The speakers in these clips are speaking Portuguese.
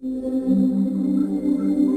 新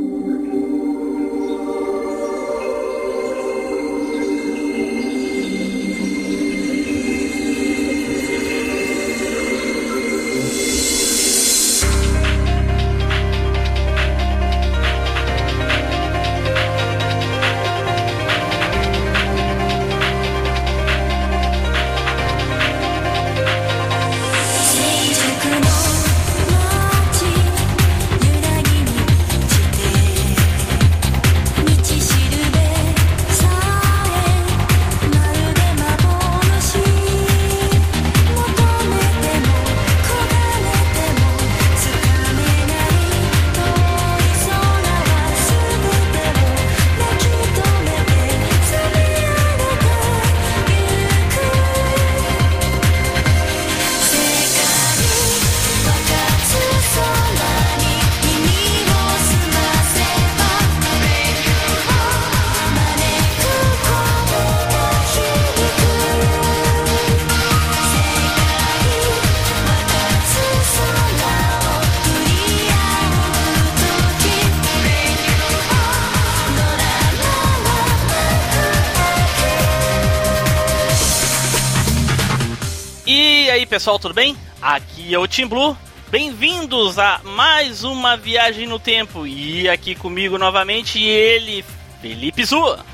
pessoal, tudo bem? Aqui é o Tim Blue. Bem-vindos a mais uma viagem no tempo. E aqui comigo novamente ele, Felipe Zua.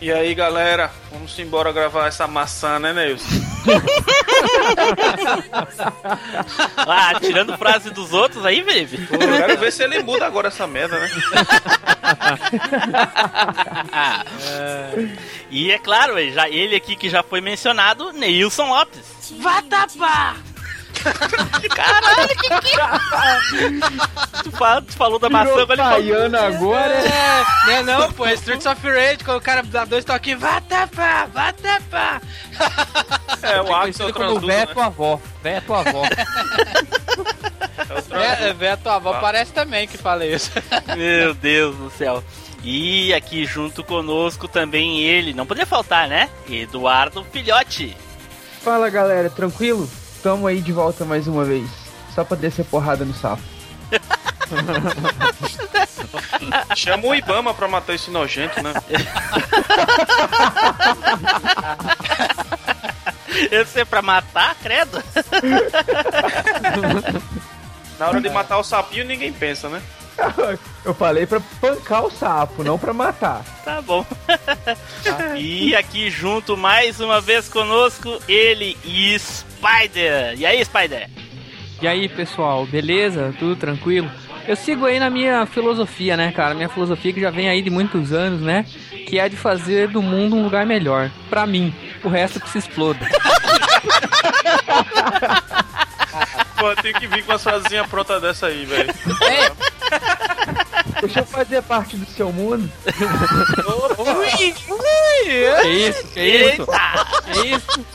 E aí, galera, vamos embora gravar essa maçã, né, Neilson? Ah, tirando frase dos outros aí, Felipe. Pô, eu quero ver se ele muda agora essa merda, né? E é claro, já ele aqui que já foi mencionado, Neilson Lopes. Vatapá! Caralho, que que... tu, fala- tu falou da maçã, Virou ele falou... agora. É, não, não, pô, é Streets of Rage, quando o cara dá dois toquinhos, vá tapar, vá tapar. É o Axel Conhecido como Transudo, né? Veto Avó. Veto Avó. É É, a tua avó, parece também que fala isso. Meu Deus do céu. E aqui junto conosco também ele, não poderia faltar, né? Eduardo Filhote. Fala galera, tranquilo? Tamo aí de volta mais uma vez. Só pra descer porrada no sapo. Chama o Ibama pra matar esse nojento, né? Esse é pra matar, credo? Na hora de matar o sapinho, ninguém pensa, né? Eu falei pra pancar o sapo, não pra matar. Tá bom. e aqui junto mais uma vez conosco ele, Spider. E aí, Spider? E aí, pessoal, beleza? Tudo tranquilo? Eu sigo aí na minha filosofia, né, cara? Minha filosofia que já vem aí de muitos anos, né? Que é de fazer do mundo um lugar melhor. Pra mim. O resto que se exploda. Pô, tem que vir com as frasinhas prontas dessa aí, velho. Deixa eu fazer parte do seu mundo. Que isso? Que isso? Que isso?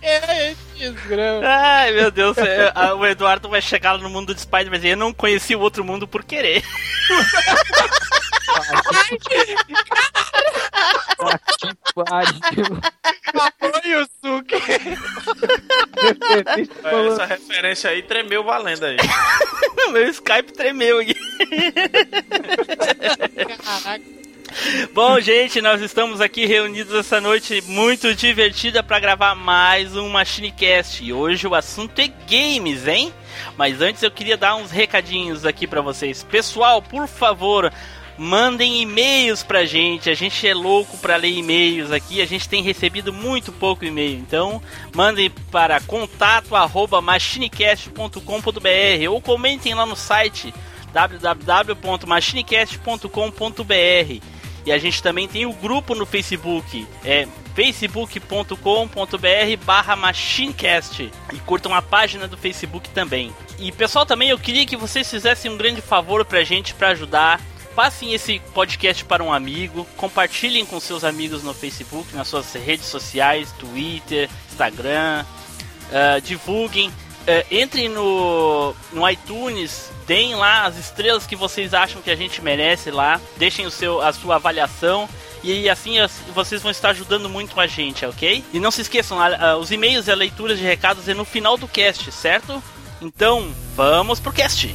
É, desgrama. Ai, meu Deus, é, a- o Eduardo vai chegar no mundo de Spider, mas eu não conheci o outro mundo por querer. Pariu. Foi o Suki. É, Essa referência aí tremeu valendo aí. meu Skype tremeu aqui. Caraca. Bom, gente, nós estamos aqui reunidos essa noite muito divertida para gravar mais um MachineCast. E hoje o assunto é games, hein? Mas antes eu queria dar uns recadinhos aqui para vocês. Pessoal, por favor, mandem e-mails pra gente. A gente é louco para ler e-mails aqui. A gente tem recebido muito pouco e-mail. Então, mandem para contato@machinecast.com.br ou comentem lá no site www.machinecast.com.br. E a gente também tem o grupo no Facebook, é facebook.com.br barra machinecast e curtam a página do Facebook também. E pessoal, também eu queria que vocês fizessem um grande favor pra gente para ajudar. Passem esse podcast para um amigo, compartilhem com seus amigos no Facebook, nas suas redes sociais, Twitter, Instagram, ah, divulguem, ah, entrem no, no iTunes, deem lá as estrelas que vocês acham que a gente merece lá, deixem o seu, a sua avaliação e assim as- vocês vão estar ajudando muito a gente, ok? E não se esqueçam, os e-mails e a leitura de recados é no final do cast, certo? Então, vamos pro cast.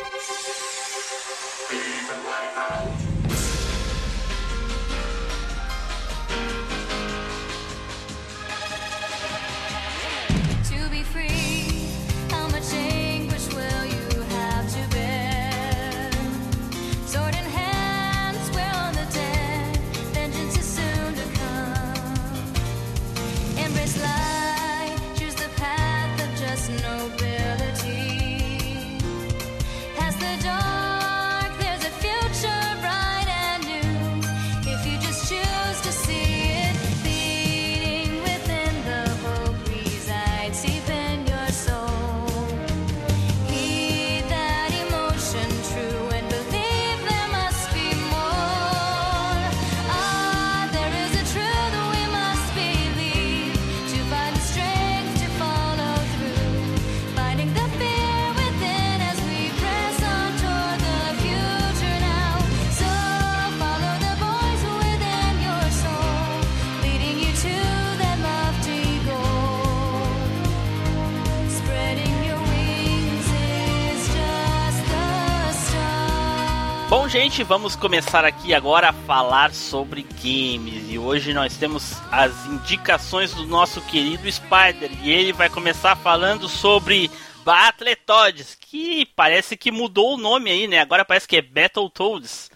Gente, vamos começar aqui agora a falar sobre games. E hoje nós temos as indicações do nosso querido Spider. E ele vai começar falando sobre Battletoads, que parece que mudou o nome aí, né? Agora parece que é Battletoads.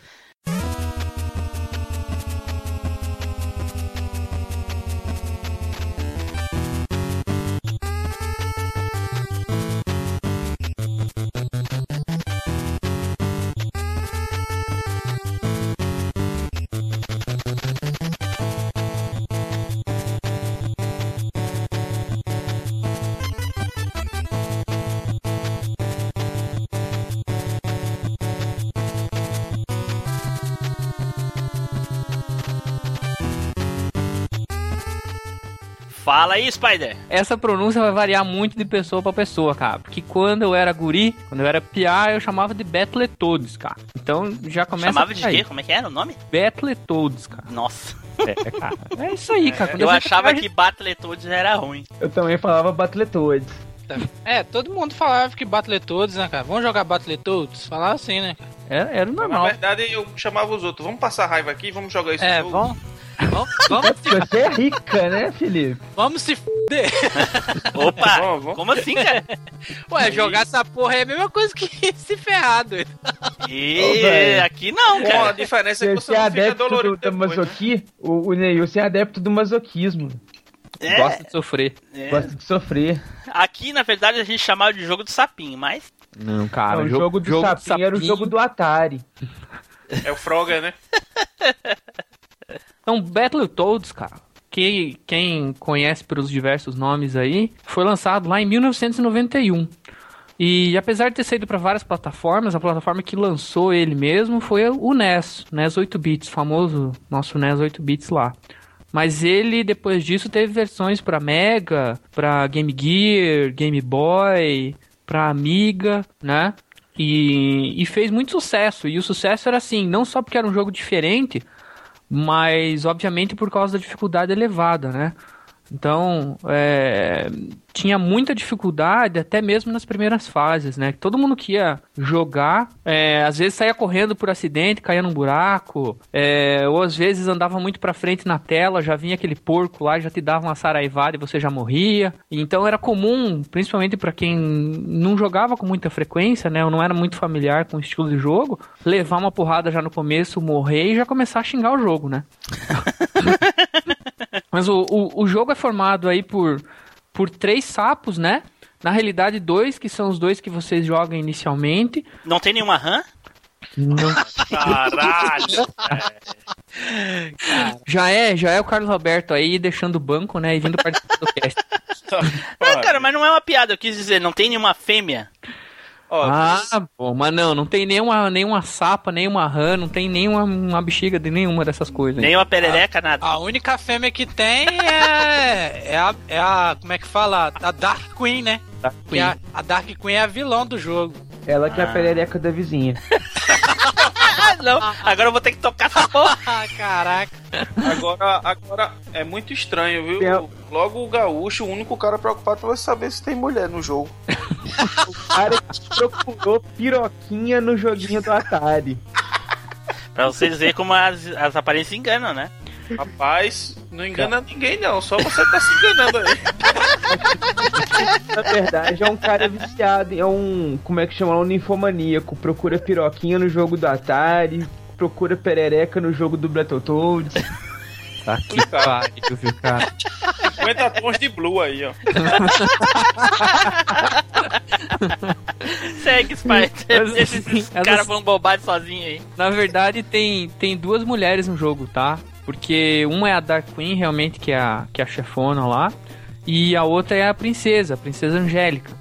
Fala aí, Spider. Essa pronúncia vai variar muito de pessoa pra pessoa, cara. Porque quando eu era guri, quando eu era piá, eu chamava de Battletoads, cara. Então já começa Chamava de quê? Como é que era o nome? Battletoads, cara. Nossa. É, cara. É isso aí, cara. Quando Eu achava que Battletoads era ruim. Eu também falava Battletoads. É, todo mundo falava que Battletoads, né, cara? Vamos jogar Battletoads? Falava assim, né, cara? Era, era o Na normal. verdade, eu chamava os outros. Vamos passar raiva aqui, vamos jogar isso É, jogo. vamos. Vamos, vamos, se, Você é rica, né, Felipe? vamos se fuder. Opa, Vamos, vamos. como assim, cara? Ué, jogar essa porra é a mesma coisa que se ferrar, doido. E aqui não, Com a cara. diferença é que Você, você é adepto do, dolorido da depois, né? masoqui, o, o Neilson é adepto do masoquismo. É, Gosta de sofrer. é. Gosta de sofrer. Aqui, na verdade, a gente chamava de jogo do sapinho, mas Não, cara. Não, o jogo, do sapinho, era o jogo do Atari. É o Frogger, né? Então, Battletoads, cara, que quem conhece pelos diversos nomes aí, foi lançado lá em 1991. E apesar de ter saído para várias plataformas, a plataforma que lançou ele mesmo foi o NES, NES 8 bits, famoso nosso NES 8 bits lá. Mas ele depois disso teve versões para Mega, para Game Gear, Game Boy, para Amiga, né? E, e fez muito sucesso. E o sucesso era assim, não só porque era um jogo diferente, mas obviamente por causa da dificuldade elevada, né? Então, é, tinha muita dificuldade, até mesmo nas primeiras fases, né? Todo mundo que ia jogar, é, às vezes saía correndo por acidente, caía num buraco, é, ou às vezes andava muito pra frente na tela, já vinha aquele porco lá, já te dava uma saraivada e você já morria. Então era comum, principalmente pra quem não jogava com muita frequência, né? Ou não era muito familiar com o estilo de jogo, levar uma porrada já no começo, morrer e já começar a xingar o jogo, né? Mas o, o, o jogo é formado aí por, por três sapos, né? Na realidade, dois, que são os dois que vocês jogam inicialmente. não tem nenhuma RAM? Caralho! Já é, já é o Carlos Roberto aí deixando o banco, né? E vindo participar do cast. Não, cara, mas não é uma piada, eu quis dizer, não tem nenhuma fêmea. Ó, Ah, pô, mas não, não tem nenhuma, nenhuma sapa, nenhuma rã, não tem nenhuma uma bexiga de nenhuma dessas coisas. aí. Nem uma perereca, nada. A única fêmea que tem é, é, a, é a. Como é que fala? A Dark Queen, né? Dark Que a, a Dark Queen é a vilão do jogo. Ela que é Ah. a perereca da vizinha. Ah, não. Agora eu vou ter que tocar essa porra. Ah, caraca. agora, agora é muito estranho, viu? Tem- Logo o gaúcho, o único cara preocupado vai saber se tem mulher no jogo. O cara que procurou piroquinha no joguinho do Atari. Pra vocês verem como as, as aparências enganam, né? Rapaz, não engana ninguém não, só você tá se enganando aí. Na verdade, é um cara viciado, é um. Como é que chama? Um ninfomaníaco. Procura piroquinha no jogo do Atari, procura perereca no jogo do Battletoads. Tá que pariu, viu, cara? 50 tons de blue aí, ó. Segue, Spider. Mas, Esses assim, caras elas- vão bobagem sozinhos aí. Na verdade, tem, tem duas mulheres no jogo, tá? Porque uma é a Dark Queen, realmente, que é a, que é a chefona lá. E a outra é a princesa, a princesa Angélica.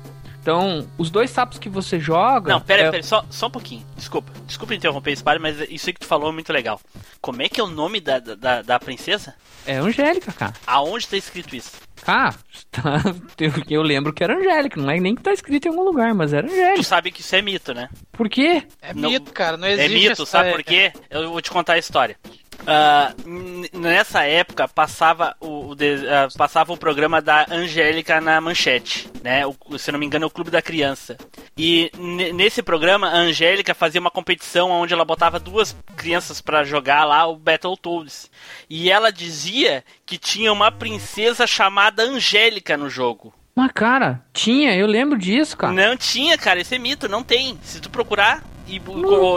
Então, os dois sapos que você joga. Não, pera, é- pera, só, só um pouquinho. Desculpa. Desculpa interromper, Spider, mas isso aí que tu falou é muito legal. Como é que é o nome da, da, da princesa? É Angélica, cara. Aonde tá escrito isso? Ah, tá, eu, eu lembro que era Angélica, não é nem que tá escrito em algum lugar, mas era Tu Angélica. sabe que isso é mito, né? Por quê? É Não- mito, cara. Não É existe. mito, essa- sabe por quê? Eu vou te contar a história. N- nessa época passava o, o de- ah, passava o programa da Angélica na manchete, né? O, se não me engano, é o Clube da Criança. E ne- nesse programa a Angélica fazia uma competição onde ela botava duas crianças pra jogar lá o Battletoads. E ela dizia que tinha uma princesa chamada Angélica no jogo. Mas, cara, tinha, eu lembro disso, cara. Não tinha, cara, esse é mito, não tem. Se tu procurar e,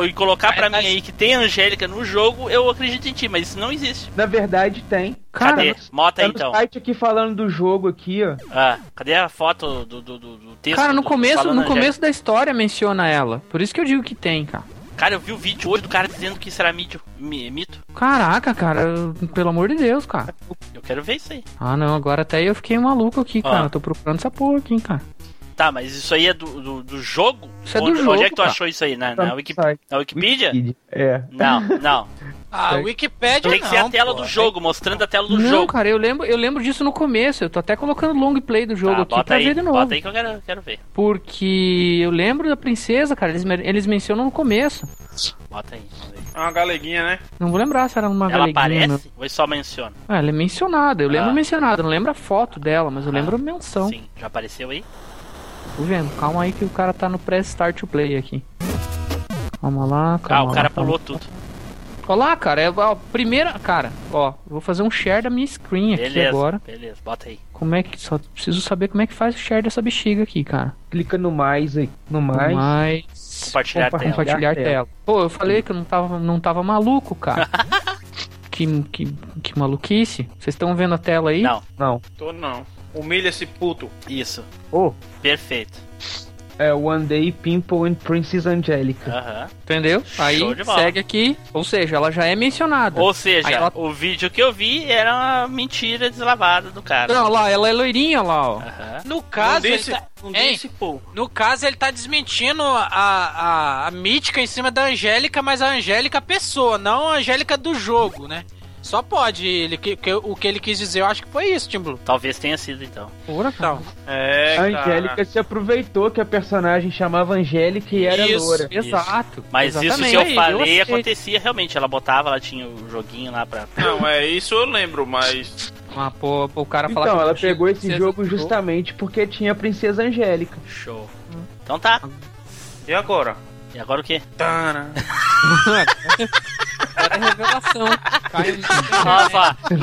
e colocar pra mim aí que tem Angélica no jogo, eu acredito em ti, mas isso não existe. Na verdade, tem. Cara, Cadê? Mota Tá aí no então. site aqui falando do jogo aqui, ó. Ah, cadê a foto do, do, do, do texto? Cara, no do- começo, no começo da história menciona ela. Por isso que eu digo que tem, cara. Cara, eu vi o vídeo hoje do cara dizendo que isso era mídio, mi- mito. Caraca, cara, eu- pelo amor de Deus, cara. Eu quero ver isso aí. Ah, não, agora até eu fiquei maluco aqui, cara. Eu tô procurando essa porra aqui, cara. Tá, mas isso aí é do, do, do jogo? Isso é do onde, jogo, Onde é que tu cara. achou isso aí? Na, Tá na, no Wiki, na Wikipedia? É. Não, não. Ah, Tem- Wikipédia Tem que ser não, a tela pô. do jogo, mostrando a tela do não, jogo. cara, eu lembro, eu lembro disso no começo. Eu tô até colocando long play do jogo Tá, aqui pra aí, ver de novo. bota aí que eu quero, quero ver. Porque eu lembro da princesa, cara. Eles, eles mencionam no começo. Bota aí. É uma galeguinha, né? Não vou lembrar se era uma Ela galeguinha, não. aparece ou só menciona? Ah, ela é mencionada. Eu lembro Ah. mencionada. Não lembro a foto dela, mas eu lembro a menção. Sim, já apareceu aí? Tô vendo. Calma aí que o cara tá no pré-start to play aqui. Calma lá, Ah, calma o cara lá, calma. pulou tudo. Olha lá, cara. É a primeira. Cara, ó. Vou fazer um share da minha screen aqui Beleza, agora. beleza, bota aí. Como é que. Só preciso saber como é que faz o share dessa bexiga aqui, cara. Clica no mais aí. No mais. Mas. Compartilhar a tela. Compartilhar tela. tela. Pô, eu falei que eu não tava, não tava maluco, cara. que, que, que maluquice. Vocês estão vendo a tela aí? Não, Não. Tô não. Humilha esse puto. isso. Oh, Perfeito. é One Day Pimple and Princess Angelica. Aham. Entendeu? Aí Show de bola. segue aqui. Ou seja, ela já é mencionada. Ou seja, Aí ela- o vídeo que eu vi era uma mentira deslavada do cara. Não, lá, ela é loirinha lá, ó. Aham. No Não caso, ele disse, tá... não Hein? disse, pô. No caso, ele tá desmentindo a, a, a mítica em cima da Angélica, mas a Angélica pessoa, não a Angélica do jogo, né? Só pode. Ele, que, que- o que ele quis dizer, eu acho que foi isso, Tim Blue. Talvez tenha sido então. Porra, cara. Então, É, a cara. Angélica se aproveitou que a personagem chamava Angélica e era Isso. loura. Exato. Mas isso Exatamente. que eu falei aceito. acontecia realmente. Ela botava, ela tinha o joguinho lá pra. Não, é isso eu lembro, mas. Ah, pô, pô, o cara falar Então, ela pegou esse princesa jogo justamente porque tinha a Princesa Angélica. Show. Então tá. E agora? E agora o quê? Tana. Agora é revelação.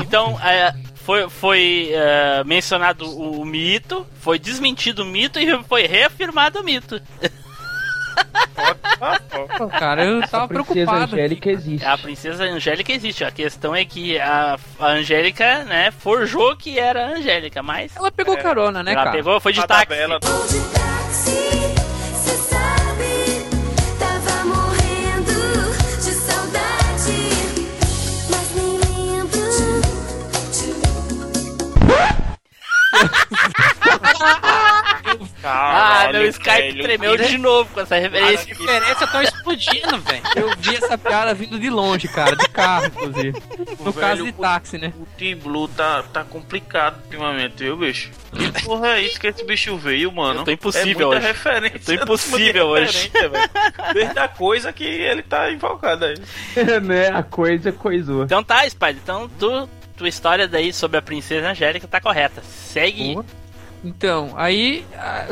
Então, é, foi, foi é, mencionado o, o mito, foi desmentido o mito e foi reafirmado o mito. Pô, cara, eu tava a Princesa preocupado. Angélica existe. A princesa Angélica existe. A questão é que a, a Angélica, né, forjou que era a Angélica, mas Ela pegou carona, né, ela cara? pegou, foi de táxi. tabela. de táxi, Ah, meu Sky Ricardo velho. tremeu de novo com essa As referência. referências estão explodindo, velho. Eu vi essa piada vindo de longe, cara, de carro, inclusive. No Velho, caso de o- táxi, né? O Team Blue tá, tá complicado ultimamente, viu, bicho? Que porra é isso que esse bicho veio, mano? Eu tô impossível é muita hoje. referência. Eu tô impossível muita hoje. referência, velho. Desde a coisa que ele tá invocado aí. né? A coisa coisou. Então tá, Spider. Então tu, tua história daí sobre a princesa Angélica tá correta. Segue. Boa. Então, aí,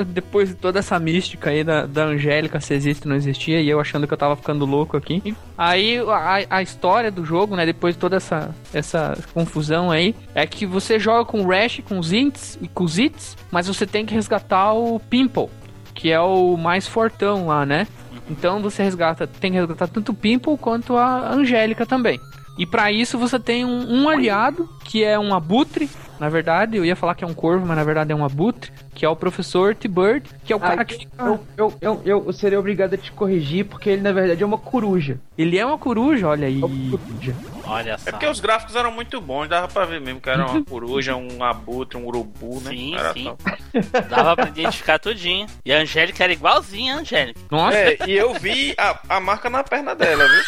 depois de toda essa mística aí da, da Angélica, se existe ou não existia, e eu achando que eu tava ficando louco aqui. Aí, a, a história do jogo, né, depois de toda essa, essa confusão aí, é que você joga com o Rash, com os Ints e com os Its, mas você tem que resgatar o Pimple, que é o mais fortão lá, né? Então você resgata, tem que resgatar tanto o Pimple quanto a Angélica também. E pra isso você tem um, um aliado, que é um abutre. Na verdade, eu ia falar que é um corvo, mas na verdade é um abutre, que é o professor T-Bird, que é o cara Ah, que fica... eu, eu, eu, eu, seria obrigado a te corrigir, porque ele na verdade é uma coruja. Ele é uma coruja, olha aí. É uma coruja. Olha só. É porque os gráficos eram muito bons, dava pra ver mesmo que era uma coruja, um abutre, um urubu, né? Sim, Era sim. top. Dava pra identificar tudinho. E a Angélica era igualzinha a Angélica. Nossa, É, e eu vi a, a marca na perna dela, viu?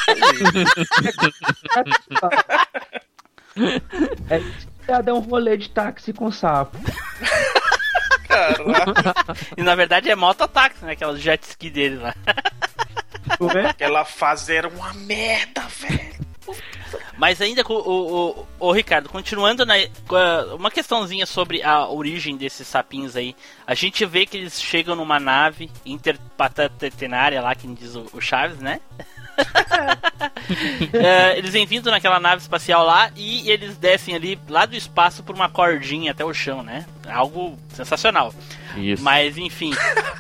É ia dar um rolê de táxi com sapo. Cara, E na verdade é mototáxi, né? Aquela jet ski dele lá. Aquela fase era uma merda, velho. Mas ainda com o, o, o Ricardo, continuando na uma questãozinha sobre a origem desses sapinhos aí. A gente vê que eles chegam numa nave interpatatenária lá, que diz o, o Chaves, né? É, eles vêm vindo naquela nave espacial lá e eles descem ali lá do espaço por uma cordinha até o chão, né? Algo sensacional. Isso. Mas enfim.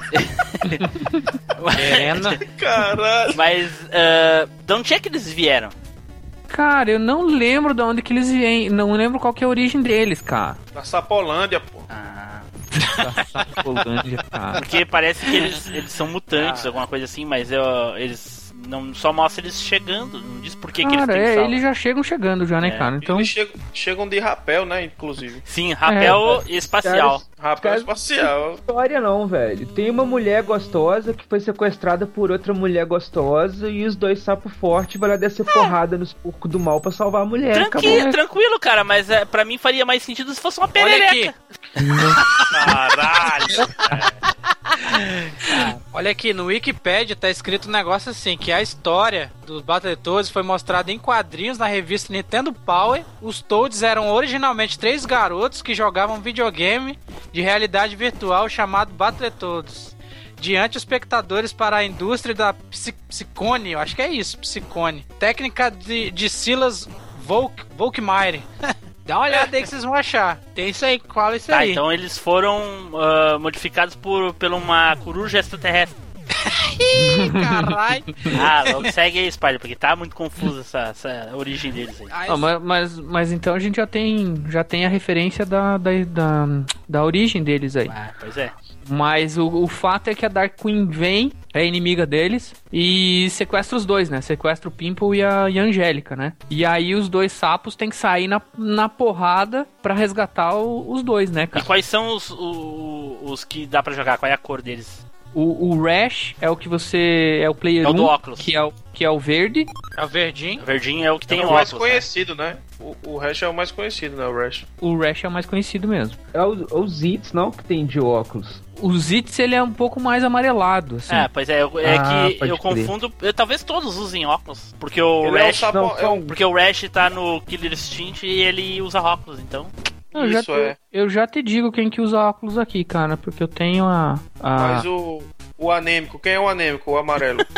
Pena. Caralho. Mas uh, de onde é que eles vieram? Cara, eu não lembro de onde que eles vêm. Não lembro qual que é a origem deles, cara. Na Sapolândia, pô. Ah, Da Sacolândia, cara. porque parece que eles, eles são mutantes, alguma coisa assim, mas eu, eles não só mostra eles chegando, não diz por que, que eles têm é, eles já chegam chegando já, né, É, cara? Então, Eles chegam, chegam de rapel, né? Inclusive. Sim, rapel É, espacial. Cara- espacial. História não, velho. Tem uma mulher gostosa que foi sequestrada por outra mulher gostosa e os dois sapos fortes vai lá descer porrada nos porcos do mal pra salvar a mulher. Tranquilo, Acabou. tranquilo, cara, mas é, pra mim faria mais sentido se fosse uma Olha perereca. aqui. Caralho. Olha aqui, no Wikipedia tá escrito um negócio assim, que a história dos Battletoads foi mostrada em quadrinhos na revista Nintendo Power. Os Toads eram originalmente três garotos que jogavam videogame de realidade virtual chamado Battletoads. Diante espectadores para a indústria da psi- Psicone, eu acho que é isso, Psicone. Técnica de, de Silas Volk, Volkmeier. Dá uma olhada aí que vocês vão achar. Tem isso aí, qual é isso Tá, aí? então eles foram ah, modificados por, por uma coruja extraterrestre. Caralho. Ah, logo segue aí, Spider, porque tá muito confuso essa, essa origem deles aí. Ah, mas, mas, mas então a gente já tem, já tem a referência da, da, da, da origem deles aí. Ah, pois é. Mas o, o fato é que a Dark Queen vem, é inimiga deles, e sequestra os dois, né? Sequestra o Pimple e a, e a Angélica, né? E aí os dois sapos têm que sair na, na porrada pra resgatar o- os dois, né, E cara? quais são os, o- os que dá pra jogar? Qual é a cor deles? O, o Rash é o que você. É o player É o do 1, óculos. que é o, que é o verde. É o verdinho. O verdinho é o que tem é o o mais óculos. né? conhecido, né? O, o Rash é o mais conhecido, né? O Rash. O Rash é o mais conhecido mesmo. É os, os Zits, não, que tem de óculos. O Zitz, ele é um pouco mais amarelado, assim. É, pois é, eu- é Ah, que eu crer. confundo. eu- talvez todos usem óculos. Porque o Ele é o Rash. sapo- Não, é um- Porque o Rash tá no Killer Instinct e ele usa óculos, então. Eu, já Isso te, é. eu já te digo quem que usa óculos aqui, cara, porque eu tenho a. a... Mas o, o anêmico, quem é o anêmico? O amarelo.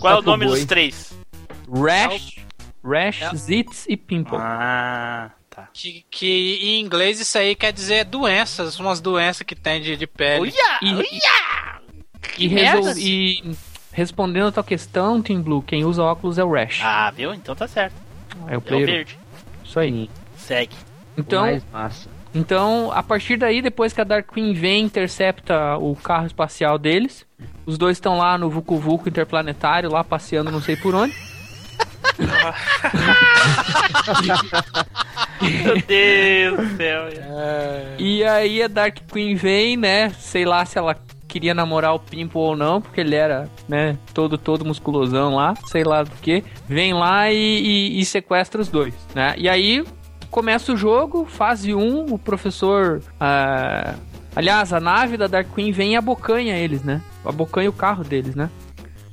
Qual é o nome boi. dos três? Rash, Rash, É. Zitz e Pimple. Ah, tá. Que, que em inglês isso aí quer dizer doenças, umas doenças que tem de, de pele. Uia! E- uia! E, resol- e respondendo a tua questão, Team Blue, quem usa óculos é o Rash. Ah, viu? Então tá certo. é o É o verde. Isso aí. Segue. Então, mais massa. então, a partir daí, depois que a Dark Queen vem, intercepta o carro espacial deles, os dois estão lá no Vucu Vucu interplanetário, lá passeando não sei por onde. Meu Deus do céu. E aí a Dark Queen vem, né? Sei lá se ela queria namorar o Pimple ou não, porque ele era, né, todo todo musculosão lá, sei lá do que. Vem lá e, e- e sequestra os dois, né? E aí começa o jogo, fase 1, o professor. ah, aliás, a nave da Dark Queen vem e abocanha eles, né? Abocanha o carro deles, né?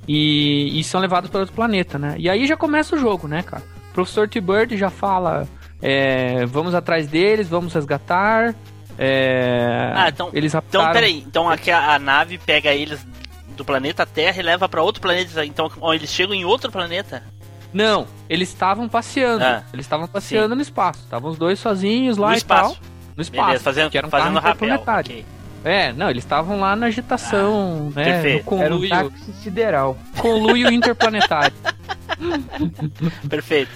E, e são levados para outro planeta, né? E aí já começa o jogo, né, cara? O professor T-Bird já fala: é, vamos atrás deles, vamos resgatar. É, Ah, então- eles Então, peraí. Então aqui a, a nave pega eles do planeta Terra e leva pra outro planeta. Então eles chegam em outro planeta. Não, eles estavam passeando. Ah, eles estavam passeando no espaço. Estavam os dois sozinhos lá no e espaço. tal. No espaço. Beleza, fazendo, que era um fazendo rapel. interplanetário. É, não, eles estavam lá na agitação, né? perfeito. No Era um conluio, táxi sideral. conluio interplanetário. Perfeito.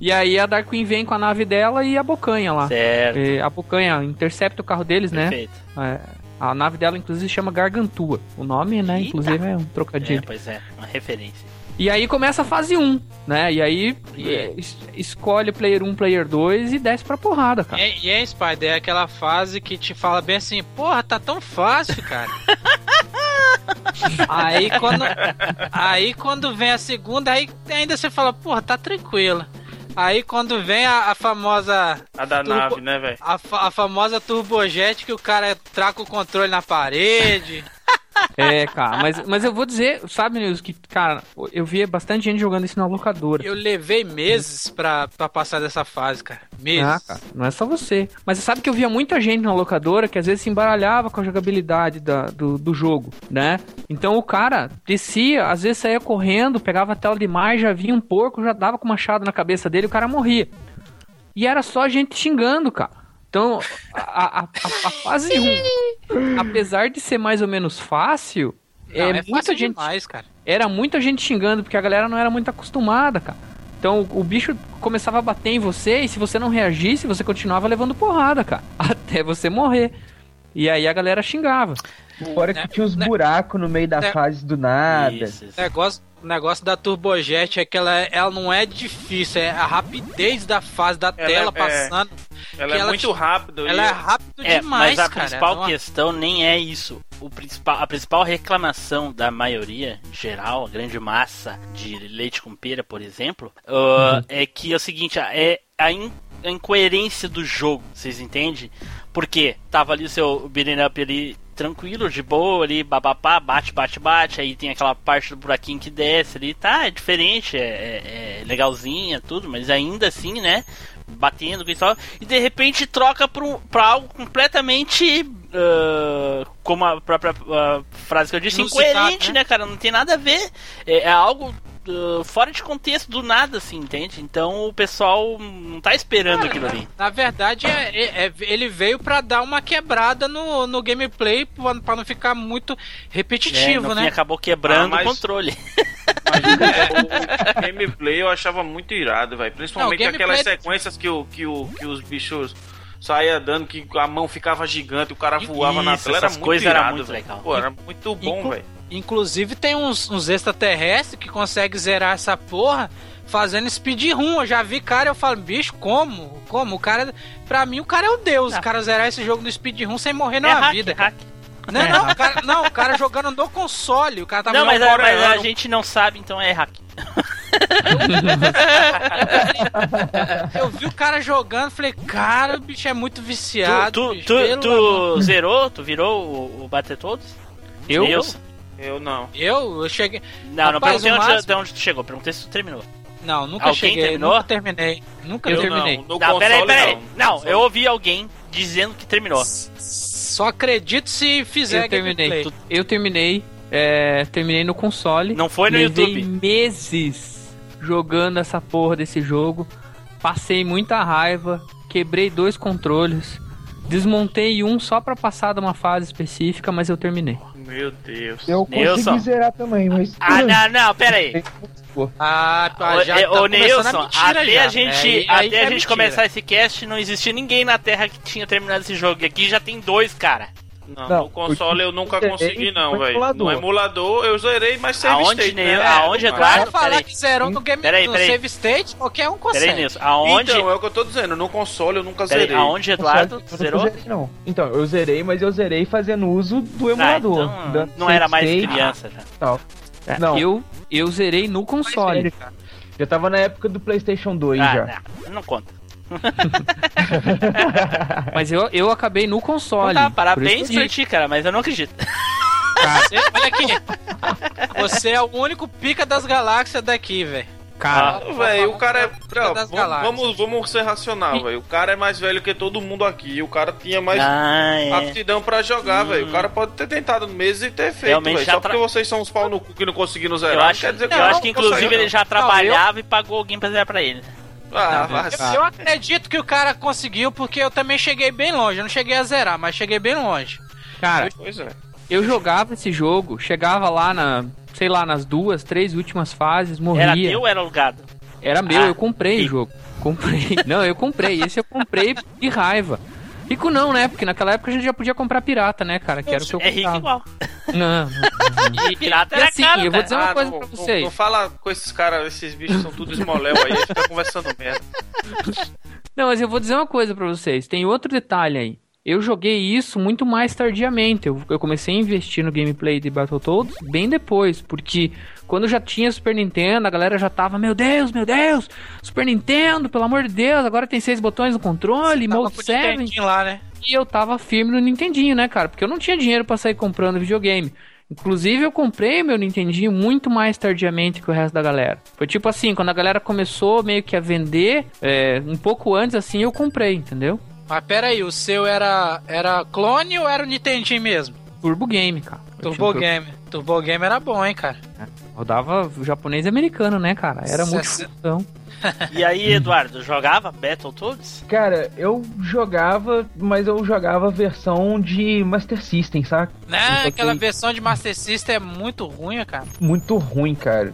E aí a Dark Queen vem com a nave dela e abocanha lá. Certo. É, abocanha, intercepta o carro deles, né? Perfeito. É, a nave dela, inclusive, se chama Gargantua. O nome, né, Eita. inclusive, é um É, trocadilho. pois é, uma referência. E aí começa a fase 1, né? E aí é, es- escolhe player 1, player 2 e desce pra porrada, cara. E, e é, Spider, é aquela fase que te fala bem assim, porra, tá tão fácil, cara. aí quando aí quando vem a segunda, aí ainda você fala, porra, tá tranquilo. Aí quando vem a, a famosa A da Turbo- nave, né, velho? a, fa- a famosa turbojet que o cara traca o controle na parede. É, cara, mas, mas eu vou dizer, sabe, Nilson, que, cara, eu vi bastante gente jogando isso na locadora. Eu levei meses pra, pra passar dessa fase, cara. Meses. Ah, cara, não é só você. Mas você sabe que eu via muita gente na locadora que às vezes se embaralhava com a jogabilidade da- do, do jogo, né? Então o cara descia, às vezes saía correndo, pegava a tela de imagem, já vinha um porco, já dava com o machado na cabeça dele e o cara morria. E era só gente xingando, cara. Então, a, a, a- a fase 1, apesar de ser mais ou menos fácil, Não, é, é muita fácil gente demais, cara. era muita gente xingando, porque a galera não era muito acostumada, cara. Então o, o bicho começava a bater em você e se você não reagisse, você continuava levando porrada, cara. Até você morrer. E aí a galera xingava. Fora né, que tinha uns né, buracos no meio da né, fase do nada. Isso, isso. Negócio, o negócio da Turbojet é que ela, ela não é difícil, é a rapidez da fase da Ela tela é- passando. Ela é ela muito te- rápido. Ela e- é rápido É, demais, mas a cara. principal Não- questão nem é isso. O principal, a principal reclamação da maioria geral, a grande massa de leite com pera, por exemplo, uh, é que é o seguinte, é a, in- a incoerência do jogo, vocês entendem? Porque tava ali o seu beating up ali tranquilo, de boa ali, babapá, bate, bate, bate, aí tem aquela parte do buraquinho que desce ali, tá, é diferente, é, é- é legalzinha, tudo, mas ainda assim, né, batendo com isso, e tal, e de repente troca pra, um- pra algo completamente, ah, como a própria ah, frase que eu disse, Inusitado, incoerente, né? né, cara, não tem nada a ver, é, é algo ah, fora de contexto, do nada, assim, entende? Então o pessoal não tá esperando aquilo ali. Na verdade, é, é- é- ele veio pra dar uma quebrada no, no gameplay pra pra não ficar muito É, repetitivo, fim né? acabou quebrando Ah, mas- o controle. Mas, é, o gameplay eu achava muito irado, velho. Principalmente Não, o gameplay- aquelas sequências que, o, que, o, que os bichos saía dando, que a mão ficava gigante, o cara voava na Isso, tela. Era essas muito coisas era irado, muito velho. legal. Pô, era muito bom, velho. Inclusive tem uns, uns extraterrestres que conseguem zerar essa porra fazendo speedrun. Eu já vi cara, eu falo, bicho, como? Como? O cara, pra mim, o cara é o deus. O cara zerar esse jogo no speedrun sem morrer É na hack, vida. hack. Não, não, o cara, não, o cara jogando no console. O cara tava Não, mas, a- mas a coreano. gente não sabe, então é hack. Eu vi o cara jogando, falei, cara, o bicho é muito viciado. tu bicho, tu, pelo tu, amor- zerou? Tu virou o, o Bater Todos? Eu? Nilson? Eu não. Eu, eu cheguei. Não, não Rapaz, perguntei o onde, máximo- de onde tu chegou, perguntei se tu terminou. Não, nunca Alguém cheguei. terminou? Nunca terminei. Nunca Eu terminei. Não, no não, peraí, console, peraí. não. Não, eu ouvi alguém dizendo que terminou. Só acredito se fizer Eu terminei. gameplay. Eu terminei. é, terminei no console. Não foi no Levei YouTube. meses jogando essa porra desse jogo. Passei muita raiva. Quebrei dois controles. Desmontei um só pra passar de uma fase específica, mas eu terminei. Meu Deus. Eu Nilson. consegui zerar também, mas. Ah, não, não, peraí. Ah, Ô, já tá ô começando Nilson, a até já. a gente, Aí- aí até a gente mentira. começar esse cast, não existia ninguém na Terra que tinha terminado esse jogo. E aqui já tem dois, cara. Não, Não, no console eu nunca consegui, não, velho. No emulador eu zerei, mas save Aonde, state, né? Aonde, É, Eduardo? Vai falar que zerou no game Peraí, no peraí. save state, qualquer um consegue. Peraí nisso. Aonde. Então, é o que eu tô dizendo. No console eu nunca Peraí, zerei. aonde, Eduardo? Eu nunca Zerou? zerei, não. Então, eu zerei, mas eu zerei fazendo uso do Ah, emulador. então, dando não era mais save criança já. tal. É, Não. Eu, eu zerei no console. velho, Já tava na época do PlayStation 2 já. Ah, não, não conta. Mas eu, eu acabei no Então console. tá, Por parabéns eu pra ti, cara, mas eu não acredito. Você- olha aqui. Você é o único pica das galáxias daqui, velel Cara, Ah, Velho, o cara é. Não, vamos, vamos, vamos ser racional, velho. O cara é mais velho que todo mundo aqui. O cara tinha mais Ah, é. aptidão pra jogar, velho. O cara pode ter tentado no mês e ter feito, velho. Só tra- porque vocês são uns pau no cu que não conseguiram zerar. Eu não acho, quer dizer eu que acho não que inclusive consegue, ele já trabalhava e pagou alguém pra zerar pra ele. Ah, Eu acredito que o cara conseguiu, porque eu também cheguei bem longe. Eu não cheguei a zerar, mas cheguei bem longe. cara, Pois é. eu jogava esse jogo, chegava lá na, sei lá, nas duas, três últimas fases, morria. Era teu ou era alugado? Era meu, Ah, eu comprei rico. o jogo. Comprei. Não, eu comprei. Esse eu comprei de raiva. Rico não, né? Porque naquela época a gente já podia comprar pirata, né, cara? Que era o que eu É rico igual. Não, não. E pirata E era assim, caro, eu vou cara. dizer uma Ah, coisa não, pra vocês. Não, fala com esses caras, esses bichos são tudo esmoléu aí, fica conversando merda. Não, mas eu vou dizer uma coisa pra vocês. Tem outro detalhe aí. Eu joguei isso muito mais tardiamente. Eu, eu comecei a investir no gameplay de Battletoads bem depois, porque quando já tinha Super Nintendo, a galera já tava, meu Deus, meu Deus, Super Nintendo, pelo amor de Deus, agora tem seis botões no controle, Mode com o 7. Nintendinho lá, né? E eu tava firme no Nintendinho, né, cara? Porque eu não tinha dinheiro pra sair comprando videogame. Inclusive, eu comprei meu Nintendinho muito mais tardiamente que o resto da galera. Foi tipo assim, quando a galera começou meio que a vender, é, um pouco antes assim, eu comprei, entendeu? Mas pera aí, o seu era, era clone ou era o Nintendinho mesmo? Turbo Game, cara. Turbo Game. Turbo Game era bom, hein, cara. Rodava japonês e americano, né, cara? Era muito função. E aí, Eduardo, jogava Battletoads? Cara, eu jogava, mas eu jogava a versão de Master System, saca? Né? Então, Aquela tem- versão de Master System é muito ruim, cara. Muito ruim, cara.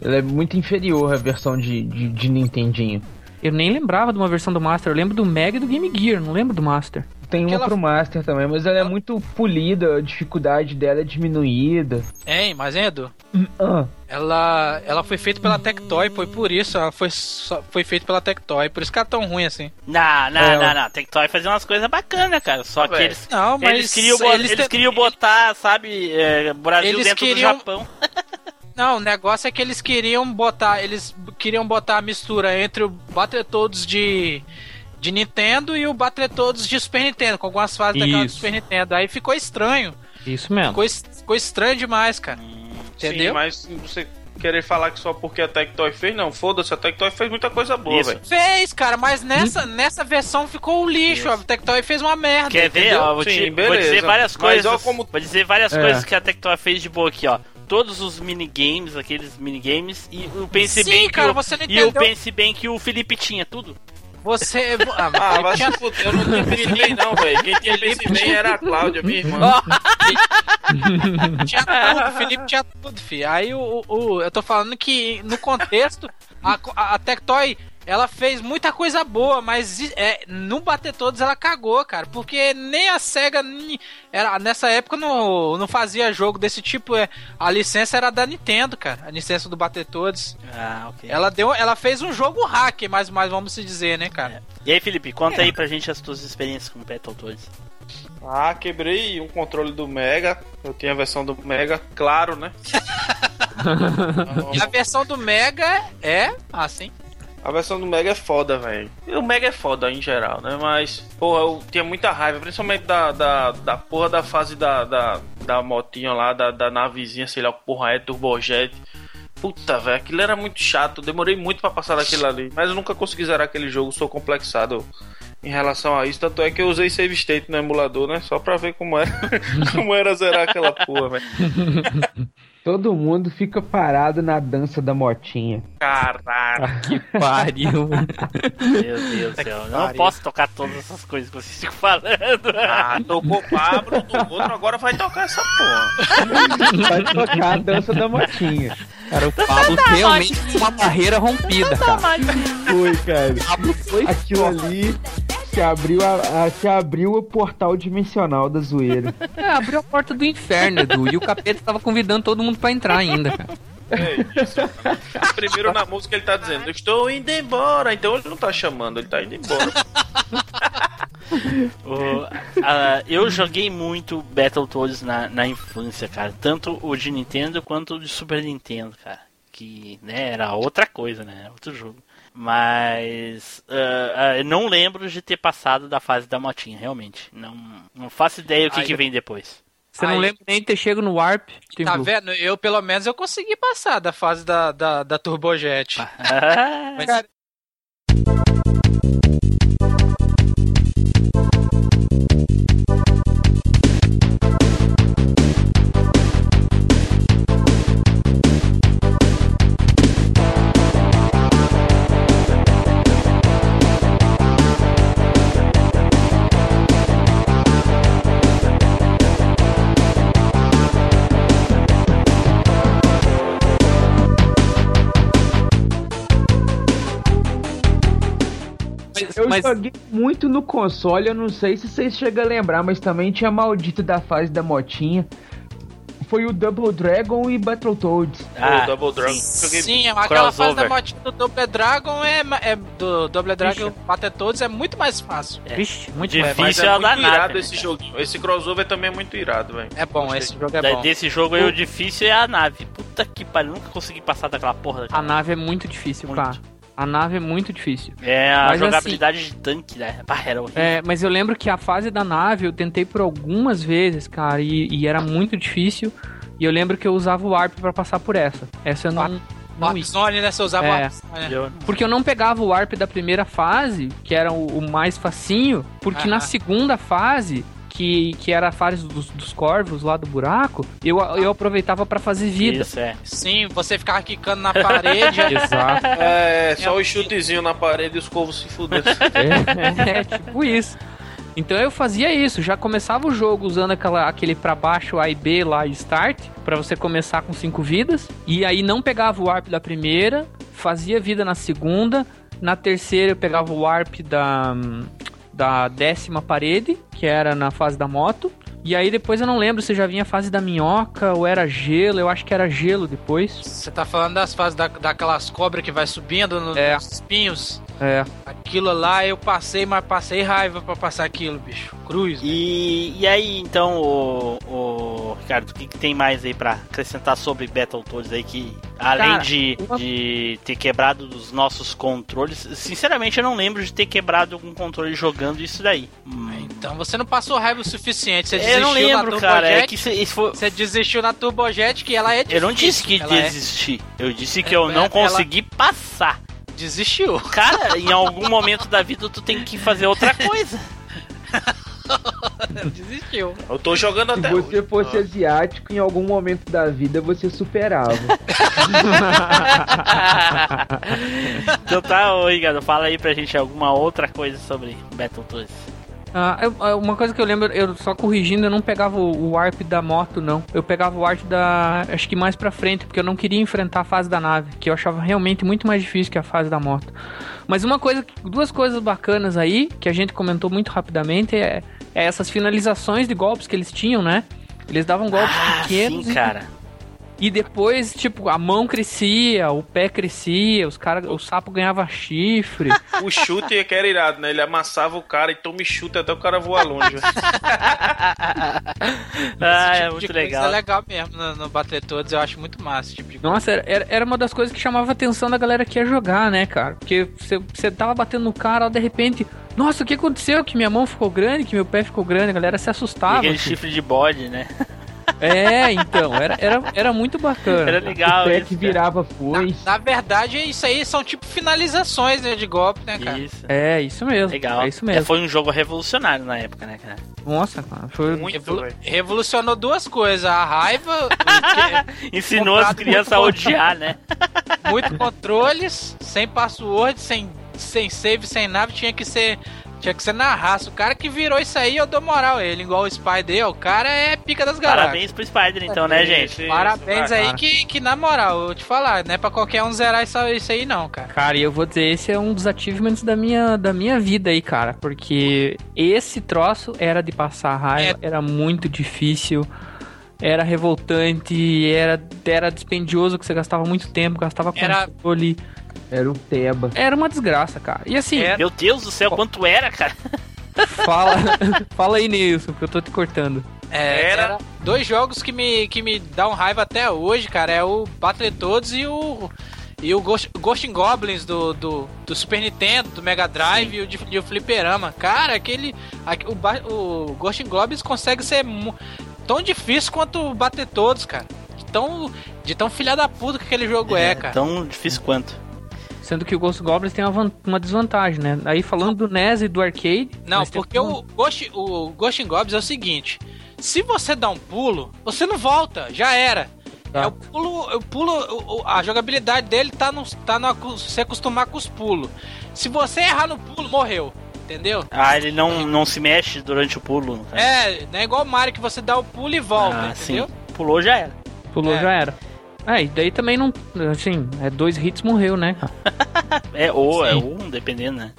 Ela é muito inferior à versão de, de, de Nintendinho. Eu nem lembrava de uma versão do Master, eu lembro do Mega e do Game Gear, não lembro do Master. Tem uma Aquela- pro Master também, mas ela é muito polida, a dificuldade dela é diminuída. Hein, mas hein, Edu? Ah, Ela, ela foi feita pela Tectoy, foi por isso. Ela foi, só- foi feita pela Tectoy, por isso que ela é tão ruim assim. Não, não, É, não, não. Tectoy fazia umas coisas bacanas, cara. Só que eles, Não, mas eles queriam, bo- eles te- queriam botar, sabe, é, Brasil Eles dentro queriam- do Japão. Não, o negócio é que eles queriam botar. Eles queriam botar a mistura entre o Battletoads de. De Nintendo e o Battletoads de Super Nintendo, com algumas fases daquela do Isso. Super Nintendo. Aí ficou estranho. Isso mesmo. Ficou, ficou estranho demais, cara. Entendeu? Sim, mas você querer falar que só porque a Tectoy fez, não. Foda-se, a Tectoy fez muita coisa boa, Isso. velho. Fez, cara, mas nessa, nessa versão ficou o lixo. A Tectoy fez uma merda. Quer ver? entendeu? Ó, vou, Sim, te- vou beleza. dizer várias Mas coisas. ó como- Vou dizer várias É. coisas que a Tectoy fez de boa aqui, ó. Todos os minigames, aqueles minigames, e o pense Sim, bem que cara, o, você não e o entendeu. pense bem que o Felipe tinha tudo. Você. Ah, mas Ah, ele vai tinha- fuder, eu não tinha PC não, velho. Quem tinha bem era a Cláudia, minha irmã. tinha tudo, o Felipe tinha tudo, filho. Aí o, o- eu tô falando que no contexto, a, a, a Tectoy, ela fez muita coisa boa, mas é, no Bater Todos ela cagou, cara. Porque nem a SEGA, nem- era, nessa época, não, não fazia jogo desse tipo. É, a licença era da Nintendo, cara. A licença do Bater Todos. Ah, ok. Ela, deu, ela fez um jogo hack, mais, mais vamos se dizer, né, cara? E aí, Felipe, conta aí pra gente as tuas experiências com Battletoads. Ah, quebrei um controle do Mega. Eu tinha a versão do Mega, claro, né? E a versão do Mega é assim. A versão do Mega é foda, velho. O Mega é foda em geral, né? Mas, porra, eu tinha muita raiva, principalmente da, da, da porra da fase da, da, da motinha lá, da, da navezinha, sei lá, o porra é, turbojet. Puta, velho, aquilo era muito chato. Demorei muito pra passar daquilo ali. Mas eu nunca consegui zerar aquele jogo, sou complexado em relação a isso. Tanto é que eu usei save state no emulador, né? Só pra ver como era, como era zerar aquela porra, velho. todo mundo fica parado na dança da motinha. Caralho. Que pariu. Meu Deus do céu. Eu não posso tocar todas essas coisas que vocês ficam falando. Ah, tocou Pablo, do outro, agora vai tocar essa porra. Vai tocar a dança da motinha. Cara, o Pablo realmente uma barreira rompida, cara. Foi, cara. O Pablo foi Aquilo ali Você abriu, a, a- você abriu o portal dimensional da zoeira. É, abriu a porta do inferno, Edu. E o capeta tava convidando todo mundo pra entrar ainda, cara. É isso. Primeiro na música ele tá dizendo, estou indo embora. Então ele não tá chamando, ele tá indo embora. O- a- eu joguei muito Battletoads na, na infância, cara. Tanto o de Nintendo quanto o de Super Nintendo, cara. Que né, era outra coisa, né? Outro jogo. Mas ah, eu não lembro de ter passado da fase da motinha, realmente. Não, não faço ideia o que, Aí- que vem depois. Você não Aí- lembra nem de ter chego no Warp? Tim Tá Blue? vendo? Eu, pelo menos, eu consegui passar da fase da, da, da Turbojet. Ah, Mas- Cara, Mas, joguei muito no console, eu não sei se vocês chegam a lembrar, mas também tinha maldito da fase da motinha. Foi o Double Dragon e Battletoads. ah, o Double Dragon. sim. Sim, aquela fase da motinha do Double Dragon é, é do Double Dragon bater todos é muito mais fácil. Vixe, muito Difícil. Mas Difícil é é muito nave, irado né, esse joguinho. Esse crossover também é muito irado, velho. É bom, esse jogo é bom. desse jogo aí, o difícil é a nave. Puta que pariu, nunca consegui passar daquela porra A daquela. nave é muito difícil, Muito. cara. A nave é muito difícil. É, a Mas jogabilidade de tanque, né? Horrível. É, mas eu lembro que a fase da nave eu tentei por algumas vezes, cara, e, e era muito difícil. E eu lembro que eu usava o Warp pra passar por essa. Essa eu não. não Warp. Zone, né? Você usava É. Warp Zone. Eu- Porque eu não pegava o Warp da primeira fase, que era o, o mais facinho, porque na segunda fase. Que, que era a fase dos, dos corvos lá do buraco, eu, eu aproveitava pra fazer vida. Isso, é. Sim, você ficava quicando na parede. Exato. É, só o chutezinho na parede e os corvos se fuderam. É, é, tipo isso. Então eu fazia isso, já começava o jogo usando aquela, aquele pra baixo A e B lá, Start, pra você começar com cinco vidas, e aí não pegava o Warp da primeira, fazia vida na segunda, na terceira eu pegava o Warp da, da décima parede, que era na fase da moto, e aí depois eu não lembro se já vinha a fase da minhoca ou era gelo, eu acho que era gelo depois. Você tá falando das fases da, daquelas cobras que vai subindo no- É. nos espinhos? É, Aquilo lá eu passei, mas passei raiva pra passar aquilo, bicho. Cruz. né? E, e aí, então, o, o Ricardo, o que, que tem mais aí pra acrescentar sobre Battletoads aí que, além Cara, de, uma- de ter quebrado os nossos controles, sinceramente eu não lembro de ter quebrado algum controle jogando isso daí. Hum, Então você não passou raiva o suficiente. Você eu desistiu não lembro, na cara, é Turbojet. que foi... Você desistiu na Turbojet, que ela é difícil. Eu não disse que ela é- desisti, eu disse que É, eu não ela- consegui passar. Desistiu. Cara, em algum momento da vida tu tem que fazer outra coisa. Desistiu. Eu tô jogando Se até você hoje. fosse asiático, em algum momento da vida você superava. então tá, ô Ricardo, fala aí pra gente alguma outra coisa sobre Battletoads. Ah, eu- ah, uma coisa que eu lembro, eu só corrigindo, eu não pegava o, o warp da moto, não. Eu pegava o warp da. Acho que mais pra frente, porque eu não queria enfrentar a fase da nave, que eu achava realmente muito mais difícil que a fase da moto. Mas uma coisa, duas coisas bacanas aí, que a gente comentou muito rapidamente, é, é essas finalizações de golpes que eles tinham, né? Eles davam golpes Ah, pequenos sim, cara. e depois, tipo, a mão crescia, o pé crescia, os cara, o sapo ganhava chifre. O chute é que era irado, né? Ele amassava o cara e tome chute até o cara voar longe. Ah, é tipo muito de coisa legal. É legal mesmo no, no Battletoads, eu acho muito massa esse tipo de coisa. Nossa, era- era, uma das coisas que chamava a atenção da galera que ia jogar, né, cara? Porque você, você tava batendo no cara, de repente, nossa, o que aconteceu? Que minha mão ficou grande, que meu pé ficou grande, a galera se E assustava. aquele assim. chifre de bode, né? É, então, era, era, era muito bacana. Era legal o isso, que cara. virava foice. Na verdade, isso aí são tipo finalizações né, de golpe, né, cara? Isso. É, isso mesmo. Legal. É isso É, mesmo. foi um jogo revolucionário na época, né, cara? Nossa, cara, foi. Muito, velho. revolucionou duas coisas, a raiva, porque Ensinou as crianças a odiar, né? muito controles, sem password, sem, sem save, sem nada, tinha que ser Tinha que ser na raça. O cara que virou isso aí, eu dou moral a ele. Igual o Spider, o cara é pica das galáxias. Parabéns pro Spider, então, né, gente? Parabéns vai. aí que, que, na moral, eu vou te falar, não é pra qualquer um zerar isso, isso aí não, cara. Cara, e eu vou dizer, esse é um dos achievements da minha, da minha vida aí, cara. Porque esse troço era de passar raiva, era muito difícil, era revoltante, era, era dispendioso, que você gastava muito tempo, gastava controle. Era o Teba. Era uma desgraça, cara. E assim, É. Meu Deus do céu, quanto era, cara? fala, fala aí, Nilson, que eu tô te cortando. É, Era- era dois jogos que me, que me dão raiva até hoje, cara. É o Battletoads e o. E o Ghost, Ghost and Goblins do, do, do Super Nintendo, do Mega Drive e o, de, e o Fliperama. Cara, aquele. aque- o, Ba- o Ghost and Goblins consegue ser tão difícil quanto o Battletoads, cara. De tão, de tão filha da puta que aquele jogo é, cara. Tão difícil quanto. Sendo que o Ghost Goblins tem uma, uma desvantagem, né? Aí falando do NES e do arcade. Não, porque o Ghost, o Ghost Goblins é o seguinte: se você dá um pulo, você não volta, já era. Tá. É o pulo, o pulo, a jogabilidade dele tá no, tá no se acostumar com os pulos. Se você errar no pulo, morreu. Entendeu? Ah, ele não, não se mexe durante o pulo. caso. É, não é igual o Mario que você dá o pulo e volta, ah, entendeu? sim. Pulou já era. Pulou, É. já era. É, e daí também não. Assim, é dois hits morreu, né? É, ou é Sim. um, dependendo, né?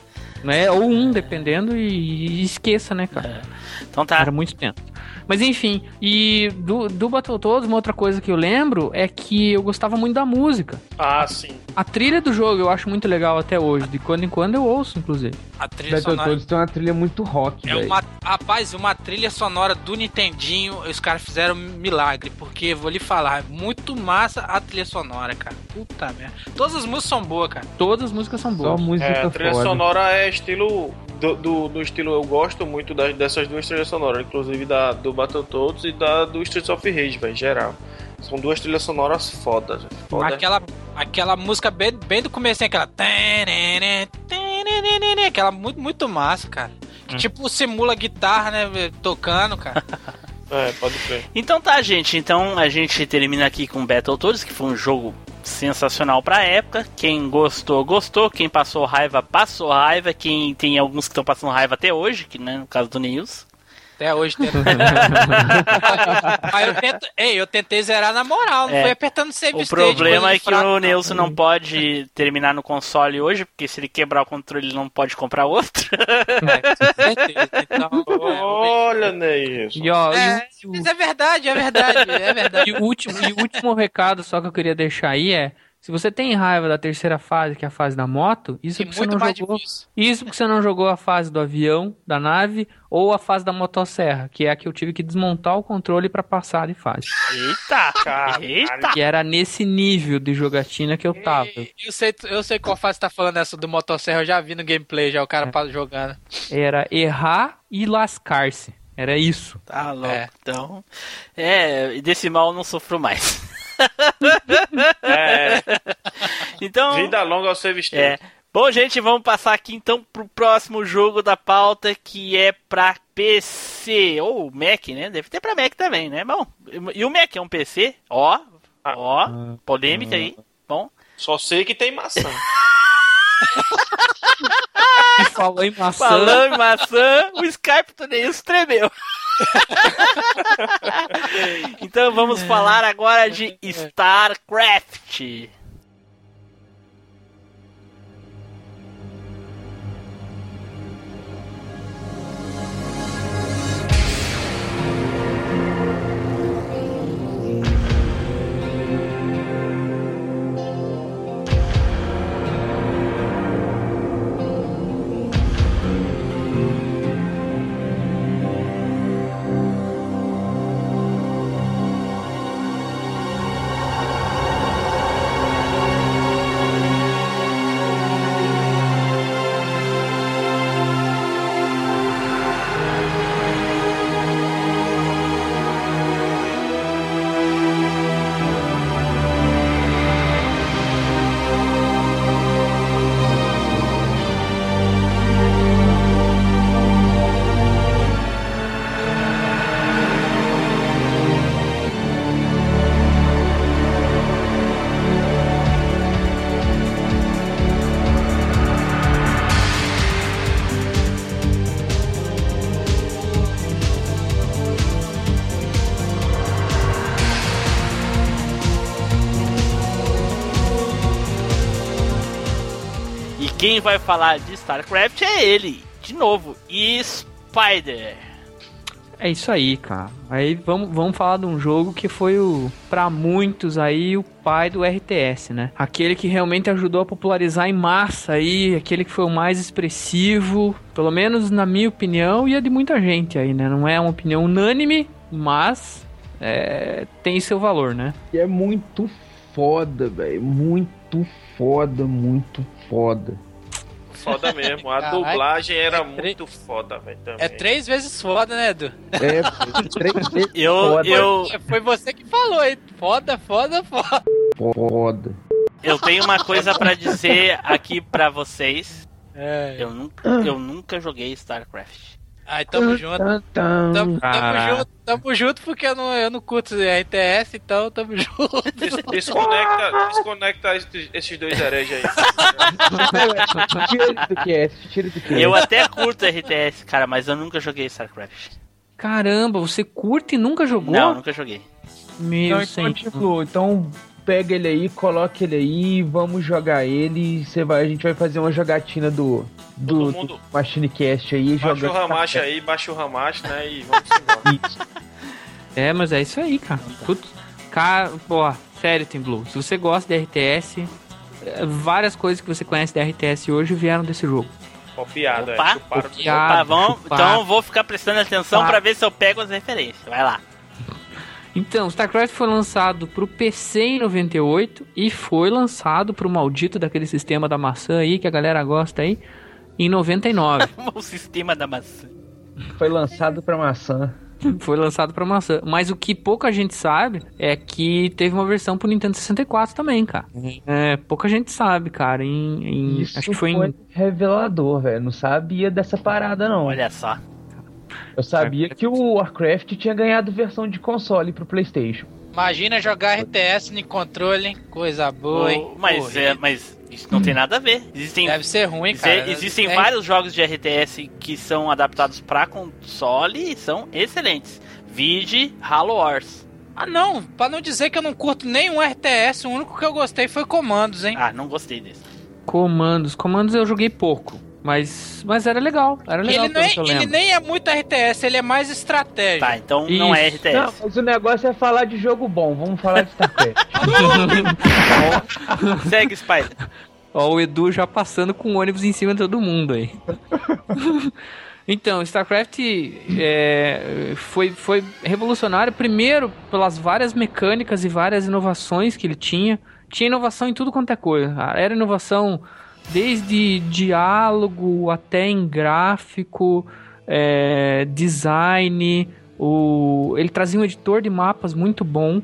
É, ou um, dependendo, e, e esqueça, né, cara? Então tá. Era muito tempo. Mas enfim, e do, do Battletoads, uma outra coisa que eu lembro é que eu gostava muito da música. Ah, sim. A trilha do jogo eu acho muito legal até hoje. De quando em quando eu ouço, inclusive. A trilha sonora. Battletoads tem uma trilha muito rock, É velho. uma, rapaz, uma trilha sonora do Nintendinho, os caras fizeram um milagre, porque vou lhe falar, é muito massa a trilha sonora, cara. Puta merda. Todas as músicas são boas, cara. Todas as músicas são Só boas. música É, a trilha foda. sonora é estilo. Do, do, do estilo, eu gosto muito das, dessas duas trilhas sonoras, inclusive da, do Battletoads e da do Streets of Rage, velho, em geral. São duas trilhas sonoras fodas. Aquela, aquela música bem, bem do começo, aquela. Aquela muito, muito massa, cara. Que tipo simula guitarra, né? Tocando, cara. É, pode crer. Então tá, gente. Então a gente termina aqui com Battletoads, que foi um jogo sensacional pra época. Quem gostou, gostou. Quem passou raiva, passou raiva. Quem tem alguns que estão passando raiva até hoje, que né, no caso do News. Até hoje tento. Mas eu tento. Ei, eu tentei zerar na moral, não É. foi apertando save O problema é que fraco, o não. Neilson não pode terminar no console hoje, porque se ele quebrar o controle, ele não pode comprar outro. É, com certeza. Então, Olha, Neilson. E ó, é, e o- mas é verdade, é verdade, é verdade. E o último, e o último recado só que eu queria deixar aí é: se você tem raiva da terceira fase, que é a fase da moto, isso E porque você não jogou. difícil. Isso porque você não jogou a fase do avião, da nave, ou a fase da motosserra, que é a que eu tive que desmontar o controle pra passar de fase. Eita! Caralho. Eita! Que era nesse nível de jogatina que eu tava. Eu sei, eu sei qual fase tá falando essa do motosserra, eu já vi no gameplay, já o cara pa- jogando. Era errar e lascar-se. Era isso. Tá louco. É. Então, é, desse mal eu não sofro mais. É, Então, vida longa ao save state. é. Bom, gente, vamos passar aqui então pro próximo jogo da pauta, que é pra PC, ou Mac, né? Deve ter pra Mac também, né? Bom, e o Mac é um PC? Ó, ó, polêmica aí. Bom, Só sei que tem maçã. E falou em maçã. falando em maçã, o Skype do Neilson tremeu. Então vamos falar agora de StarCraft. Quem vai falar de StarCraft é ele, de novo, Spider. É isso aí, cara. Aí vamos, vamos falar de um jogo que foi o, para muitos aí, o pai do RTS, né? Aquele que realmente ajudou a popularizar em massa aí, aquele que foi o mais expressivo, pelo menos na minha opinião e a de muita gente aí, né? Não é uma opinião unânime, mas é, tem seu valor, né? E é muito foda, velho. Muito foda, muito foda. Foda mesmo. A Caralho. dublagem era É tre- muito foda, velho. também. É três vezes foda, né, Edu? É, três vezes Eu, foda. eu, Foi você que falou, hein? Foda, foda, foda. Foda. eu tenho uma coisa pra dizer aqui pra vocês. É. Eu nunca, eu nunca joguei StarCraft. Ai, tamo junto. Tan, tan. Tamo, tamo Ah. junto, tamo junto porque eu não, eu não curto RTS, então tamo junto. Des- Desconecta, desconecta esses- dois hereges aí. Tira ele do cast, tira do cast. Eu até curto RTS, cara, mas eu nunca joguei StarCraft. Caramba, você curte e nunca jogou? Não, nunca joguei. Meu Então, senhor. tipo, então pega ele aí, coloca ele aí, vamos jogar ele. e Você vai, a gente vai fazer uma jogatina do do, Todo do mundo- Machine Cast aí, Baixa o Ramache aí, baixa o Ramache, né? E vamos embora. É, mas é isso aí, cara. Tudo... Cara, pô, sério, Team Blue. Se você gosta de RTS, é, várias coisas que você conhece de RTS hoje vieram desse jogo. Copiado, Opa. é. Chuparam do- Copiado. Tá bom? chupar. Então eu vou ficar prestando atenção pra ver se eu pego as referências. Vai lá. Então, StarCraft foi lançado pro PC em 98 e foi lançado pro maldito daquele sistema da maçã aí que a galera gosta aí em 99. o sistema da maçã. Foi lançado pra maçã. foi lançado pra maçã. Mas o que pouca gente sabe é que teve uma versão pro Nintendo 64 também, cara. É, pouca gente sabe, cara. Em, em- Isso acho que foi em revelador, velho. Não sabia dessa parada, não. Olha só. Eu sabia que o Warcraft tinha ganhado versão de console pro Playstation. Imagina jogar RTS no controle, hein? Coisa boa, hein? O- mas, é, mas isso não tem nada a ver. Existem, Deve ser ruim, cara. existem É- vários jogos de RTS que são adaptados pra console e são excelentes. Vide Halo Wars. Ah, não. Pra não dizer que eu não curto nenhum RTS, o único que eu gostei foi Comandos, hein? Ah, não gostei desse. Comandos. Comandos eu joguei pouco. Mas, mas era legal. Era legal ele, pelo nem, que eu ele nem é muito RTS, ele é mais estratégia. Tá, então não é Isso. RTS. Não, mas o negócio é falar de jogo bom. Vamos falar de StarCraft. Segue, Spider. Ó, o Edu já passando com o ônibus em cima de todo mundo aí. então, StarCraft é, foi, foi revolucionário, primeiro pelas várias mecânicas e várias inovações que ele tinha. Tinha inovação em tudo quanto é coisa. Era inovação desde diálogo até em gráfico, é, design. O, ele trazia um editor de mapas muito bom.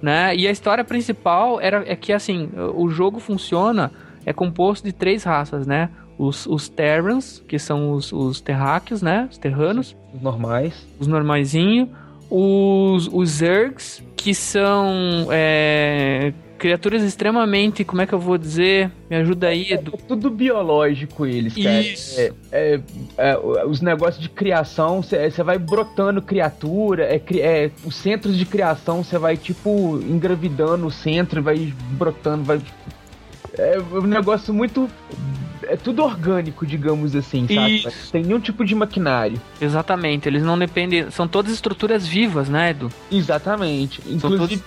Né? E a história principal era é que assim, o jogo funciona é composto de três raças, né? Os, os Terrans, que são os, os terráqueos, né? Os terranos, Os normais. os normaizinhos. Os, os Zergs, que são é, criaturas extremamente, como é que eu vou dizer? Me ajuda aí, É Edu. tudo biológico eles, cara. Isso. É, é, é, os negócios de criação, você vai brotando criatura, é, é, os centros de criação, você vai tipo engravidando o centro, vai brotando, vai. É um negócio muito. É tudo orgânico, digamos assim, sabe? Isso. Tem nenhum tipo de maquinário. Exatamente, eles não dependem. São todas estruturas vivas, né, Edu? Exatamente. Inclusive.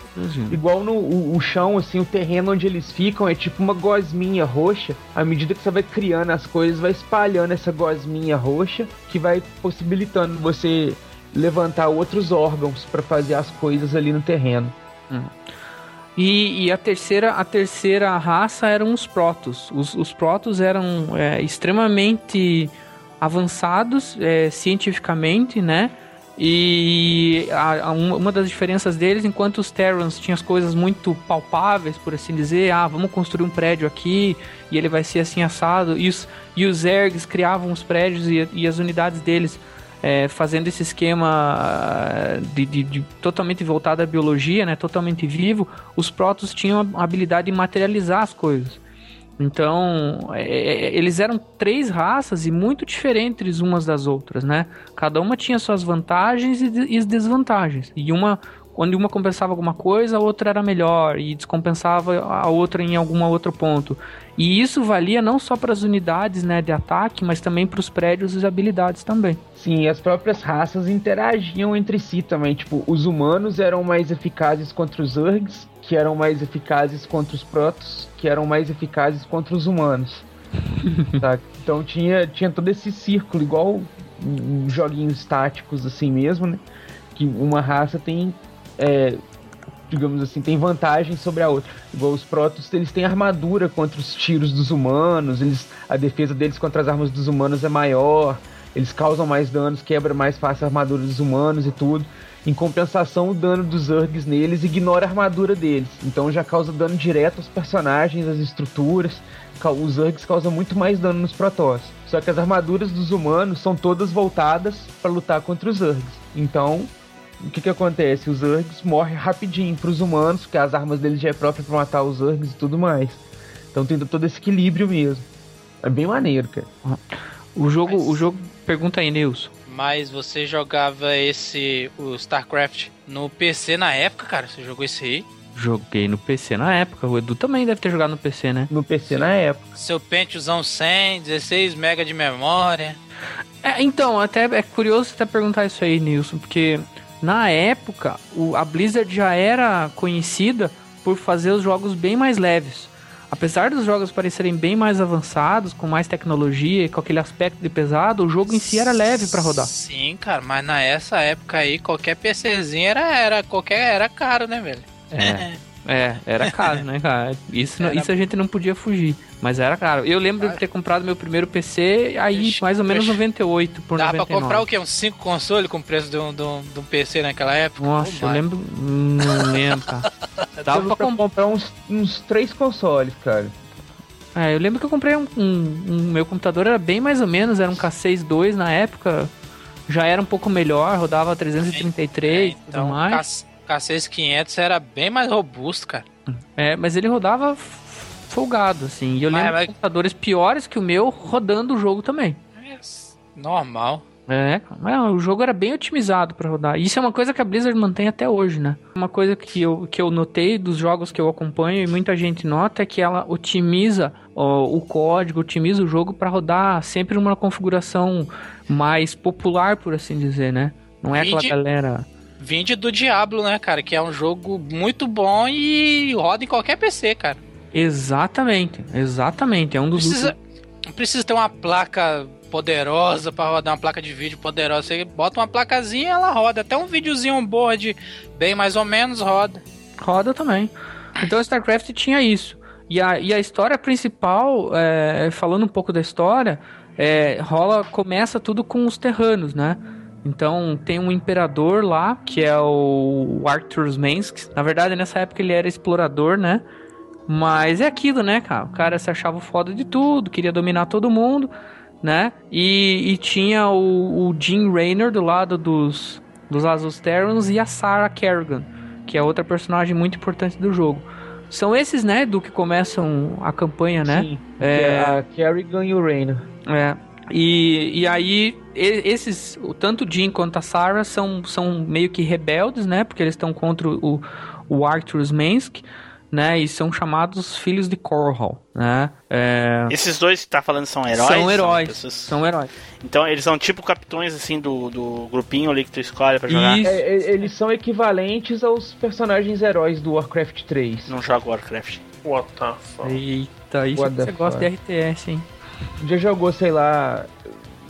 Igual no o, o chão, assim, o terreno onde eles ficam é tipo uma gosminha roxa. À medida que você vai criando as coisas, vai espalhando essa gosminha roxa que vai possibilitando você levantar outros órgãos para fazer as coisas ali no terreno. E, e a terceira a terceira raça eram os Protos. Os, os Protos eram é, extremamente avançados é, cientificamente, né? E a- a- uma das diferenças deles, enquanto os Terrans tinham as coisas muito palpáveis, por assim dizer, ah, vamos construir um prédio aqui e ele vai ser assim assado, e os, e os Zergs criavam os prédios e, e as unidades deles é, fazendo esse esquema ah, de, de- de totalmente voltado à biologia, né, totalmente vivo, os Protos tinham a habilidade de materializar as coisas. Então, é, é, eles eram três raças e muito diferentes umas das outras, né? Cada uma tinha suas vantagens e, e desvantagens. E uma onde uma compensava alguma coisa, a outra era melhor e descompensava a outra em algum outro ponto. E isso valia não só para as unidades né, de ataque, mas também para os prédios e habilidades também. Sim, as próprias raças interagiam entre si também. Tipo, os humanos eram mais eficazes contra os Zergs, que eram mais eficazes contra os Protoss, que eram mais eficazes contra os humanos. Tá? Então tinha, tinha todo esse círculo, igual joguinhos táticos assim mesmo, né? Que uma raça tem, é, digamos assim, tem vantagem sobre a outra. Igual os Protoss, eles têm armadura contra os tiros dos humanos, eles, a defesa deles contra as armas dos humanos é maior, eles causam mais danos, quebra mais fácil a armadura dos humanos e tudo. Em compensação, o dano dos Zergs neles ignora a armadura deles. Então já causa dano direto aos personagens, às estruturas. Os Zergs causam muito mais dano nos Protoss. Só que as armaduras dos humanos são todas voltadas para lutar contra os Zergs. Então, o que que acontece? Os Zergs morrem rapidinho pros humanos, porque as armas deles já é própria para matar os Zergs e tudo mais. Então tem todo esse equilíbrio mesmo. É bem maneiro, cara. O jogo, Mas- o jogo pergunta aí, Nilson. Mas você jogava esse, o StarCraft, no PC na época, cara? Você jogou esse aí? Joguei no PC na época. O Edu também deve ter jogado no PC, né? No PC na época. Seu Pentiumzão 100, 16 MB de memória. É, então, até é curioso você até perguntar isso aí, Nilson, porque na época o- a Blizzard já era conhecida por fazer os jogos bem mais leves. Apesar dos jogos parecerem bem mais avançados, com mais tecnologia e com aquele aspecto de pesado, o jogo em si era leve pra rodar. Sim, cara, mas nessa época aí, qualquer PCzinho era, era, qualquer, era caro, né, velho? É. É, era caro, né, cara? Isso, Era- isso a gente não podia fugir. Mas era caro. Eu lembro de ter comprado meu primeiro PC aí Ixi, mais ou menos ixi. 98 por pra 99. comprar o quê? Uns 5 consoles com o preço de um, de, um, de um PC naquela época? Nossa, Oh, eu my. lembro. Não lembro, cara. Dava pra pra comprar. uns, uns três consoles, cara. É, eu lembro que eu comprei um, um- um- Meu computador era bem mais ou menos, era um K6-2 na época. Já era um pouco melhor, rodava 333 e então, tudo mais. K- K6500 era bem mais robusto, cara. É, mas ele rodava folgado, assim. E eu Mas- lembro mas- de computadores piores que o meu rodando o jogo também. É normal. É, o jogo era bem otimizado pra rodar. Isso é uma coisa que a Blizzard mantém até hoje, né? Uma coisa que eu, que eu notei dos jogos que eu acompanho e muita gente nota é que ela otimiza ó, o código, otimiza o jogo pra rodar sempre numa configuração mais popular, por assim dizer, né? Não é aquela galera. Vinde do Diablo, né, cara? Que é um jogo muito bom e roda em qualquer PC, cara. Exatamente, exatamente. É um dos Precisa, não precisa ter uma placa poderosa pra rodar uma placa de vídeo poderosa. Você bota uma placazinha e ela roda. Até um videozinho on-board bem mais ou menos roda. Roda também. Então StarCraft tinha isso. E a, e a história principal, é, falando um pouco da história, é, rola, começa tudo com os terranos, né? Então tem um imperador lá, que é o Arthur Smensk. Na verdade, nessa época ele era explorador, né? Mas é aquilo, né, cara? O cara se achava foda de tudo, queria dominar todo mundo, né? E, e tinha o, o Jim Raynor do lado dos, dos Azul Terrans e a Sarah Kerrigan, que é outra personagem muito importante do jogo. São esses, né, do que começam a campanha, né? Sim. É. É... A Kerrigan e o Reina. É. E, e aí, esses, tanto o Jim quanto a Sarah são, são meio que rebeldes, né? Porque eles estão contra o, o Arthur Smensk, né? E são chamados filhos de Corhal, né? É, Esses dois que tá falando são heróis? são heróis. pessoas- São heróis. Então eles são tipo capitões assim do, do grupinho ali que tu escolhe pra jogar. Isso. É, é, eles são equivalentes aos personagens heróis do Warcraft 3. Não joga Warcraft. What the fuck? Eita, isso What the você gosta de fuck? RTS, hein? Já jogou, sei lá,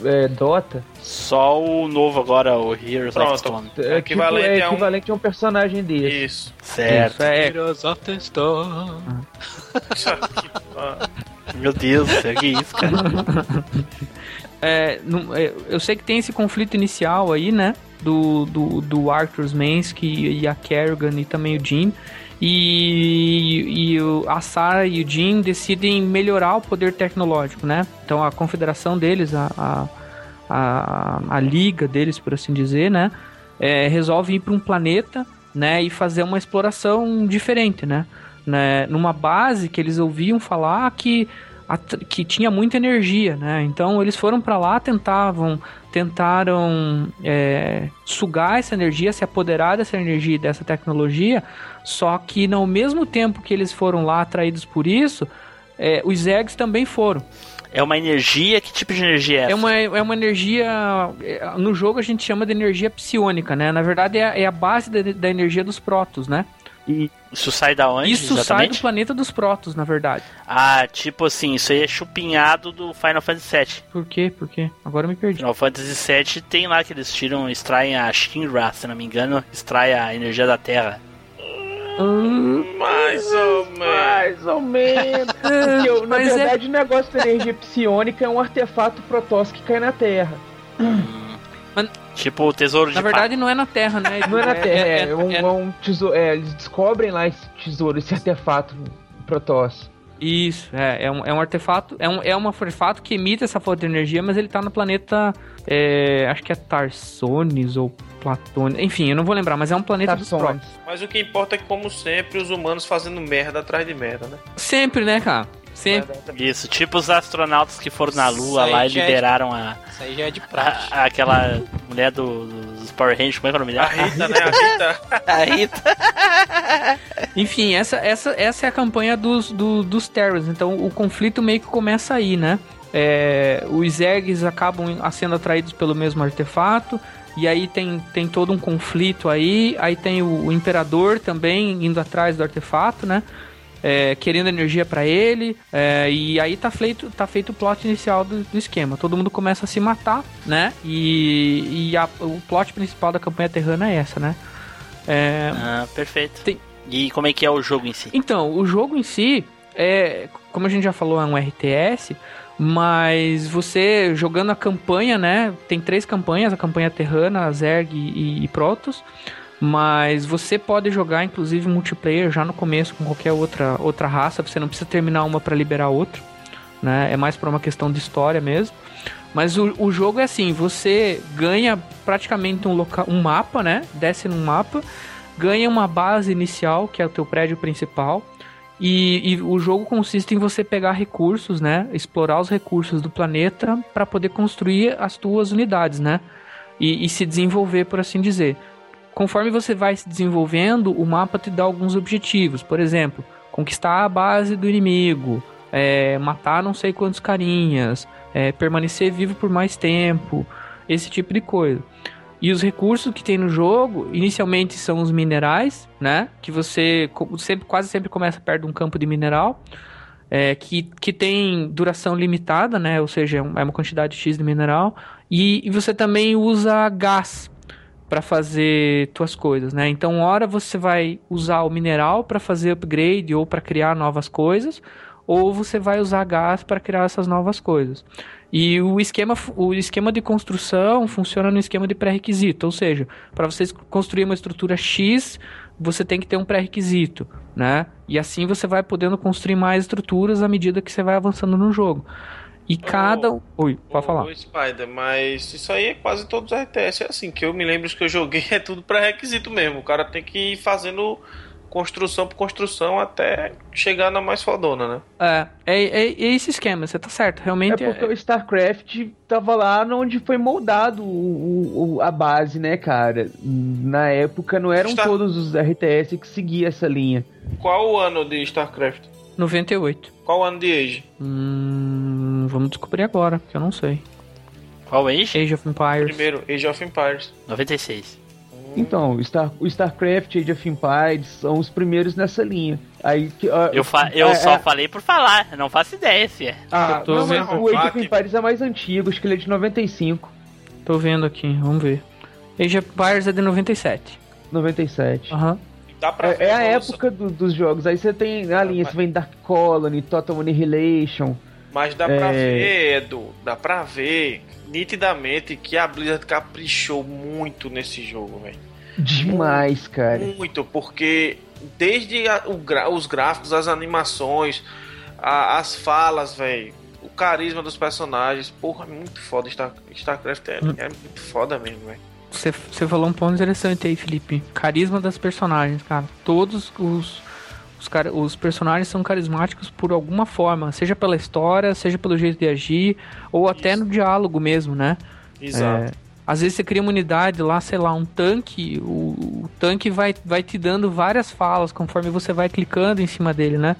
é, Dota? Só o novo agora, o Heroes Pronto. of Stone. É, Equivalente tipo, é a um- equivalente a um personagem desse. Isso. Certo. Isso, é, Isso aqui, ah, Meu Deus céu, que isso, cara. é, não- é, eu sei que tem esse conflito inicial aí, né? Do, do, do Arthur Smensk e, e a Kerrigan e também o Jim. E, e o- a Sarah e o Jim decidem melhorar o poder tecnológico, né? Então a confederação deles, a, a, a, a liga deles, por assim dizer, né? é, resolve ir para um planeta, né? E fazer uma exploração diferente, né? né? Numa base que eles ouviam falar que, que tinha muita energia, né? Então eles foram para lá, tentavam tentaram é, sugar essa energia, se apoderar dessa energia e dessa tecnologia, só que no mesmo tempo que eles foram lá atraídos por isso, é, os Zergs também foram. É uma energia, que tipo de energia é essa? É uma, é uma energia. é, No jogo a gente chama de energia psionica, né? Na verdade é, a- é a base da, da energia dos Protos, né? E Isso sai da onde? isso sai exatamente? do planeta dos Protos, na verdade. Ah, tipo assim, isso aí é chupinhado do Final Fantasy VII. Por quê? Por quê? Agora eu me perdi. Final Fantasy VII tem lá que eles tiram, extraem a Shinra, se não me engano, extrai a energia da Terra. Mais ou menos. Mais ou menos. Porque, eu, na Mas é- verdade, o negócio da energia psionica é um artefato Protoss que cai na Terra. Tipo o tesouro de Na verdade não é na Terra, né? Não é na Terra, é, é- um, é- é um tesouro. É, eles descobrem lá esse tesouro, esse artefato Protoss. Isso, é, é um, é um artefato, é um, é um artefato que emite essa fonte de energia, mas ele tá no planeta, é, acho que é Tarsones ou Platônia, enfim, eu não vou lembrar, mas é um planeta Tarsones. Mas o que importa é que, como sempre, os humanos fazendo merda atrás de merda, né? Sempre, né, cara? Sempre. Isso, tipo os astronautas que foram na Lua lá e já é- liberaram a, Isso aí já é de praxe. a- aquela mulher do, dos Power Rangers, como é que é o nome A dela? Rita, né? A Rita. A Rita. Enfim, essa, essa, essa é a campanha dos, do, dos Terrors. Então o conflito meio que começa aí, né? É, os Zergs acabam sendo atraídos pelo mesmo artefato. E aí tem, tem todo um conflito aí. Aí tem o, o Imperador também indo atrás do artefato, né? É, querendo energia pra ele. é, e aí tá feito, tá feito o plot inicial do, do esquema. Todo mundo começa a se matar, né? E, e a- o plot principal da campanha terrana é essa, né? É, Ah, perfeito. Tem- E como é que é o jogo em si? então, o jogo em si, é, como a gente já falou, é um RTS, mas você jogando a campanha, né? Tem três campanhas, a campanha Terrana, a Zerg e, e Protoss. Mas você pode jogar, inclusive, multiplayer já no começo com qualquer outra, outra raça. Você não precisa terminar uma para liberar outra. Né? É mais por uma questão de história mesmo. Mas o, o jogo é assim: você ganha praticamente um, loca um mapa, né? Desce num mapa, ganha uma base inicial, que é o teu prédio principal. E, e o jogo consiste em você pegar recursos, né? Explorar os recursos do planeta para poder construir as tuas unidades, né? E, e se desenvolver, por assim dizer. Conforme você vai se desenvolvendo, o mapa te dá alguns objetivos. Por exemplo, conquistar a base do inimigo, é, matar não sei quantos carinhas, é, permanecer vivo por mais tempo, esse tipo de coisa. E os recursos que tem no jogo, inicialmente são os minerais, né? Que você sempre, quase sempre começa perto de um campo de mineral, é, que, que tem duração limitada, né? Ou seja, é é uma quantidade X de mineral. E, e você também usa gás para fazer tuas coisas, né? Então, hora você vai usar o mineral para fazer upgrade ou para criar novas coisas, ou você vai usar gás para criar essas novas coisas. E o esquema, o esquema de construção funciona no esquema de pré-requisito, ou seja, para você construir uma estrutura X, você tem que ter um pré-requisito, né? E assim você vai podendo construir mais estruturas à medida que você vai avançando no jogo. E cada. Oi, pode falar. ô, Spider, mas isso aí é quase todos os RTS. É assim, que eu me lembro os que eu joguei é tudo pré-requisito mesmo. O cara tem que ir fazendo construção por construção até chegar na mais fodona, né? É, é, é, é esse esquema, você tá certo. É Realmente é, porque o StarCraft tava lá onde foi moldado o, o- a base, né, cara? Na época não eram Star- todos os RTS que seguiam essa linha. Qual o ano de StarCraft? 98. Qual o ano de Age? Hum, vamos descobrir agora, que eu não sei. Qual Age? Age of Empires. Primeiro, Age of Empires. 96. Então, o, Star, o StarCraft, Age of Empires são os primeiros nessa linha. Aí, que, ó, Eu, fa eu é, só é, falei por falar, não faço ideia, fia. Ah, Eu tô não, vendo. o Age of. Empires é mais antigo, acho que ele é de 95, Tô vendo aqui, vamos ver. Age of Empires é de 97. 97. Aham. Dá pra É, é a evolução. época do- dos jogos. Aí você tem a linha, mas- você vem Dark Colony, Total Annihilation. Mas dá pra É. ver, Edu, dá pra ver nitidamente que a Blizzard caprichou muito nesse jogo, velho. Demais, cara. Muito, porque desde a- o os gráficos, as animações, a- as falas, velho, o carisma dos personagens, porra, é muito foda. Star, StarCraft é, é muito foda mesmo, velho. Você, falou um ponto interessante aí, Felipe. Carisma das personagens, cara. Todos os, os, cara- os personagens são carismáticos por alguma forma, seja pela história, seja pelo jeito de agir, ou até no diálogo mesmo, né? Exato. É, às vezes você cria uma unidade lá, sei lá, um tanque, o, o tanque vai, vai te dando várias falas conforme você vai clicando em cima dele, né?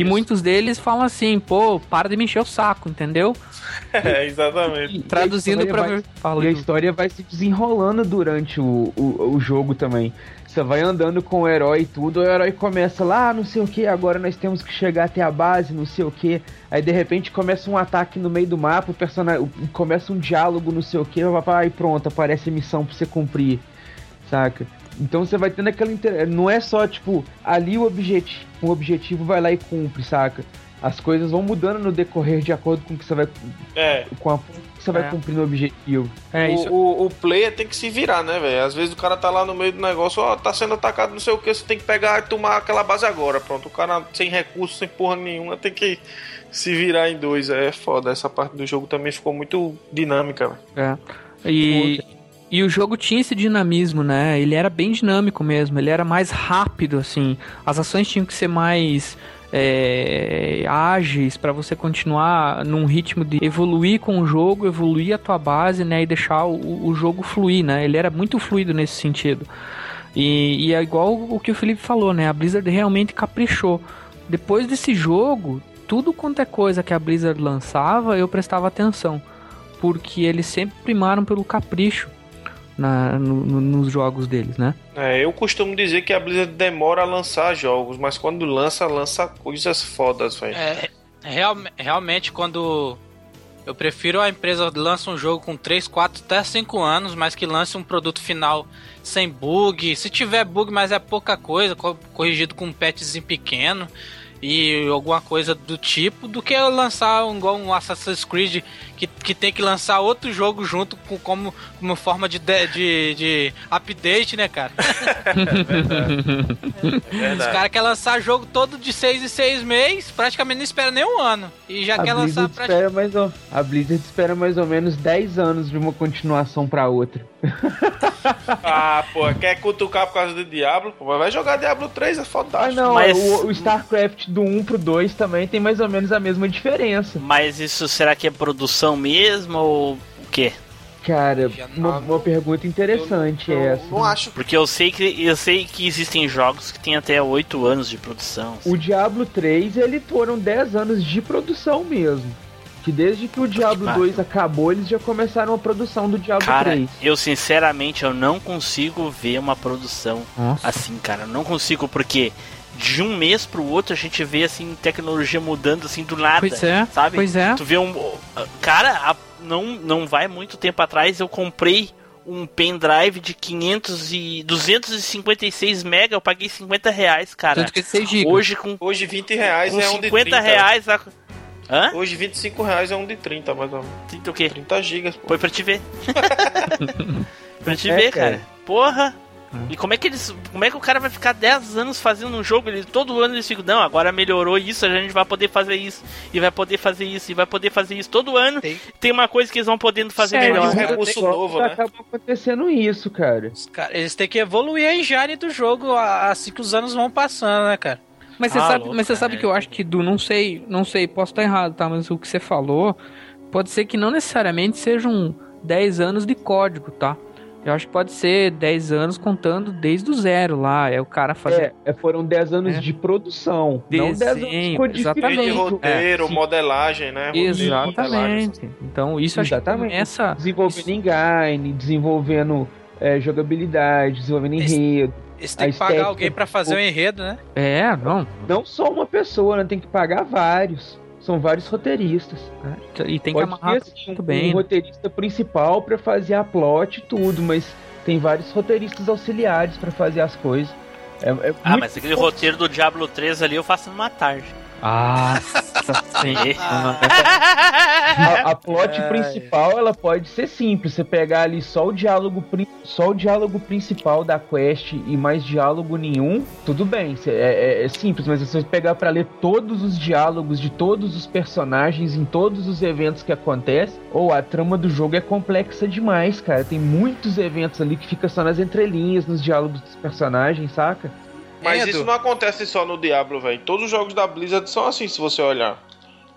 E muitos deles falam assim, pô, para de me encher o saco, entendeu? É, exatamente. E- Traduzindo a pra... história Fala, E a história vai se desenrolando durante o, o, o jogo também. Você vai andando com o herói e tudo, o herói começa lá, "Ah, não sei o que, agora nós temos que chegar até a base, não sei o que. Aí de repente começa um ataque no meio do mapa, o personagem começa um diálogo, não sei o que, e pronto, aparece a missão pra você cumprir, saca? Então você vai tendo aquela. Inter... Não é só tipo, ali o objetivo, o objetivo vai lá e cumpre, saca? As coisas vão mudando no decorrer de acordo com o que você vai. É. com a que você É. vai cumprir no objetivo. É, o, isso o, o player tem que se virar, né, velho? Às vezes o cara tá lá no meio do negócio, ó, tá sendo atacado, não sei o que, você tem que pegar e tomar aquela base agora. Pronto, o cara sem recurso, sem porra nenhuma, tem que se virar em dois. É foda. Essa parte do jogo também ficou muito dinâmica, velho. É. E, e o jogo tinha esse dinamismo, né? Ele era bem dinâmico mesmo, ele era mais rápido, assim. As ações tinham que ser mais é, ágeis para você continuar num ritmo de evoluir com o jogo, evoluir a tua base, né? E deixar o, o jogo fluir, né? Ele era muito fluido nesse sentido. E, e é igual o que o Felipe falou, né? A Blizzard realmente caprichou. Depois desse jogo, tudo quanto é coisa que a Blizzard lançava, eu prestava atenção porque eles sempre primaram pelo capricho na, no- no- nos jogos deles, né? É, eu costumo dizer que a Blizzard demora a lançar jogos, mas quando lança, lança coisas fodas, velho. É, real- realmente, quando. Eu prefiro a empresa lança um jogo com 3, 4, até 5 anos, mas que lance um produto final sem bug. Se tiver bug, mas é pouca coisa, co- corrigido com um patchzinho pequeno e alguma coisa do tipo, do que lançar um, igual um Assassin's Creed que, que tem que lançar outro jogo junto com como uma forma de, de, de, de update, né, cara? É Os verdade. caras querem lançar jogo todo de 6 em 6 meses, praticamente não espera nem um ano. E já A quer lançar Blizzard, praticamente. espera mais ou, a Blizzard espera mais ou menos 10 anos de uma continuação pra outra. Ah, pô, quer cutucar por causa do Diablo? Pô, vai jogar Diablo 3, é Ah, fantástico. não, Mas- o, o StarCraft do 1 pro 2 também tem mais ou menos a mesma diferença. Mas isso será que é produção mesmo ou o quê? Cara, uma, não- uma pergunta interessante eu, é eu essa. não acho que Porque eu sei que eu sei que existem jogos que têm até 8 anos de produção. O Diablo 3, ele foram 10 anos de produção mesmo. Que desde que o Diablo pariu. 2 acabou, eles já começaram a produção do Diablo Cara, 3. eu sinceramente eu não consigo ver uma produção Nossa. assim, cara. Eu Não consigo porque de um mês pro outro a gente vê assim tecnologia mudando assim do nada. Pois é, sabe? pois é. Tu vê um cara, a- não não vai muito tempo atrás eu comprei um pendrive de 500 e 256 mega, eu paguei 50 reais, cara. 156 GB. Hoje com, hoje 20 reais com é um de 50 30. reais a... Hã? Hoje 25 reais é um de 30, mais ou menos. Trinta o quê? 30 gigas, pô. Foi pra te ver. pra te É, ver, cara. cara. Porra. E como é que eles. Como é que o cara vai ficar 10 anos fazendo um jogo? Ele, todo ano eles ficam, não, agora melhorou isso, a gente vai poder fazer isso, e vai poder fazer isso, e vai poder fazer isso. Todo ano Tem- tem, uma coisa que eles vão podendo fazer Sério? melhor. um recurso novo, né? Acaba acontecendo isso, cara. Os cara- eles têm que evoluir a engine do jogo assim que os anos vão passando, né, cara? Mas você Ah, sabe, louco, mas você sabe que eu acho que do não sei, não sei, posso estar errado, tá? Mas o que você falou pode ser que não necessariamente sejam 10 anos de código, tá? Eu acho que pode ser 10 anos contando desde o zero lá. É o cara fazer. É, é, foram 10 anos É. de produção, não 10 anos Desenho. Vídeo, exatamente. roteiro, É, modelagem, né? Roteiro, modelagem, Exatamente. Então isso acho que Exatamente. começa. Desenvolvendo engine, desenvolvendo é, jogabilidade, desenvolvendo enredo. Têm A que pagar alguém pra fazer o enredo, né? É, não. Não só uma pessoa, né? Tem que pagar vários. São vários roteiristas. E tem que Pode amarrar ter, assim, muito um, bem. um né? roteirista principal pra fazer a plot e tudo, mas tem vários roteiristas auxiliares pra fazer as coisas. É, é Ah, mas aquele roteiro do Diablo 3 ali eu faço numa tarde. Nossa senhora. a, a plot Ai. principal ela pode ser simples. Você pegar ali só o diálogo prin- só o diálogo principal da quest e mais diálogo nenhum, tudo bem. É, é- é simples, mas se você pegar pra ler todos os diálogos de todos os personagens em todos os eventos que acontecem, ou a trama do jogo é complexa demais, cara. Tem muitos eventos ali que fica só nas entrelinhas, nos diálogos dos personagens, saca? Mas Edu. isso não acontece só no Diablo, velho. Todos os jogos da Blizzard são assim, se você olhar.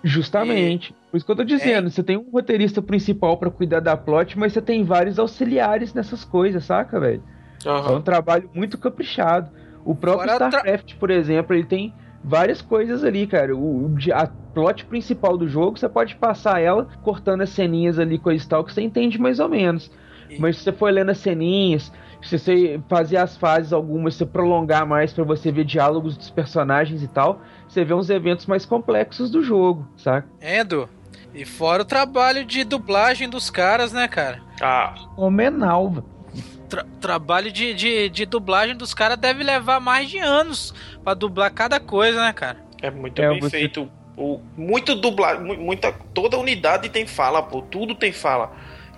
Justamente. Por isso que eu tô dizendo, você tem um roteirista principal pra cuidar da plot, mas você tem vários auxiliares nessas coisas, saca, velho? É Aham. um trabalho muito caprichado. O próprio Fora tra- StarCraft, por exemplo, ele tem várias coisas ali, cara. O, a plot principal do jogo, você pode passar ela cortando as ceninhas ali, coisa e tal, que você entende mais ou menos. E- Mas se você for lendo as ceninhas, se você fazer as fases algumas, se você prolongar mais pra você ver diálogos dos personagens e tal, você vê uns eventos mais complexos do jogo, saca? Endo. E fora o trabalho de dublagem dos caras, né, cara? Ah, Fenomenal, velho. Tra- trabalho de, de, de dublagem dos caras deve levar mais de anos pra dublar cada coisa, né, cara? é muito É, bem você- feito. O, muito dublado, mu- muita, toda unidade tem fala, pô. Tudo tem fala.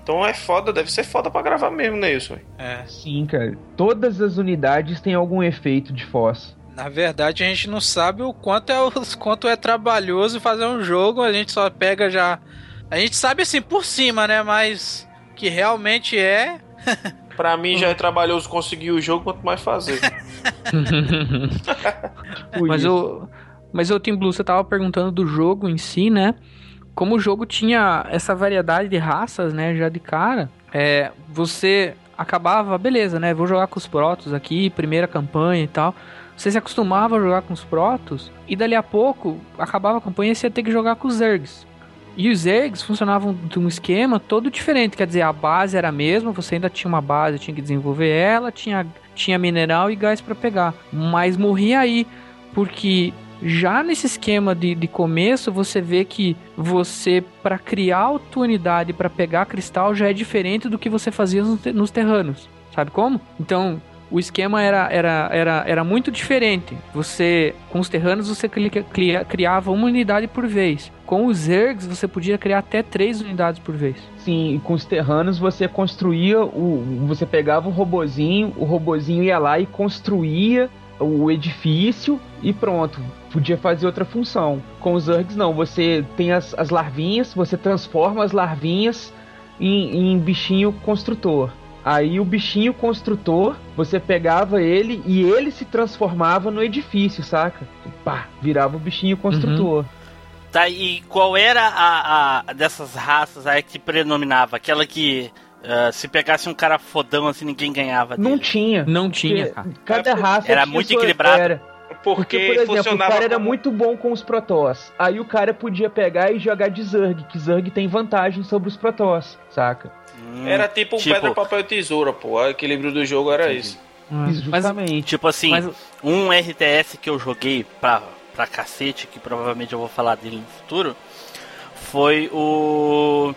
Então é foda, deve ser foda pra gravar mesmo, né, isso? É. Sim, cara. Todas as unidades têm algum efeito de Foz. Na verdade, a gente não sabe o quanto é, o quanto é trabalhoso fazer um jogo, a gente só pega já. A gente sabe assim por cima, né? Mas que realmente é. Pra mim já é trabalhoso conseguir o jogo, quanto mais fazer. Mas o, mas o Team Blue, você tava perguntando do jogo em si, né? Como o jogo tinha essa variedade de raças, né? Já de cara, é, você acabava, beleza, né? Vou jogar com os Protos aqui, primeira campanha e tal. Você se acostumava a jogar com os Protos e dali a pouco acabava a campanha e você ia ter que jogar com os Zergs. E os Zergs funcionavam de um esquema todo diferente, quer dizer, a base era a mesma, você ainda tinha uma base, tinha que desenvolver ela, tinha, tinha mineral e gás para pegar, mas morria aí, porque já nesse esquema de, de começo você vê que você para criar a tua unidade para pegar cristal já é diferente do que você fazia nos, nos terranos, sabe como? Então o esquema era, era, era, era muito diferente. Você, com os terranos, você criava uma unidade por vez. Com os Zergs, você podia criar até três unidades por vez. Sim, com os terranos você construía o. Você pegava um robozinho, o robozinho ia lá e construía o edifício e pronto. Podia fazer outra função. Com os Zergs não, você tem as, as larvinhas, você transforma as larvinhas em, em bichinho construtor. Aí o bichinho construtor, você pegava ele e ele se transformava no edifício, saca? Pá, virava o bichinho construtor. Tá, e qual era a, a- dessas raças aí que predominava? Aquela que ah, se pegasse um cara fodão assim, ninguém ganhava dele. Não tinha. Não tinha, cara. Cada raça Era tinha muito sua- equilibrado. era. Porque, Porque, por exemplo, o funcionava cara era como- muito bom com os Protoss. Aí o cara podia pegar e jogar de Zerg, que Zerg tem vantagem sobre os Protoss, saca? Hum, Era tipo, Tipo- pedra, papel e tesoura, pô. O equilíbrio do jogo era esse. Mas, Justamente. Tipo assim, mas um RTS que eu joguei pra, pra cacete, que provavelmente eu vou falar dele no futuro, foi o,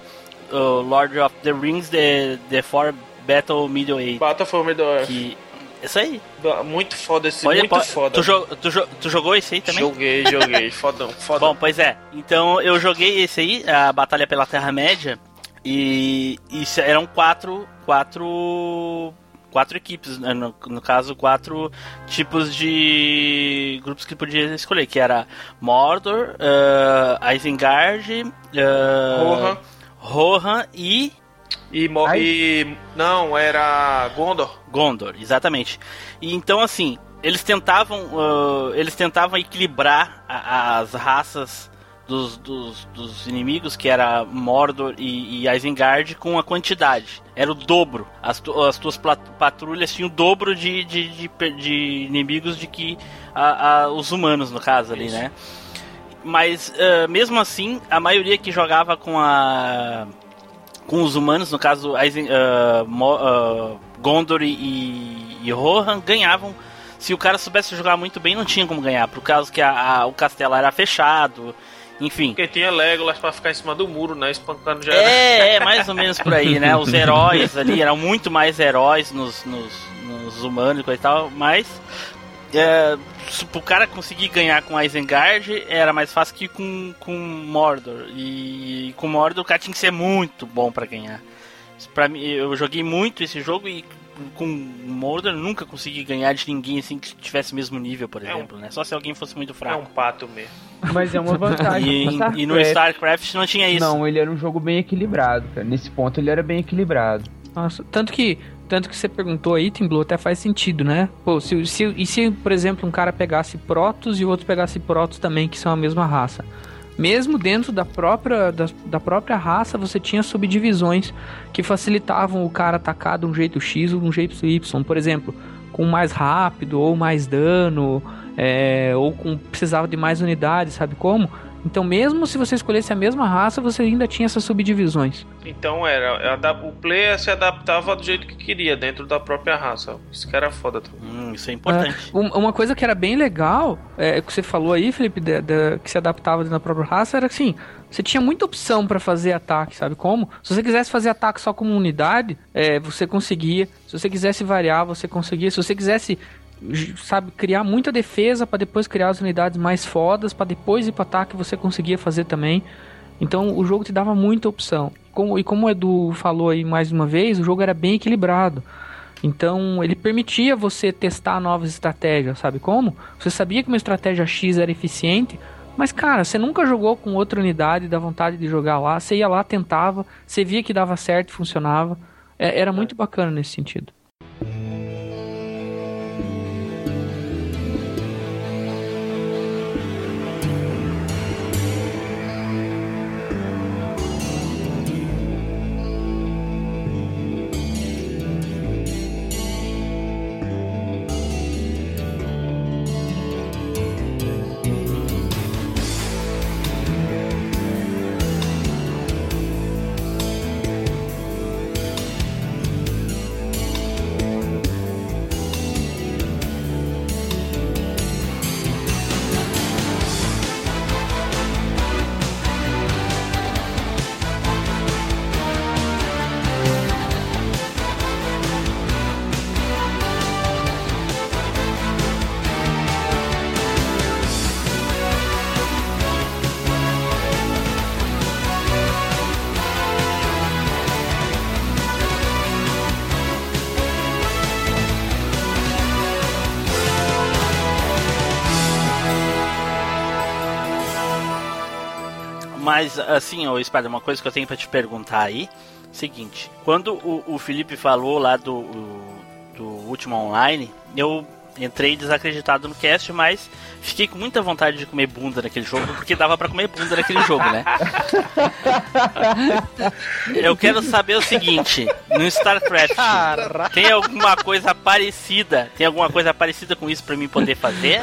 o Lord of the Rings The, the Four Battle Middle Age. Battlefield Middle Earth. Que, isso aí. Muito foda esse, Olha, muito foda. Tu, jo- tu jo- tu jogou esse aí também? Joguei, joguei. Fodão, fodão. Bom, pois é. Então eu joguei esse aí, a Batalha pela Terra-média, e, e se- eram quatro, quatro, quatro equipes, né? no, no caso quatro tipos de grupos que podia escolher, que era Mordor, uh, Isengard, uh, Rohan. Rohan e E, e. Não, era Gondor. Gondor, exatamente. E então assim, eles tentavam, ah, eles tentavam equilibrar a- as raças dos, dos, dos inimigos, que era Mordor e, e Isengard, com a quantidade. Era o dobro. As, tu- as tuas patrulhas tinham o dobro de, de, de, de inimigos de que a- a- os humanos, no caso ali, Isso. né? Mas ah, mesmo assim, a maioria que jogava com a com os humanos, no caso Eisen, ah, Mo- ah, Gondor e, e Rohan, ganhavam. Se o cara soubesse jogar muito bem, não tinha como ganhar, por causa que a- a- o castelo era fechado, enfim. Porque tinha Legolas pra ficar em cima do muro, né? Espancando já. era- É, é, mais ou menos por aí, né? Os heróis ali eram muito mais heróis nos, nos, nos humanos e tal, mas é, se o cara conseguir ganhar com Isengard era mais fácil que com, com Mordor. E com Mordor o cara tinha que ser muito bom pra ganhar. Pra mim, eu joguei muito esse jogo e com Mordor nunca consegui ganhar de ninguém assim que tivesse o mesmo nível, por É um- exemplo, né? Só se alguém fosse muito É fraco. um pato mesmo. Mas é uma vantagem. E, e no StarCraft. StarCraft não tinha isso. Não, ele era um jogo bem equilibrado, cara. Nesse ponto ele era bem equilibrado. Nossa, tanto que, tanto que você perguntou aí, Tim Blue, até faz sentido, né? Pô, se, se, e se, por exemplo, um cara pegasse Protos e o outro pegasse Protos também, que são a mesma raça? mesmo dentro da própria, da, da própria raça, você tinha subdivisões que facilitavam o cara atacar de um jeito X ou de um jeito Y. Por exemplo, com mais rápido ou mais dano, é, ou com precisava de mais unidades, sabe como? Então, mesmo se você escolhesse a mesma raça, você ainda tinha essas subdivisões. Então era, o player se adaptava do jeito que queria, dentro da própria raça. Isso que era foda também. Hum, isso é importante. É, um- uma coisa que era bem legal, é, que você falou aí, Felipe, da- da- que se adaptava na própria raça, era assim, você tinha muita opção pra fazer ataque, sabe como? Se você quisesse fazer ataque só como unidade, é, você conseguia. Se você quisesse variar, você conseguia. Se você quisesse, sabe, criar muita defesa pra depois criar as unidades mais fodas, pra depois ir pro ataque, você conseguia fazer também. Então o jogo te dava muita opção. Como- e como o Edu falou aí mais uma vez, o jogo era bem equilibrado. Então, ele permitia você testar novas estratégias, sabe como? Você sabia que uma estratégia X era eficiente, mas cara, você nunca jogou com outra unidade, dá vontade de jogar lá, você ia lá, tentava, você via que dava certo, e funcionava. É, era muito bacana nesse sentido. Mas, assim, ô Espada, uma coisa que eu tenho pra te perguntar aí. Seguinte, quando o, o Felipe falou lá do, do último online, eu entrei desacreditado no cast, mas fiquei com muita vontade de comer bunda naquele jogo, porque dava pra comer bunda naquele jogo, né? Eu quero saber o seguinte, no StarCraft, tem alguma coisa parecida? Tem alguma coisa parecida com isso pra mim poder fazer?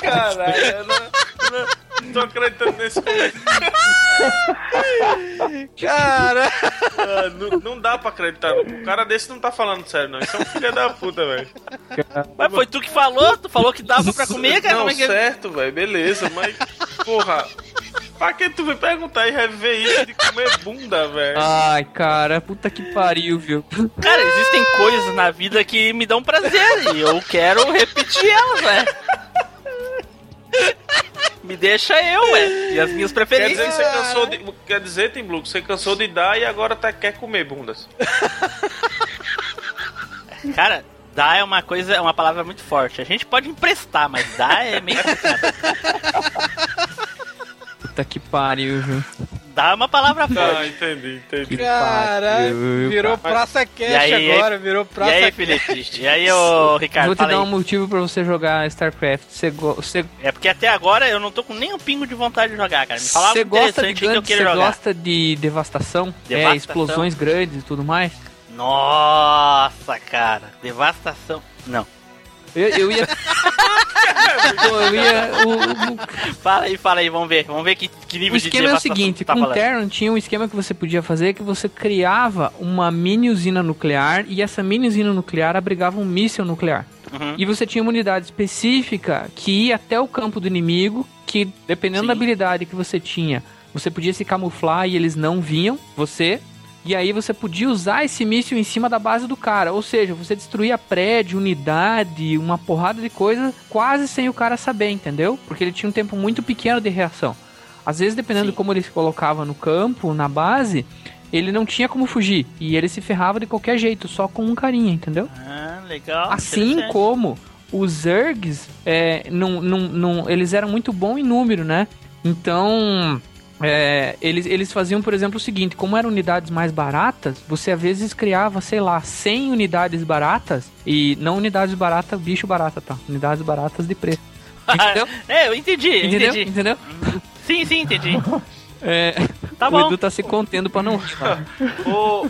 Caralho, eu não, tô acreditando nesse comentário. Cara, não, não dá pra acreditar. O cara desse não tá falando sério, não. Isso é um filho da puta, velho. Mas foi tu que falou? Tu falou que dava pra comer, cara? Não, é que... certo, velho, beleza, mas, porra, pra que tu vai perguntar e rever isso de comer bunda, velho? Ai, cara, puta que pariu, viu? Cara, existem coisas na vida que me dão prazer e eu quero repetir elas, né? Me deixa eu, ué. E as minhas Quer preferências. dizer que você cansou de. Quer dizer, Tim Blue, que você cansou de dar e agora tá, quer comer bundas. Cara, dar é uma coisa, é uma palavra muito forte. A gente pode emprestar, mas dar é meio complicado. Puta que pariu, viu? É uma palavra forte. entendi, entendi. Caralho, virou Praça Cash E aí, agora, virou E Praça aí, Cash. Felipe? E aí, ô Ricardo? Vou te dar aí. um motivo pra você jogar StarCraft. Você go- você- É porque até agora eu não tô com nem um pingo de vontade de jogar, cara. Me fala algo você gosta de você gosta de devastação? É, Devastação? explosões grandes e tudo mais? Nossa, cara. Devastação. Não. Eu, eu ia. Pô, eu ia. O, o- Fala aí, fala aí, vamos ver. Vamos ver que, que o nível de esquema é o seguinte: tá com falando. Terran tinha um esquema que você podia fazer que você criava uma mini usina nuclear e essa mini usina nuclear abrigava um míssil nuclear. Uhum. E você tinha uma unidade específica que ia até o campo do inimigo, que dependendo Sim. da habilidade que você tinha, você podia se camuflar e eles não viam você. E aí você podia usar esse míssil em cima da base do cara. Ou seja, você destruía prédio, unidade, uma porrada de coisa, quase sem o cara saber, entendeu? Porque ele tinha um tempo muito pequeno de reação. Às vezes, dependendo Sim. de como ele se colocava no campo, na base, ele não tinha como fugir. E ele se ferrava de qualquer jeito, só com um carinha, entendeu? Ah, legal. Assim como os Zergs, é, não, não, não, eles eram muito bons em número, né? Então, é, eles, eles faziam, por exemplo, o seguinte: como eram unidades mais baratas, você às vezes criava, sei lá, 100 unidades baratas, e não unidades baratas, bicho barata, tá? Unidades baratas de preço. Entendeu? é, eu entendi, eu Entendeu? entendi. Entendeu? Sim, sim, entendi. É, Tá o bom. Edu tá se contendo pra não rir. cara. Ô,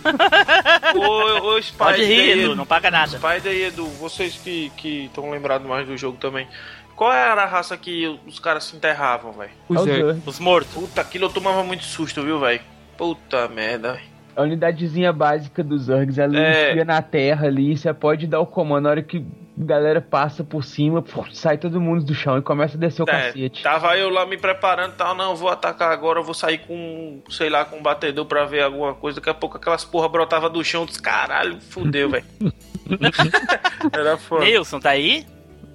ô, ô Spider Pode rir, e Edu, não paga nada. Spider e Edu, vocês que estão lembrados mais do jogo também. Qual era a raça que os caras se enterravam, velho? É o Os. Os mortos. Puta, aquilo eu tomava muito susto, viu, velho? Puta merda. A unidadezinha básica dos Zergs, ela É. enfia na terra ali, você pode dar o comando, na hora que a galera passa por cima, sai todo mundo do chão e começa a descer o É, cacete. tava eu lá me preparando e tal, não, vou atacar agora, eu vou sair com, sei lá, com um batedor pra ver alguma coisa. Daqui a pouco aquelas porra brotava do chão, dos caralho, fudeu, velho. Era foda. Nilson, tá aí?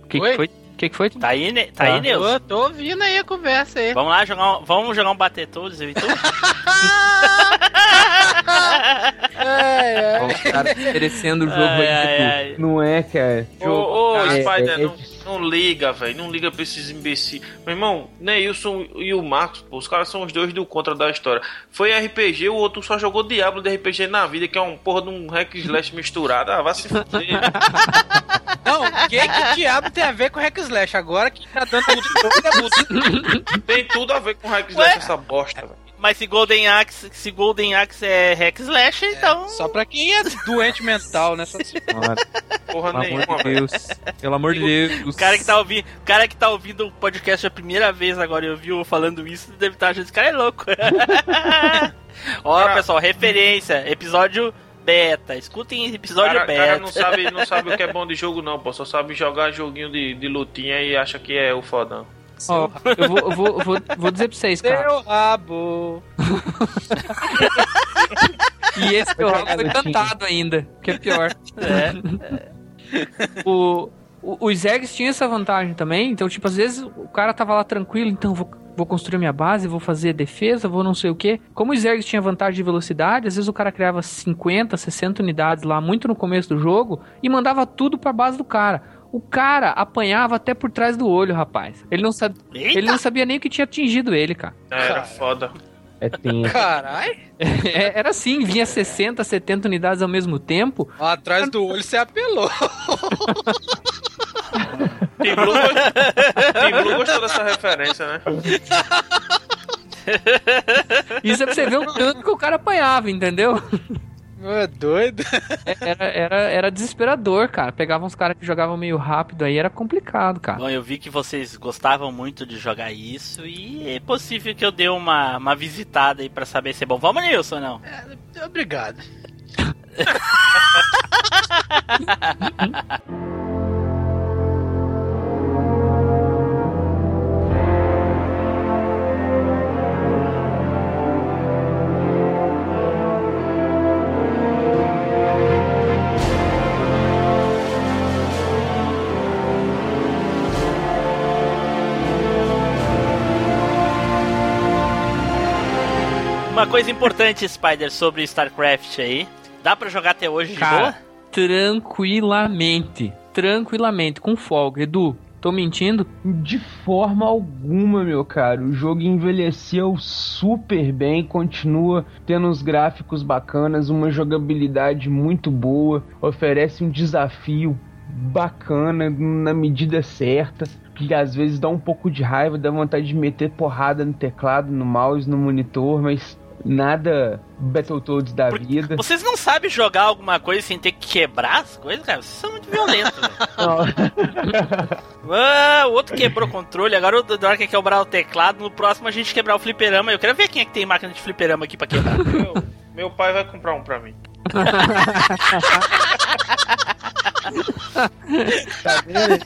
O que, que foi? O que, que foi? Tá aí, né? Tá Tá. aí, Nilson? Tô, tô ouvindo aí a conversa aí. Vamos lá jogar um, vamos jogar um bater todos, eu e tu? Ai, ai. O cara oferecendo o jogo Ai, aí ai, de tu. ai. Não é, cara. Ô, ô, É, Spider, é- não, não liga, velho. Não liga pra esses imbecis. Meu irmão, Neilson e o Marcos, pô, os caras são os dois do contra da história. Foi RPG, o outro só jogou Diablo de RPG na vida, que é um porra de um hack slash misturado. Ah, vai se fuder. Não, o que que diabo tem a ver com hack slash? Agora que tá dando de todo é música. Tem tudo a ver com hack slash essa bosta, velho. Mas se Golden Axe, se Golden Axe é hack slash, então... Só pra quem é doente mental, né? Se- Senhora, Porra Pelo amor nenhuma, de velho. Deus. Pelo amor de Deus. O cara que tá ouvindo, o cara que tá ouvindo o podcast a primeira vez agora e ouviu falando isso, deve estar achando esse cara é louco. Ó, Cara- pessoal, referência, episódio beta. Escutem episódio cara, beta. cara não, sabe, não sabe o que é bom de jogo, não, pô. Só sabe jogar joguinho de, de lutinha e acha que é o fodão. Ó, eu vou, eu vou, eu vou, vou dizer pra vocês, cara. Seu rabo. E esse teu rabo foi cantado ainda, que é pior. É. O, o- os Zergs tinham essa vantagem também, então, tipo, às vezes o cara tava lá tranquilo, então vou, vou construir minha base, vou fazer defesa, vou não sei o quê. Como os Zergs tinham vantagem de velocidade, às vezes o cara criava 50, 60 unidades lá, muito no começo do jogo, e mandava tudo pra base do cara. O cara apanhava até por trás do olho, rapaz. Ele não, Eita! ele não sabia nem o que tinha atingido ele, cara. Era foda. É tenso. Caralho. É, Era assim, vinha 60, 70 unidades ao mesmo tempo. Atrás do olho você apelou. Blue, Team Blue gostou dessa referência, né? Isso é pra você ver o tanto que o cara apanhava, entendeu? É doido. Era, era, era desesperador, cara. Pegava uns caras que jogavam meio rápido aí, era complicado, cara. Bom, eu vi que vocês gostavam muito de jogar isso e é possível que eu dê uma, uma visitada aí pra saber se é bom. Vamos, Nilson, ou não? Obrigado. Uma coisa importante, Spider, sobre StarCraft aí. Dá pra jogar até hoje de Cara, boa? tranquilamente. Tranquilamente, com folga. Edu, tô mentindo? De forma alguma, meu caro. O jogo envelheceu super bem, continua tendo uns gráficos bacanas, uma jogabilidade muito boa, oferece um desafio bacana na medida certa. Que às vezes dá um pouco de raiva, dá vontade de meter porrada no teclado, no mouse, no monitor, mas nada Battletoads da Porque vida. Vocês não sabem jogar alguma coisa sem ter que quebrar as coisas, cara? Vocês são muito violentos. Ah, o outro quebrou o controle, agora o Dork quer quebrar o teclado, no próximo a gente quebrar o fliperama. Eu quero ver quem é que tem máquina de fliperama aqui pra quebrar. Meu, meu pai vai comprar um pra mim. Tá vendo?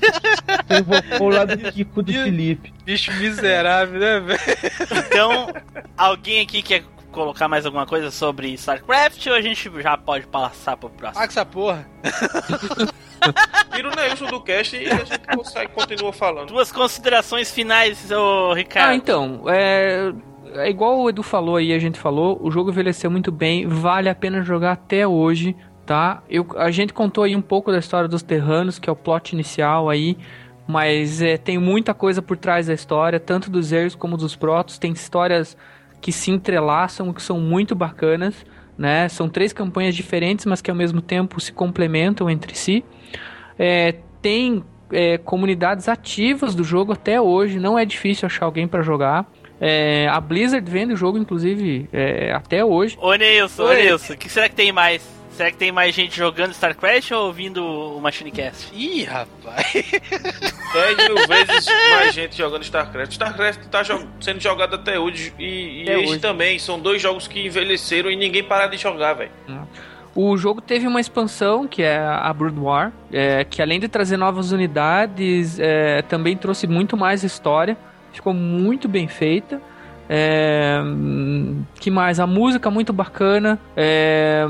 Você invocou o lado Kiko do Felipe. Bicho miserável, né, velho? Então, alguém aqui quer colocar mais alguma coisa sobre StarCraft ou a gente já pode passar pro próximo? Paga essa porra. Tira o Neilson do cast e a gente consegue, continua falando. Duas considerações finais, ô Ricardo. Ah, então, é, é igual o Edu falou aí, a gente falou, o jogo envelheceu muito bem, vale a pena jogar até hoje, tá? Eu, a gente contou aí um pouco da história dos Terranos, que é o plot inicial aí, mas é, tem muita coisa por trás da história, tanto dos Zergs como dos Protos, tem histórias que se entrelaçam, que são muito bacanas, né? São três campanhas diferentes, mas que ao mesmo tempo se complementam entre si. É, tem é, comunidades ativas do jogo até hoje. Não é difícil achar alguém pra jogar. É, a Blizzard vende o jogo, inclusive, é, até hoje. Ô Nilson, ô. Nilson, o que será que tem mais? Será que tem mais gente jogando StarCraft ou ouvindo o Machinecast? Ih, rapaz. 10 mil vezes mais gente jogando StarCraft. StarCraft tá jo- sendo jogado até hoje e, e Até esse hoje. também. São dois jogos que envelheceram e ninguém para de jogar, velho. O jogo teve uma expansão, que é a Brood War, é, que além de trazer novas unidades, é, também trouxe muito mais história. Ficou muito bem feita. É, que mais? A música muito bacana. É,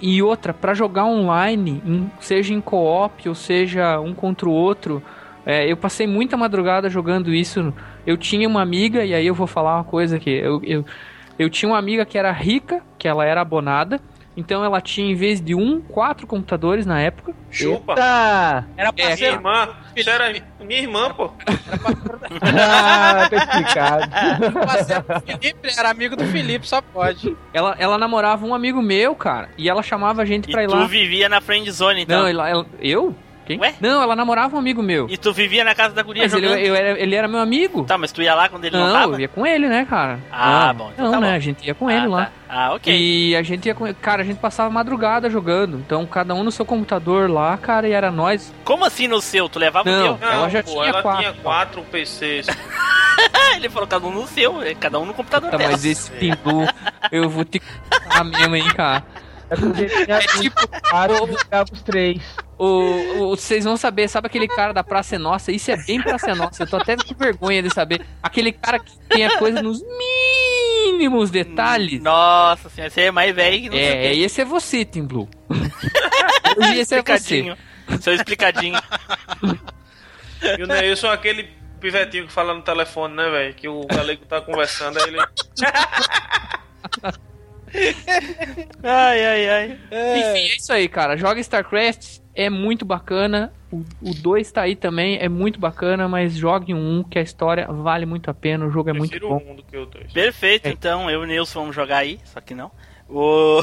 e outra, para jogar online, em- seja em co-op ou seja um contra o outro, é, eu passei muita madrugada jogando isso. Eu tinha uma amiga, e aí eu vou falar uma coisa que eu, eu, eu tinha uma amiga que era rica, que ela era abonada. Então ela tinha, em vez de um, quatro computadores na época. Chupa. Tá. Era pra É, Minha ser. irmã. Isso era minha irmã, pô. Ah, tá explicado. pra ser o Felipe, era amigo do Felipe, só pode. Ela, ela namorava um amigo meu, cara. E ela chamava a gente E pra ir tu lá. vivia na friend zone, então. Não, ela, ela- eu? Quem? Ué? Não, ela namorava um amigo meu. E tu vivia na casa da guria Mas ele, jogando? eu era, ele era meu amigo. Tá, mas tu ia lá quando ele não, não, tava? eu ia com ele, né, cara? Ah, não, bom, então Não, tá né? bom. A gente ia com Ah, ele lá. tá. Ah, ok. E a gente ia com Cara, a gente passava madrugada jogando. Então, cada um no seu computador lá, cara, e era nós. Como assim no seu? Tu levava Não. o teu? Ela já pô, tinha ela quatro. tinha quatro PCs. Ah, ele falou cada um no seu, é, cada um no computador Tá, dela. mas esse pingu, eu vou te contar mesmo, hein, cara. É porque tinha É tipo, quatro e jogava os três. o, o- vocês vão saber, sabe aquele cara da Praça é Nossa? Isso é bem Praça é Nossa. Eu tô até com vergonha de saber. Aquele cara que tem a coisa nos mínimos detalhes. Nossa senhora, você é mais velho que não sei o É, quê. esse é você, Tim Blue. Hoje esse é você. explicadinho. Seu explicadinho. E o Neilson é aquele pivetinho que fala no telefone, né, velho? Que o galego tá conversando, aí ele. ai, ai, ai. Enfim, é isso aí, cara. Joga StarCraft, é muito bacana. O 2 tá aí também, é muito bacana, mas jogue um, que a história vale muito a pena. O jogo é muito bom. um do que o dois. Perfeito, É. então eu e o Nilson vamos jogar aí, só que não. O...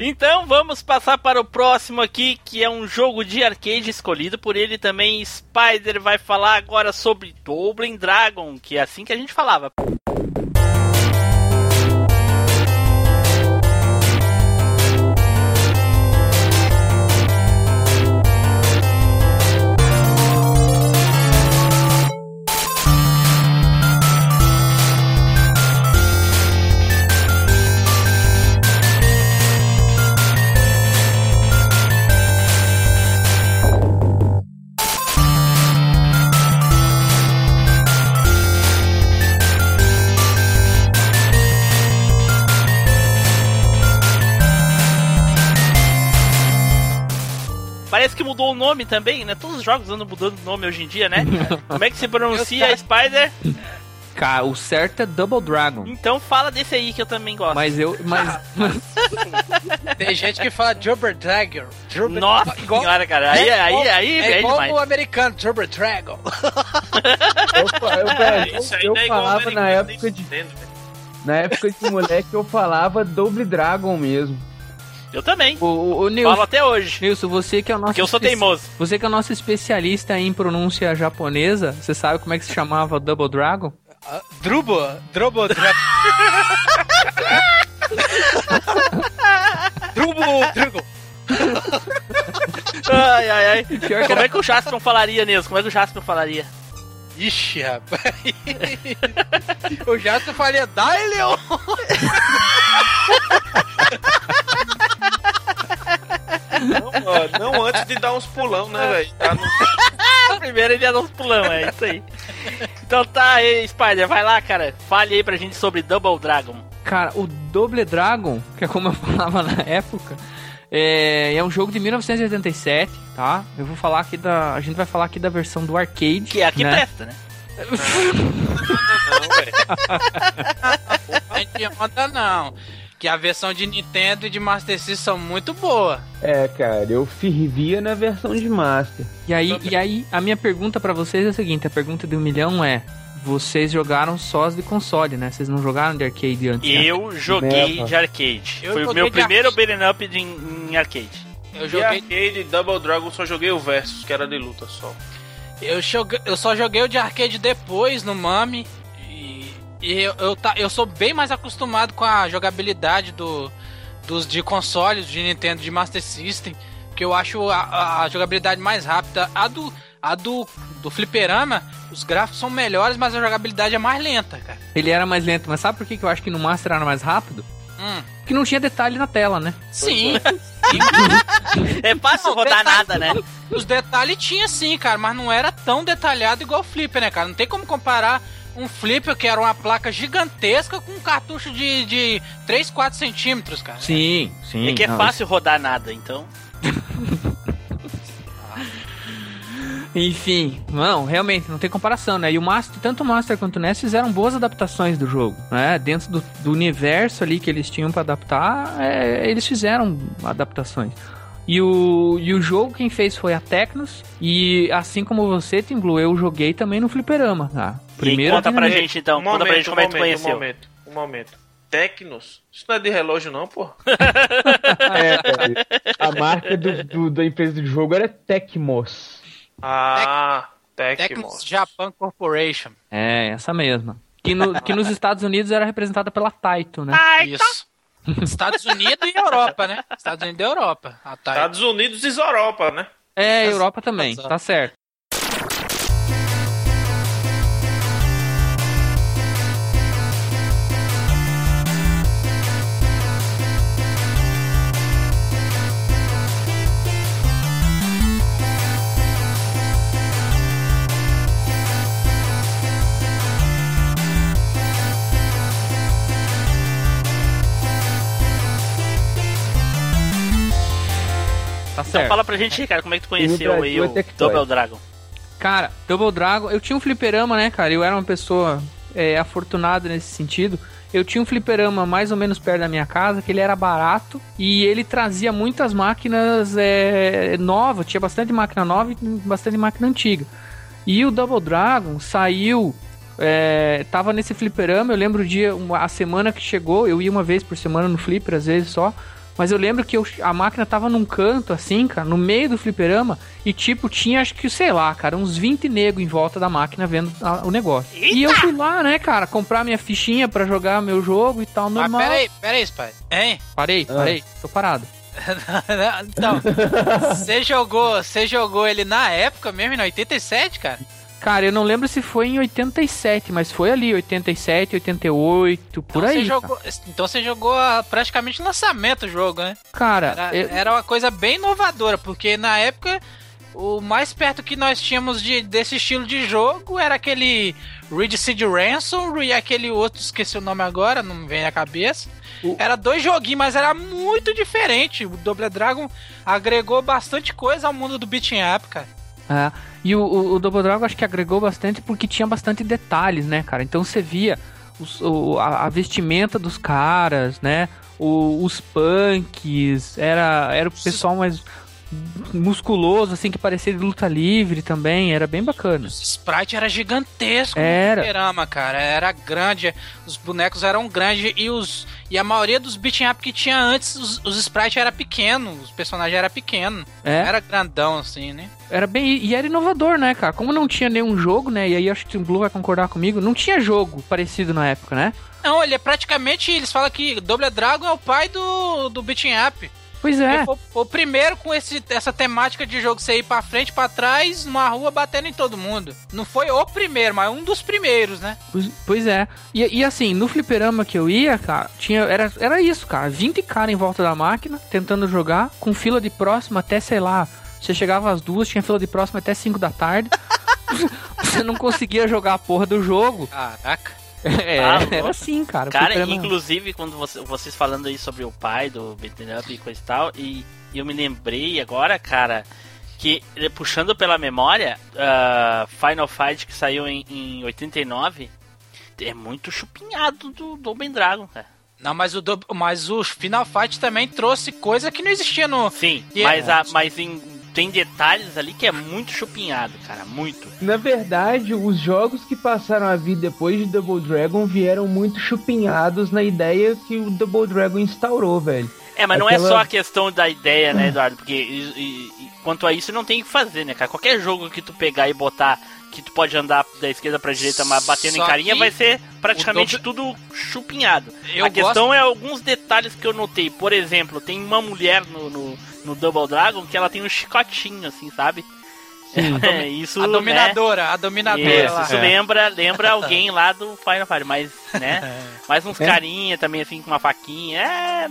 então vamos passar para o próximo aqui, que é um jogo de arcade escolhido por ele também. Spider vai falar agora sobre Double Dragon, que é assim que a gente falava. Nome também, né? Todos os jogos andam mudando o nome hoje em dia, né? Como é que se pronuncia Spider? Cara, o certo é Double Dragon. Então fala desse aí que eu também gosto. Mas eu. Mas, Tem gente que fala Jubber Dragon. Jubber- Nossa igual- senhora, cara. Aí, é aí, aí, é igual demais. o americano, Jubber Dragon. Eu, eu, velho, Isso aí eu não é igual falava na nem época de, velho. na época de moleque eu falava Double Dragon mesmo. Eu também. o, o, o Falo Nilson, até hoje. Nilson, você que é o nosso. Porque eu sou teimoso. Você que é o nosso especialista em pronúncia japonesa, você sabe como é que se chamava Double Dragon? Ah, Drubo, Drubo Dragon. Drubo, Drubo. Ai, ai, ai. Que Como é que o Jaspion falaria, Nilson? Como é que o Jaspion falaria? Ixi, rapaz. o Jato faria Dailion. Não, ó, não antes de dar uns pulão, né, velho? Tá no- Primeiro ele ia dar uns pulão, é isso aí. Então tá aí, Spider, vai lá, cara. Fale aí pra gente sobre Double Dragon. Cara, o Double Dragon, que é como eu falava na época, é, é um jogo de 1987, tá? Eu vou falar aqui da. A gente vai falar aqui da versão do arcade. Que é a que né? presta, né? Não, velho. A gente onda não. Que a versão de Nintendo e de Master System são muito boas. É, cara, eu fervia na versão de Master. E aí, e aí, a minha pergunta pra vocês é a seguinte: a pergunta de um milhão é. Vocês jogaram só as de console, né? Vocês não jogaram de arcade antes, né? Eu joguei Neva. de arcade. Eu Foi o joguei meu de primeiro beat'em up de, em arcade. Eu joguei, arcade Double Dragon só joguei o Versus, que era de luta só. eu, joguei, eu só joguei o de arcade depois no Mami. E, e eu, eu, tá, eu sou bem mais acostumado com a jogabilidade do, dos de consoles de Nintendo de Master System. Que eu acho a, a jogabilidade mais rápida. A do, a do, do Fliperama, os gráficos são melhores, mas a jogabilidade é mais lenta, cara. Ele era mais lento, mas sabe por que que eu acho que no Master era mais rápido? Hum. Que não tinha detalhe na tela, né? Sim. É fácil Não, rodar detalhe- nada, né? Os detalhes tinha sim, cara, mas não era tão detalhado igual o Flipper, né, cara? Não tem como comparar um Flipper que era uma placa gigantesca com um cartucho de, de 3, 4 centímetros, cara. Sim, sim. É que é não, fácil rodar nada, então. Enfim, não, realmente, não tem comparação, né? E o Master, tanto o Master quanto o NES fizeram boas adaptações do jogo, né? Dentro do, do universo ali que eles tinham pra adaptar, é, eles fizeram adaptações. E o, e o jogo quem fez foi a Tecnos, e assim como você, Tim Blue, eu joguei também no Fliperama, tá? e conta pra gente então, conta pra gente como é que tu um conheceu. momento, um momento. Tecnos? Isso não é de relógio não, pô. É, a marca do, do- da empresa do jogo era Tecmos. Ah, Tecnos Tecmos. Japan Corporation. É, essa mesma. Que, no- que nos Estados Unidos era representada pela Taito, né? Isso. Estados Unidos e Europa, né? Estados Unidos e Europa. Ah. Estados Unidos e Europa, né? É, Europa também, Exato. tá certo. Tá Então certo. fala pra gente, Ricardo, como é que tu conheceu aí é o Tectoy. Double Dragon? Cara, Double Dragon, eu tinha um fliperama, né, cara? Eu era uma pessoa é, afortunada nesse sentido. Eu tinha um fliperama mais ou menos perto da minha casa, que ele era barato e ele trazia muitas máquinas é, novas, tinha bastante máquina nova e bastante máquina antiga. E o Double Dragon saiu, é, tava nesse fliperama, eu lembro o dia, uma- a semana que chegou, eu ia uma vez por semana no flipper, às vezes só. Mas eu lembro que eu- a máquina tava num canto, assim, cara, no meio do fliperama, e tipo, tinha acho que, sei lá, cara, uns 20 negros em volta da máquina vendo a- o negócio. E eu fui lá, né, cara, comprar minha fichinha pra jogar meu jogo e tal, Mas normal. peraí, peraí, pai. Hein? Parei, parei, tô parado. então, você jogou, você jogou ele na época mesmo, em 87, cara? Cara, eu não lembro se foi em 87, mas foi ali, 87, 88, por então aí. Você jogou, então você jogou praticamente lançamento o jogo, né? Cara, Era, eu- era uma coisa bem inovadora, porque na época o mais perto que nós tínhamos de, desse estilo de jogo era aquele Reed Seed Ransom e aquele outro, esqueci o nome agora, não me vem à cabeça. O- Era dois joguinhos, mas era muito diferente. O Double Dragon agregou bastante coisa ao mundo do beat'em up, cara. É, e o, o, o Double Dragon acho que agregou bastante porque tinha bastante detalhes, né, cara? Então você via os- o- a, a vestimenta dos caras, né? O- os punks, era, era o pessoal mais musculoso, assim, que parecia de luta livre também, era bem bacana. O sprite era gigantesco Era. no fliperama, cara. Era grande, os bonecos eram grandes e os e a maioria dos beat'em up que tinha antes, os, os sprites era pequeno, os personagens era pequeno. É. Era grandão assim, né? Era bem. E era inovador, né, cara? Como não tinha nenhum jogo, né? E aí acho que o Blue vai concordar comigo, não tinha jogo parecido na época, né? Não, ele é praticamente, eles falam que Double Dragon é o pai do, do beat'em up. Pois é. Foi, foi o primeiro com esse, essa temática de jogo você ir pra frente, pra trás, numa rua batendo em todo mundo. Não foi o primeiro, mas um dos primeiros, né? Pois, pois é. E, e assim, no fliperama que eu ia, cara, tinha, era, era isso, cara. 20 caras em volta da máquina, tentando jogar, com fila de próxima até, sei lá. Você chegava às duas, tinha fila de próxima até 5 da tarde. você não conseguia jogar a porra do jogo. Caraca. É, Ah, era assim, cara. Cara, inclusive, quando você- vocês falando aí sobre o pai do beat'em up e coisa e tal, e eu me lembrei agora, cara, que eh, puxando pela memória, ah, Final Fight que saiu em, em 89 é muito chupinhado do Double Dragon, cara. Não, mas o, do- mas o Final Fight também trouxe coisa que não existia no. Sim, E- mas, a, mas em- tem detalhes ali que é muito chupinhado, cara, muito. Na verdade, os jogos que passaram a vir depois de Double Dragon vieram muito chupinhados na ideia que o Double Dragon instaurou, velho. É, mas não é Aquela- só a questão da ideia, né, Eduardo? Porque e- e- quanto a isso não tem o que fazer, né, cara? Qualquer jogo que tu pegar e botar que tu pode andar da esquerda pra direita, mas batendo Só em carinha, vai ser praticamente tudo chupinhado. Eu a questão é alguns detalhes que eu notei. Por exemplo, tem uma mulher no, no, no Double Dragon que ela tem um chicotinho, assim, sabe? É, isso, A né? dominadora, a dominadora Isso, lá. isso lembra, lembra alguém lá do Final Fight, mas, né? Mais uns É. carinha também, assim, com uma faquinha. É,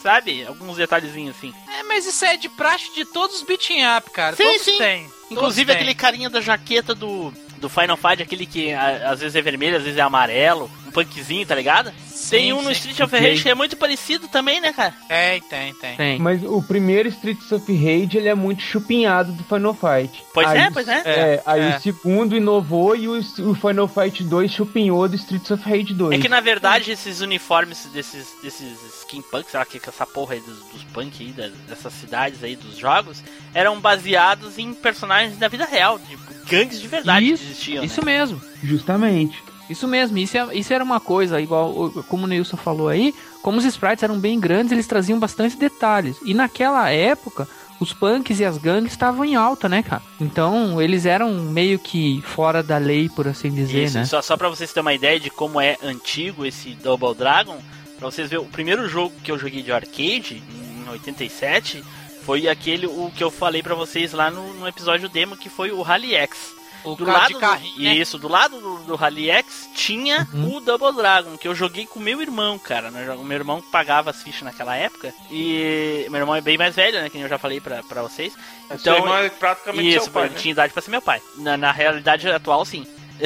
sabe? Alguns detalhezinhos assim. É, mas isso é de praxe de todos os beating up, cara. Sim, todos sim. têm. Inclusive Todos aquele têm. carinha da jaqueta do, do Final Fight, aquele que a- às vezes é vermelho, às vezes é amarelo, um punkzinho, tá ligado? tem um no sim. Street of. Rage que é muito parecido também, né, cara? Tem, tem, tem. Tem. Mas o primeiro Streets of Rage ele é muito chupinhado do Final Fight. Pois Aí é, o- pois é. É, aí é. o segundo inovou e o, o Final Fight 2 chupinhou do Streets of Rage 2. É que na verdade esses uniformes desses, desses skin punks, sei lá que que essa porra aí dos, dos punk aí, dessas cidades aí dos jogos, eram baseados em personagens da vida real, tipo, gangues de verdade isso, que existiam. isso né? mesmo. Justamente. Isso mesmo, isso, é- isso era uma coisa, igual o- como o Nilson falou aí, como os sprites eram bem grandes, eles traziam bastante detalhes. E naquela época, os punks e as gangues estavam em alta, né, cara? Então, eles eram meio que fora da lei, por assim dizer, Isso, né? só, só pra vocês terem uma ideia de como é antigo esse Double Dragon, pra vocês verem, o primeiro jogo que eu joguei de arcade, em 87, foi aquele o que eu falei pra vocês lá no, no episódio demo, que foi o Rally X. O Do lado de do- carrinho, né? Isso, do lado do, do Rally X tinha Uhum. o Double Dragon, que eu joguei com meu irmão, cara. né? O meu irmão pagava as fichas naquela época. E meu irmão é bem mais velho, né? Que eu já falei pra, pra vocês. Seu irmão é praticamente Isso, seu pai, ele né? tinha idade pra ser meu pai. Na, na realidade atual, sim.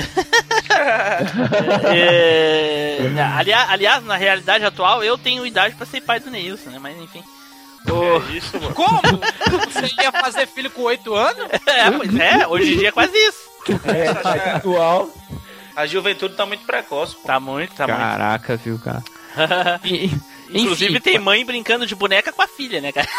É, na- aliás, aliás, na realidade atual, eu tenho idade pra ser pai do Neilson, né? Mas enfim. É isso, mano. Como? Você ia fazer filho com 8 anos? É, pois é, hoje em dia é quase isso. É, tá atual. A juventude tá muito precoce, pô. Tá muito, tá Caraca, viu, cara? E- muito. Inclusive enfim, tem mãe brincando de boneca com a filha, né, cara?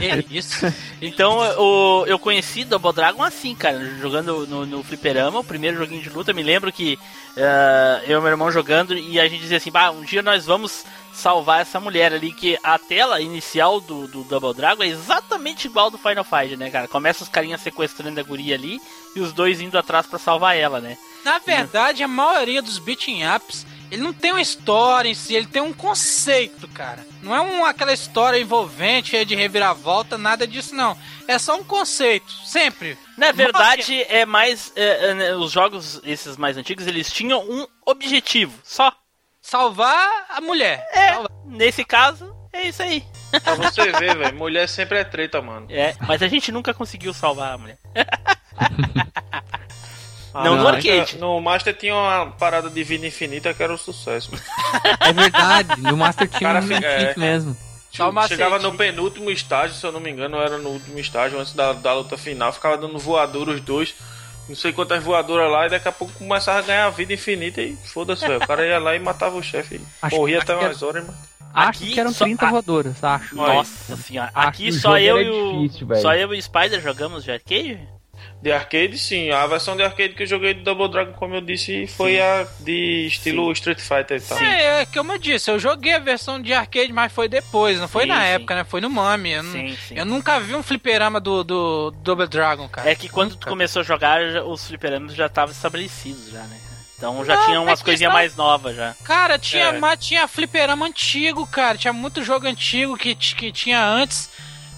É isso. Então o, eu conheci Double Dragon assim, cara, jogando no, no fliperama, o primeiro joguinho de luta. Me lembro que eh, eu e meu irmão jogando e a gente dizia assim: bah, um dia nós vamos salvar essa mulher ali. Que a tela inicial do, do Double Dragon é exatamente igual ao do Final Fight, né, cara? Começa os carinhas sequestrando a guria ali e os dois indo atrás pra salvar ela, né? Na verdade, a maioria dos beating ups, ele não tem uma história em si, ele tem um conceito, cara. Não é um, aquela história envolvente, cheia de reviravolta, nada disso não. É só um conceito, sempre. Na verdade, é mais. eh, eh, né, os jogos, esses mais antigos, eles tinham um objetivo só. Salvar a mulher. É, Salvar. nesse caso, é isso aí. Pra você ver, velho. Mulher sempre é treta, mano. É, mas a gente nunca conseguiu salvar a mulher. Ah, Não, no no arcade. Master- No Master tinha uma parada de vida infinita que era um sucesso. mano. É verdade, no Master tinha Cara, um fica- é. infinito mesmo. Chegava macetinho. no penúltimo estágio, se eu não me engano, era no último estágio, antes da, da luta final, ficava dando voadora os dois. Não sei quantas voadoras lá, e daqui a pouco começava a ganhar vida infinita e foda-se. O cara ia lá e matava o chefe. Morria até umas horas, mano. Acho Aqui que eram só- 30 ah. voadoras, acho. Nossa senhora. Aqui o só eu e o. difícil, velho. só eu e o Spider jogamos de arcade? De arcade, sim. A versão de arcade que eu joguei do Double Dragon, como eu disse, foi a de estilo Street Fighter e tal. É, é, como eu disse, eu joguei a versão de arcade, mas foi depois, não foi Sim, na sim. época, né? Foi no Mami. Eu, não- Sim, sim. eu nunca vi um fliperama do, do Double Dragon, cara. É que quando tu começou a jogar, os fliperamas já estavam estabelecidos já, né? Então já Não, tinha mas umas coisinhas questão- mais novas já. Cara, tinha, É. mas tinha fliperama antigo, cara. Tinha muito jogo antigo que, que tinha antes.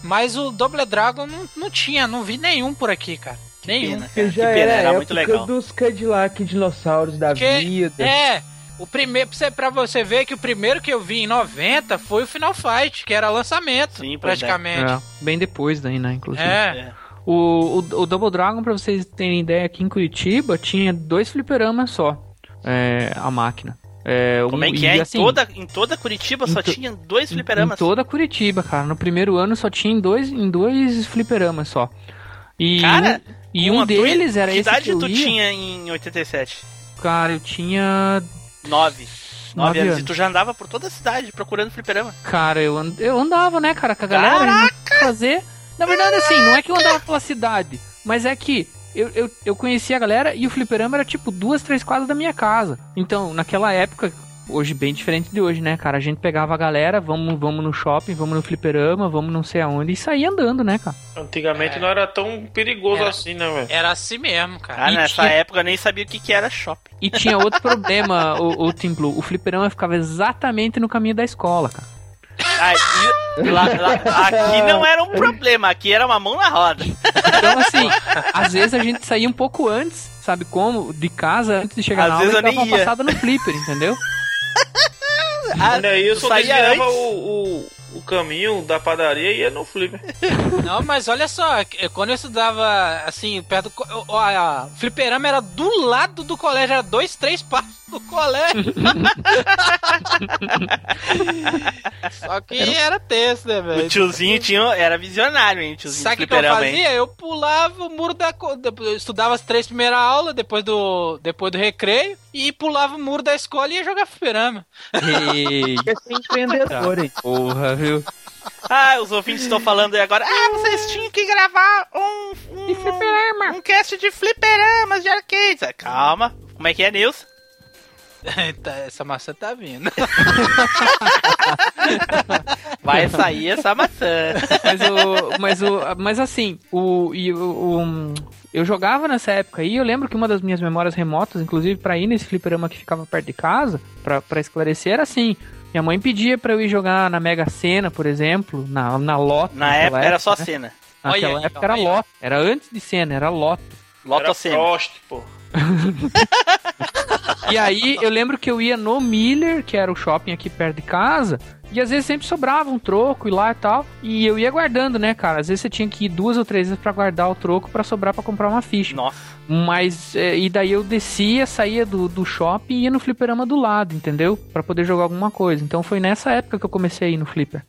Mas o Double Dragon não, não tinha, não vi nenhum por aqui, cara. Nenhum. pena. Porque já Que pena, era, era a muito legal. dos Cadillac dinossauros da Que- vida. É, o primeiro, pra você- pra você ver que o primeiro que eu vi em 90 foi o Final Fight, que era lançamento, Sim, é. praticamente. É, bem depois daí, né, inclusive. É. O, o, o Double Dragon, pra vocês terem ideia, aqui em Curitiba tinha dois fliperamas só. É, a máquina. É, Como um- é que é? Em, assim, toda, em toda Curitiba só em to- tinha dois em- fliperamas. Em toda Curitiba, cara. No primeiro ano só tinha em dois, em dois fliperamas só. E Cara, um, e um deles era que esse idade que tu ia. tinha em 87? Cara, eu tinha... Nove. Nove Nove anos. anos. E tu já andava por toda a cidade procurando fliperama. Cara, eu, and- eu andava, né, cara, com a galera. indo Fazer... Na verdade, assim, não é que eu andava pela cidade, mas é que eu, eu, eu conhecia a galera e o fliperama era tipo duas, três quadras da minha casa. Então, naquela época, Hoje bem diferente de hoje, né, cara? A gente pegava a galera, vamos, vamos no shopping, vamos no fliperama, vamos não sei aonde e saía andando, né, cara? Antigamente É. não era tão perigoso Era. assim, né, velho? Era assim mesmo, cara. Ah, E nessa tinha- época eu nem sabia o que, que era shopping. E tinha outro problema, o, o Team Blue. O fliperama ficava exatamente no caminho da escola, cara. Ah, lá- lá- aqui não era um problema, aqui era uma mão na roda. Então, assim, às vezes a gente saía um pouco antes, sabe como? De casa, antes de chegar Às na aula, vezes e eu dava nem uma ia. passada no flipper, entendeu? Ah, Olha aí, eu só desviava o, o, o caminho da padaria e ia no flipper. Não, mas olha só, eh, quando eu estudava assim, perto do. O fliperama era do lado do colégio, era dois, três passos do colégio. Só que era texto, né, O velho? tiozinho tinha, era visionário, hein? o Tiozinho Sabe o que, eu fazia? Eu pulava o muro da. Eu estudava as três primeiras aulas, depois do, depois do recreio, e pulava o muro da escola e ia jogar fliperama. Ei, Quer ser empreendedor, hein? porra, viu? Ah, os ouvintes estão falando aí agora. Ah, vocês tinham que gravar um. Um, um cast de fliperamas de arcades. Calma. Como é que é, Nilson? Essa maçã tá vindo. Vai sair essa maçã. Mas o. Mas o. Mas assim, o. E o, o- eu jogava nessa época aí, eu lembro que uma das minhas memórias remotas, inclusive pra ir nesse fliperama que ficava perto de casa, pra, pra esclarecer, era assim. Minha mãe pedia pra eu ir jogar na Mega Sena, por exemplo, na, na Loto. Na naquela época era só né? cena. Naquela Olha época era olha aí. Loto. Era antes de Sena, era Loto. Loto Era cena. Prost, pô. E aí eu lembro que eu ia no Miller, que era o shopping aqui perto de casa, e às vezes sempre sobrava um troco e lá e tal. E eu ia guardando, né, cara? Às vezes você tinha que ir duas ou três vezes pra guardar o troco pra sobrar pra comprar uma ficha. Nossa. Mas, é, e daí eu descia, saía do, do shopping e ia no fliperama do lado, entendeu? Pra poder jogar alguma coisa. Então foi nessa época que eu comecei a ir no flipper.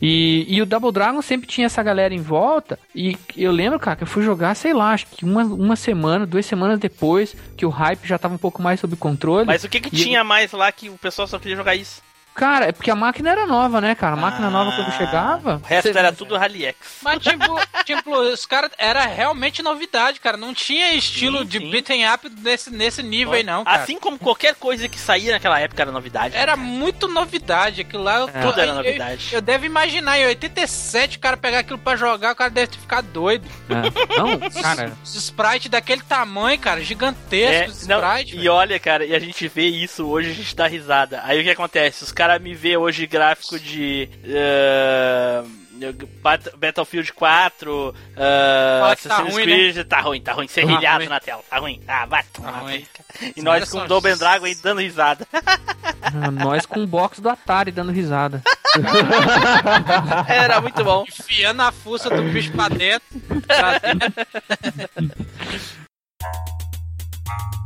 E, e o Double Dragon sempre tinha essa galera em volta. E eu lembro, cara, que eu fui jogar, sei lá, acho que uma, uma semana, duas semanas depois, que o hype já tava um pouco mais sob controle. Mas o que que tinha mais lá que o pessoal só queria jogar isso? Cara, é porque a máquina era nova, né, cara? A máquina nova quando chegava. O resto cê- era tudo Rally X. Mas, tipo, tipo os caras. Era realmente novidade, cara. Não tinha estilo Sim, de sim. beaten up nesse, nesse nível aí, não, cara. Assim como qualquer coisa que saía naquela época era novidade. Era muito novidade. Aquilo lá. eu- Tudo era eu- novidade. Eu, eu devo imaginar, em 87, o cara pegar aquilo pra jogar, o cara deve ter ficado doido. É. Não, cara. Os sprites daquele tamanho, cara, É, gigantesco, os não, sprites. e velho. olha, cara, e a gente vê isso hoje, a gente dá risada. Aí o que acontece? Os caras me vê hoje gráfico de. eh, Bat- Battlefield 4, uh, que tá Assassin's ruim, Creed, tá ruim, tá ruim, serrilhado ruim. na tela, tá ruim. Ah, vai Tá ruim. cara. E nós com o Double Dragon aí dando risada. Ah, Nós com o box do Atari dando risada. Era muito bom. Enfiando a fuça do bicho pra dentro. pra dentro.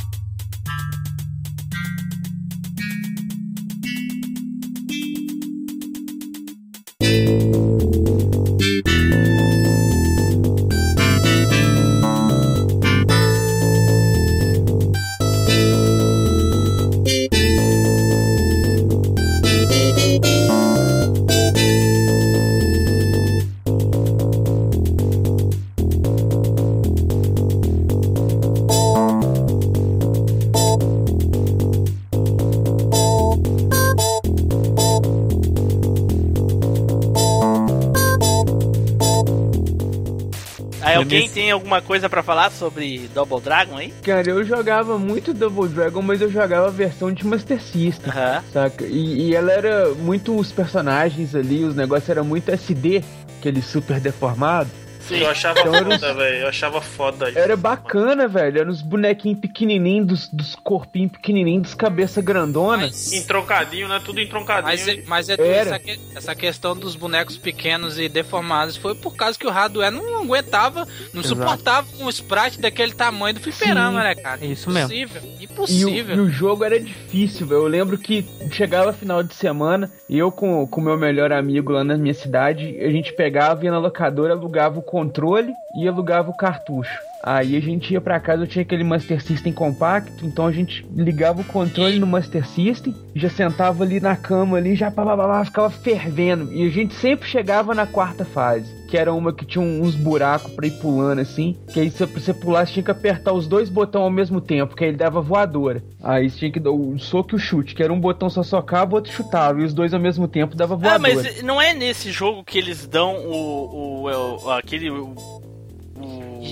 alguém nesse- tem alguma coisa pra falar sobre Double Dragon aí? Cara, eu jogava muito Double Dragon, mas eu jogava a versão de Master System. Aham. Saca? E, e ela era muito os personagens ali, os negócios era muito SD, aquele super deformado. Sim. Eu achava Então foda, velho. Eu achava foda isso. Era bacana, velho. Era uns bonequinhos pequenininhos, dos, dos corpinhos pequenininhos, dos cabeça grandona. Mas, Entroncadinho, né? Tudo entroncadinho. mas, é- mas é Era. essa, que- essa questão dos bonecos pequenos e deformados foi por causa que o hardware não aguentava, não Exato. suportava um sprite daquele tamanho do fliperama, Sim, né, cara? é isso mesmo. Impossível. E o, Impossível. e o jogo era difícil, velho. Eu lembro que chegava final de semana, eu com o meu melhor amigo lá na minha cidade, a gente pegava, ia na locadora, alugava o controle e alugava o cartucho. Aí a gente ia pra casa, eu tinha aquele Master System compacto, então a gente ligava o controle no Master System, já sentava ali na cama ali, já pá, pá, pá, ficava fervendo. E a gente sempre chegava na quarta fase. que era uma que tinha uns buracos pra ir pulando assim. Que aí pra você pular, você tinha que apertar os dois botões ao mesmo tempo, que aí ele dava voadora. Aí você tinha que dar o soco e o chute, que era um botão só socava, o outro chutava. E os dois ao mesmo tempo dava voadora. Ah, mas não é nesse jogo que eles dão o. o, o- aquele. O,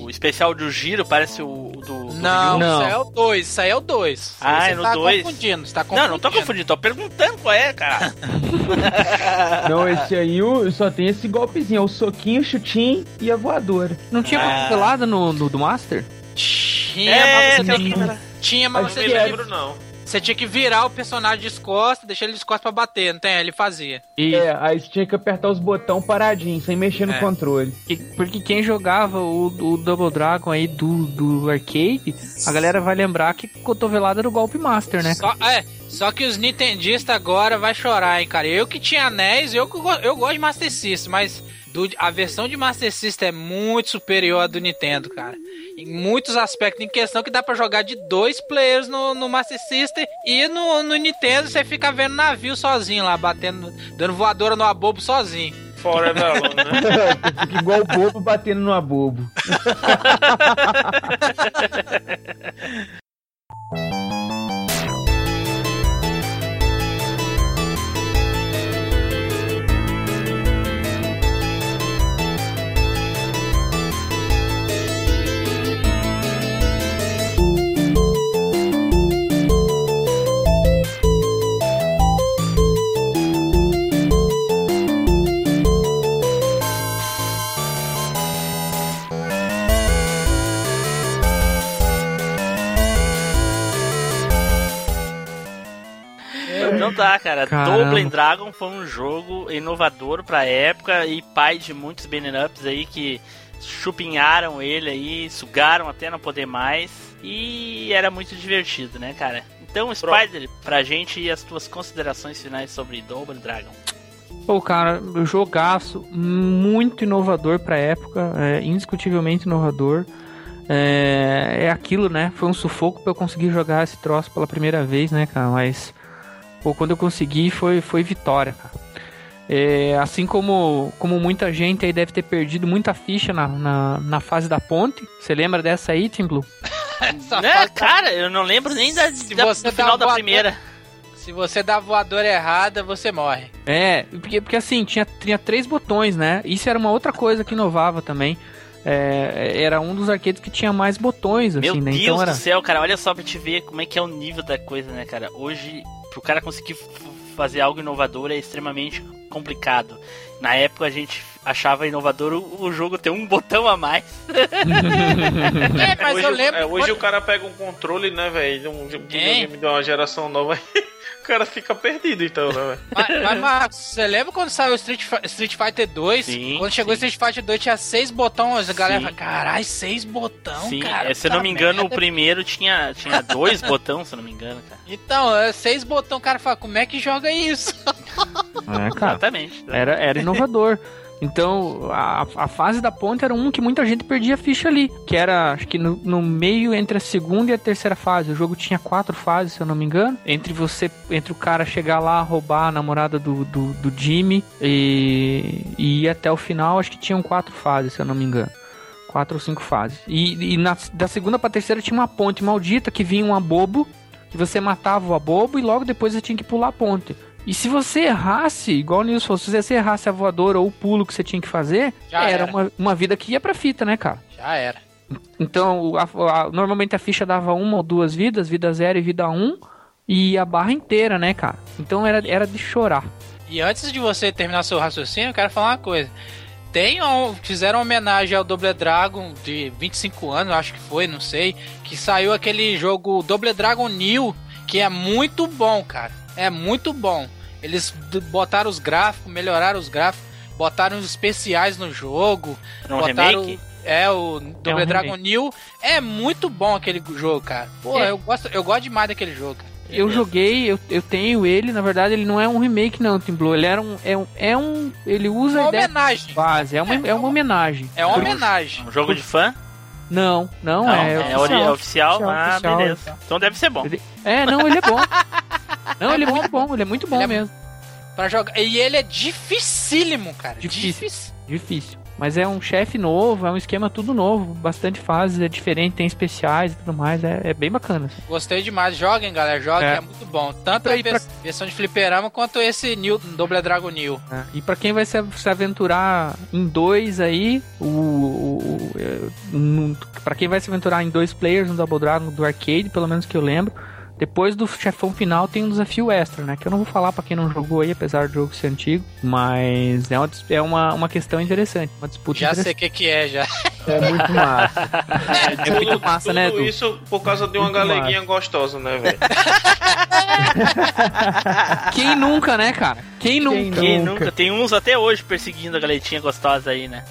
o especial do giro, parece o, o do. do Não? Não. isso aí é o 2, isso aí é o 2. Ah, você é no tá dois. confundindo, você tá Não, confundindo. não tô confundindo, tô perguntando qual é, cara. Não, esse aí o- só tem esse golpezinho, é o soquinho, o chutinho e a voadora. Não tinha Ah. cotovelada no, no do Master? Tinha, É, mas você tinha, aquela- tinha, mas você é. que, lembro não. Você tinha que virar o personagem de costas, deixar ele de costas pra bater, não tem? Ele fazia. Isso. É, aí você tinha que apertar os botões paradinho, sem mexer no É. controle. Que- Porque quem jogava o, o Double Dragon aí do, do arcade, a galera vai lembrar que cotovelada era o golpe Master, né? Só, é, só que os nintendistas agora vai chorar, hein, cara. Eu que tinha anéis, eu, eu gosto de Master System, mas do- a versão de Master System é muito superior à do Nintendo, cara. Em muitos aspectos, em questão que dá pra jogar de dois players no, no Master System e no, no Nintendo você fica vendo navio sozinho lá, batendo, dando voadora no abobo sozinho. Forever Alone, né? Fica igual o bobo batendo no abobo. Então tá, cara. Caramba. Double Dragon foi um jogo inovador pra época e pai de muitos beat'em ups aí que chupinharam ele aí, sugaram até não poder mais e era muito divertido, né, cara? Então, Spider, pra gente e as tuas considerações finais sobre Double Dragon. Pô, cara, jogaço muito inovador pra época, é, indiscutivelmente inovador. É, é aquilo, né? Foi um sufoco pra eu conseguir jogar esse troço pela primeira vez, né, cara? Mas, pô, quando eu consegui foi, foi vitória, cara. É, assim como, como muita gente aí deve ter perdido muita ficha na, na, na fase da ponte. Você lembra dessa aí, Tim Blue? Né, cara, eu não lembro nem da, Se da- você do dá final da primeira. Se você dá voadora errada, você morre. É, porque, porque assim, tinha, tinha três botões, né? Isso era uma outra coisa que inovava também. É, era um dos arcades que tinha mais botões, assim, Meu né? Deus Então era. do céu, cara, olha só pra te ver como é que é o nível da coisa, né, cara? Hoje, pro cara conseguir fazer algo inovador é extremamente complicado. Na época a gente achava inovador o, o jogo ter um botão a mais. É, mas hoje, eu o- lembro. é, hoje quando- o cara pega um controle, né, velho? Um um videogame de uma geração nova cara fica perdido, então, né? Mas, mas, Marcos, você lembra quando saiu o Street, Street Fighter 2? Sim, quando chegou o sim. Street Fighter 2 tinha seis botões. A galera fala, caralho, seis botão, Sim, cara. é, se eu não me engano, o merda." primeiro tinha, tinha dois botões, se eu não me engano, cara. Então, é seis botão, o cara fala, como é que joga isso? É, cara. Exatamente. Era, era inovador. Então, a, a fase da ponte era um que muita gente perdia ficha ali. Que era, acho que no, no meio entre a segunda e a terceira fase. O jogo tinha quatro fases, se eu não me engano. Entre você, entre o cara chegar lá, roubar a namorada do, do, do Jimmy e, e ir até o final, acho que tinham quatro fases, se eu não me engano. Quatro ou cinco fases. E, e na, da segunda pra terceira tinha uma ponte maldita que vinha um abobo. Que você matava o abobo e logo depois você tinha que pular a ponte. E se você errasse, igual o Nilson falou, se você errasse a voadora ou o pulo que você tinha que fazer, Já era, era. Uma, uma vida que ia pra fita, né, cara? Já era. Então, a- a- normalmente a ficha dava uma ou duas vidas, vida zero e vida um, e a barra inteira, né, cara? Então era, era de chorar. E antes de você terminar seu raciocínio, eu quero falar uma coisa. Tem um, fizeram homenagem ao Double Dragon de 25 anos, acho que foi, não sei, que saiu aquele jogo Double Dragon New, que é muito bom, cara. É muito bom. Eles botaram os gráficos, melhoraram os gráficos, botaram os especiais no jogo, Era um botaram remake? É, o Double um Dragon New. É muito bom aquele jogo, cara. Pô, É. eu, gosto, eu gosto demais daquele jogo, cara. Eu joguei, eu, eu tenho ele, na verdade ele não é um remake não, Tim Blue, ele era um, é um, é um ele usa Uma a ideia homenagem. base, é uma, é uma homenagem. É uma homenagem. Um jogo de fã? Não, não, Não, é, é, ori- é oficial? Ah, oficial. beleza. Então deve ser bom. Ele- É, não, ele é bom. Não, ele é muito bom, ele é muito bom Ele é mesmo. Pra jogar. E ele é dificílimo, cara. Difícil. Difícil. Difícil. Mas é um chefe novo, é um esquema tudo novo, bastante fases, é diferente, tem especiais e tudo mais, é, é bem bacana. assim. Gostei demais. Joguem, galera. Joguem, É. é, muito bom. Tanto a pra- vers- versão de fliperama quanto esse New, Double Dragon New. né? E pra quem vai se, se aventurar em dois aí, o, o, o é, pra quem vai se aventurar em dois players no Double Dragon do arcade, pelo menos que eu lembro, depois do chefão final tem um desafio extra, né? Que eu não vou falar pra quem não jogou aí, apesar do jogo ser antigo, mas é uma, é uma, uma questão interessante, uma disputa Já sei interessante. o que, que é, já. É muito massa. É muito massa, né, Tudo Edu? isso por causa de uma Muito galeguinha gostosa, né, velho? Quem nunca, né, cara? Quem nunca? Quem Quem Nunca. nunca? Tem uns até hoje perseguindo a galetinha gostosa aí, né?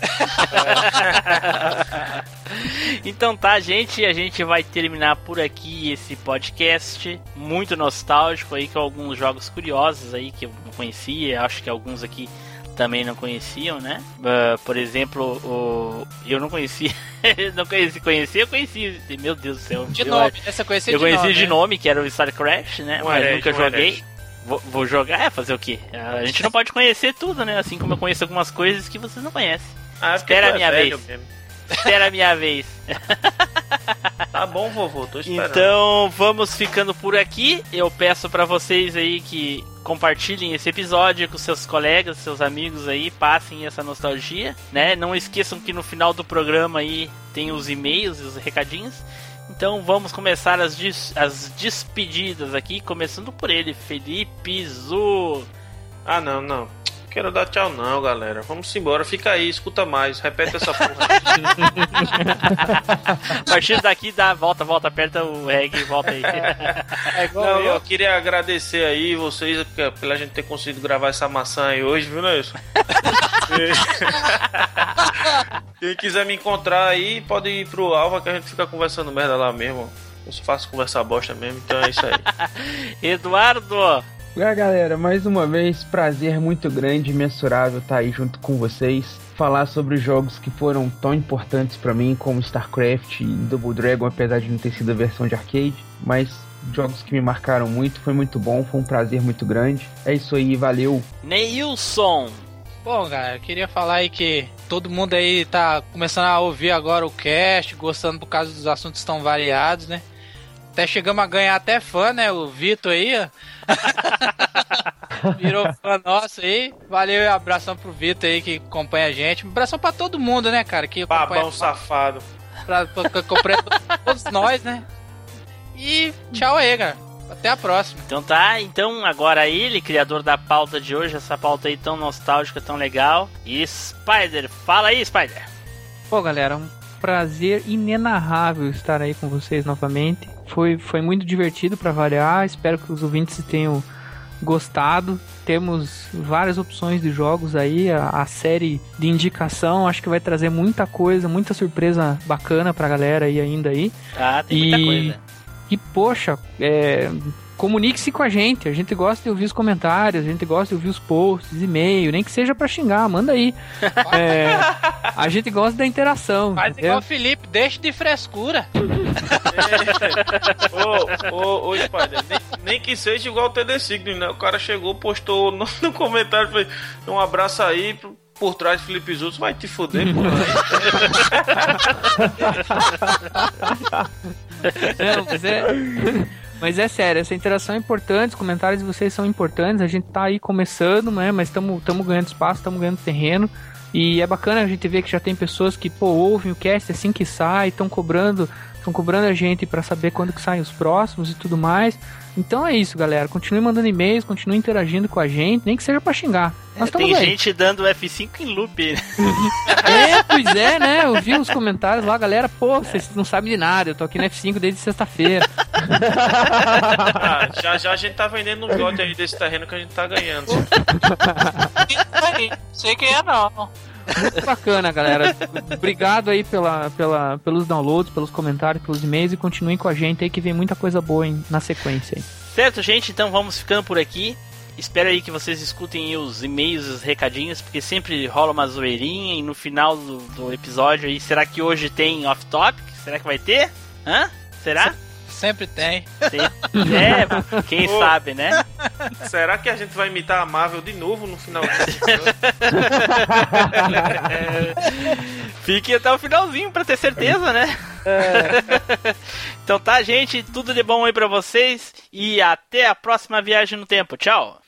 então tá, gente, a gente vai terminar por aqui esse podcast muito nostálgico aí com alguns jogos curiosos aí que eu não conhecia, acho que alguns aqui também não conheciam, né? Ah, por exemplo, o eu não conhecia, não conheci, conhecia, eu conheci, meu Deus do céu. De eu, nome, né? Você conhecia eu de conheci nome, de né? nome, que era o Star Crash, né? Um mas herege, nunca um joguei. herege. Vou, vou jogar, é fazer o quê? A gente não pode conhecer tudo, né? Assim como eu conheço algumas coisas que vocês não conhecem. Ah, Espera a é minha velho vez. mesmo. Espera a minha vez. Tá bom, vovô, tô esperando. Então, vamos ficando por aqui. Eu peço pra vocês aí que compartilhem esse episódio com seus colegas, seus amigos aí, passem essa nostalgia, né? Não esqueçam que no final do programa aí tem os e-mails e os recadinhos. Então vamos começar as, des- as despedidas aqui, começando por ele, Felipe Zu. Ah, não, não. Quero dar tchau não, galera. Vamos embora. Fica aí, escuta mais. Repete essa porra. A partir daqui dá, volta, volta, aperta o reggae e volta aí. É igual Não, eu. eu queria agradecer aí vocês porque- pela gente ter conseguido gravar essa maçã aí hoje, viu, Nelson? Quem quiser me encontrar aí, pode ir pro Alva que a gente fica conversando merda lá mesmo. Eu só faço conversar bosta mesmo, então é isso aí. Eduardo, Ah, galera, mais uma vez, prazer muito grande, imensurável estar aí junto com vocês. Falar sobre jogos que foram tão importantes pra mim, como StarCraft e Double Dragon, apesar de não ter sido a versão de arcade. Mas jogos que me marcaram muito, foi muito bom, foi um prazer muito grande. É isso aí, valeu! Neilson. Bom, cara, eu queria falar aí que todo mundo aí tá começando a ouvir agora o cast, gostando por causa dos assuntos tão variados, né? Até chegamos a ganhar até fã, né? O Vitor aí, ó. Virou fã nosso aí. Valeu e abração pro Vitor aí que acompanha a gente. Um abração pra todo mundo, né, cara? Que Babão safado. pra, pra, pra, acompanha todos nós, né? E tchau aí, cara. Até a próxima. Então tá, então agora ele, criador da pauta de hoje, essa pauta aí tão nostálgica, tão legal. E Spider, fala aí, Spider. Pô, galera, um prazer inenarrável estar aí com vocês novamente. Foi, foi muito divertido para variar. Espero que os ouvintes tenham gostado. Temos várias opções de jogos aí. A, a série de indicação acho que vai trazer muita coisa, muita surpresa bacana pra galera aí ainda aí. Ah, tem muita E- coisa. E poxa, é, comunique-se com a gente. A gente gosta de ouvir os comentários, a gente gosta de ouvir os posts, e-mail, nem que seja pra xingar, manda aí. É, a gente gosta da interação. Faz entendeu? igual o Felipe, deixa de frescura. Ô, ô, ô, Spider, nem, nem que seja igual o TD Signo, né? O cara chegou, postou no, no comentário, falei, um abraço aí pro- por trás de Felipe Zutz, vai te fuder, pô. Não, mas é. Mas é sério, essa interação é importante, os comentários de vocês são importantes, a gente tá aí começando, né? Mas estamos ganhando espaço, estamos ganhando terreno. E é bacana a gente ver que já tem pessoas que, pô, ouvem o cast assim que sai, estão cobrando, estão cobrando a gente para saber quando que saem os próximos e tudo mais. Então é isso, galera. Continue mandando e-mails, continue interagindo com a gente, nem que seja para xingar. Nós Tem estamos aí. gente dando F5 em loop. É, pois é, né? Eu vi os comentários lá, galera, pô, vocês não sabem de nada, eu tô aqui no F5 desde sexta-feira. Ah, já já a gente tá vendendo um lote aí desse terreno que a gente tá ganhando. Sei quem é não. Muito bacana, galera. Obrigado aí pela, pela, pelos downloads, pelos comentários, pelos e-mails e continuem com a gente aí que vem muita coisa boa hein, na sequência. Certo, gente? Então vamos ficando por aqui. Espero aí que vocês escutem os e-mails, os recadinhos, porque sempre rola uma zoeirinha e no final do, do episódio aí, será que hoje tem off-topic? Será que vai ter? Hã? Será? Sempre tem. Sim. É, quem Ô. sabe, né? Será que a gente vai imitar a Marvel de novo no final? Fique até o finalzinho pra ter certeza, né? então tá, gente, tudo de bom aí pra vocês e até a próxima viagem no tempo. Tchau.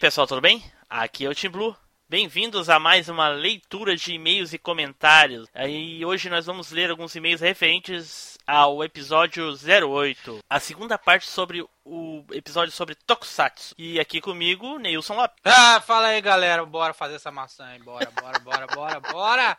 Pessoal, tudo bem? Aqui é o Tim Blue. Bem-vindos a mais uma leitura de e-mails e comentários. Aí hoje nós vamos ler alguns e-mails referentes ao episódio 08, a segunda parte sobre o episódio sobre Tokusatsu. E aqui comigo, Neilson Lopes. Ah, fala aí, galera. Bora fazer essa maçã aí. Bora, bora, bora, bora, bora.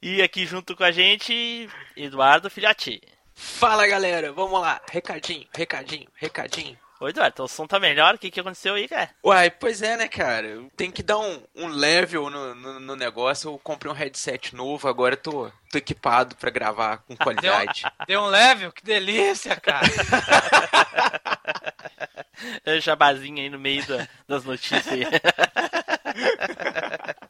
E aqui junto com a gente, Eduardo Filhote. Fala galera, vamos lá, recadinho, recadinho, recadinho. Oi, Eduardo, teu som tá melhor? O que, que aconteceu aí, cara? Uai, pois é, né, cara? Tem que dar um, um level no, no, no negócio. Eu comprei um headset novo, agora eu tô, tô equipado pra gravar com qualidade. Deu um level? Que delícia, cara. É jabazinho aí no meio da- das notícias aí.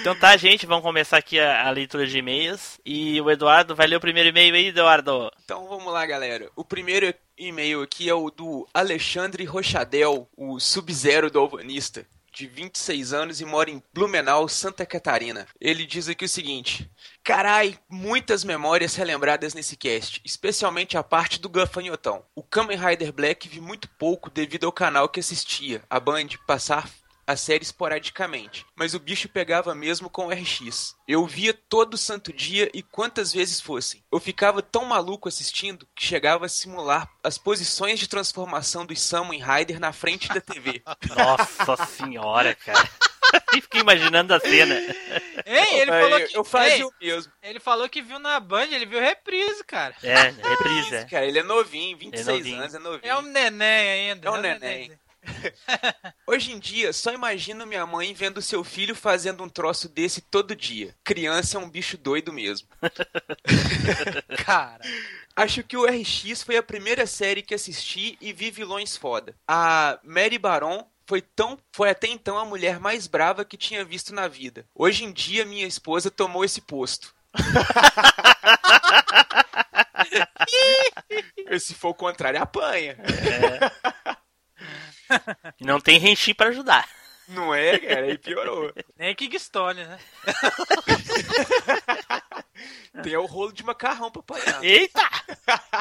Então tá, gente, vamos começar aqui a, a leitura de e-mails. E o Eduardo vai ler o primeiro e-mail aí, Eduardo. Então vamos lá, galera. O primeiro e-mail aqui é o do Alexandre Rochadel, o Sub-Zero do Alvanista, de 26 anos e mora em Blumenau, Santa Catarina. Ele diz aqui o seguinte: Carai, muitas memórias relembradas nesse cast, especialmente a parte do gafanhotão. O Kamen Rider Black vi muito pouco devido ao canal que assistia, a Band, passar a série esporadicamente, mas o bicho pegava mesmo com o RX. Eu via todo santo dia e quantas vezes fossem. Eu ficava tão maluco assistindo que chegava a simular as posições de transformação dos Summon Rider na frente da TV. Nossa senhora, cara. Fiquei imaginando a cena. Hein, ele falou eu- que. eu fazia Ei, o mesmo. ele falou que viu na Band, ele viu reprise, cara. É, reprise, é. Cara, ele é novinho, 26 novinho. anos, é novinho. É um neném ainda. É um neném. Hoje em dia, só imagino minha mãe vendo seu filho fazendo um troço desse todo dia. Criança é um bicho doido mesmo. Cara. Acho que o RX foi a primeira série que assisti e vi vilões foda. A Mary Baron foi tão foi até então a mulher mais brava que tinha visto na vida. Hoje em dia minha esposa tomou esse posto. Se for o contrário, apanha. E não tem Renchi pra ajudar. Não é, cara? Aí piorou. Nem Kickstone, né? Tem o rolo de macarrão pra apanhar. Eita!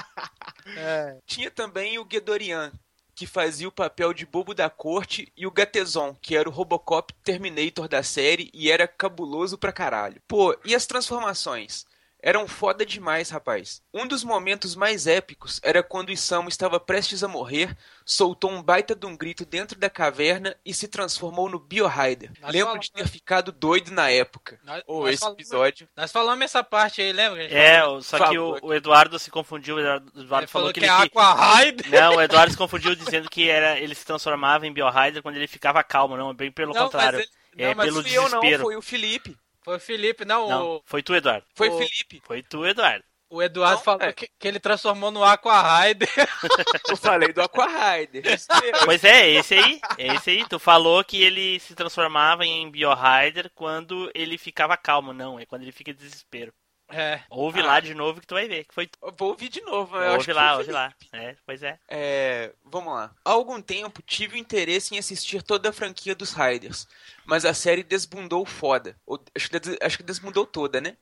Tinha também o Gedorian, que fazia o papel de bobo da corte, e o Gatezon, que era o Robocop Terminator da série e era cabuloso pra caralho. Pô, e as transformações? Eram foda demais, rapaz. Um dos momentos mais épicos era quando Isamu estava prestes a morrer, soltou um baita de um grito dentro da caverna e se transformou no Biohider. Lembro falamos- de ter ficado doido na época. Nós- nós esse falamos- episódio. Nós falamos essa parte aí, lembra? É, falou? só que o, o Eduardo se confundiu. O Eduardo, Ele falou, falou que que ele. é Aqua Rider. Não, o Eduardo se confundiu dizendo que era, ele se transformava em Biohider quando ele ficava calmo, não, bem pelo Não, contrário. mas ele- é não, mas pelo Fui eu não, desespero. foi o Felipe. Foi o Felipe, não, Não, o, foi tu, Eduardo. Foi O- Felipe. Foi tu, Eduardo. o Eduardo Não, falou é. que, que ele transformou no Aqua Rider. Eu falei do Aqua Rider. Pois é, esse aí. É esse aí. Tu falou que ele se transformava em Biohider quando ele ficava calmo. Não, é quando ele fica em desespero. É. Ouve Ah. lá de novo que tu vai ver. Que foi Vou ouvir de novo. Ouve lá, ouve lá. É, pois é. É, vamos lá. Há algum tempo tive o interesse em assistir toda a franquia dos Riders, mas a série desbundou foda. Ou- acho, que des- acho que desbundou toda, né?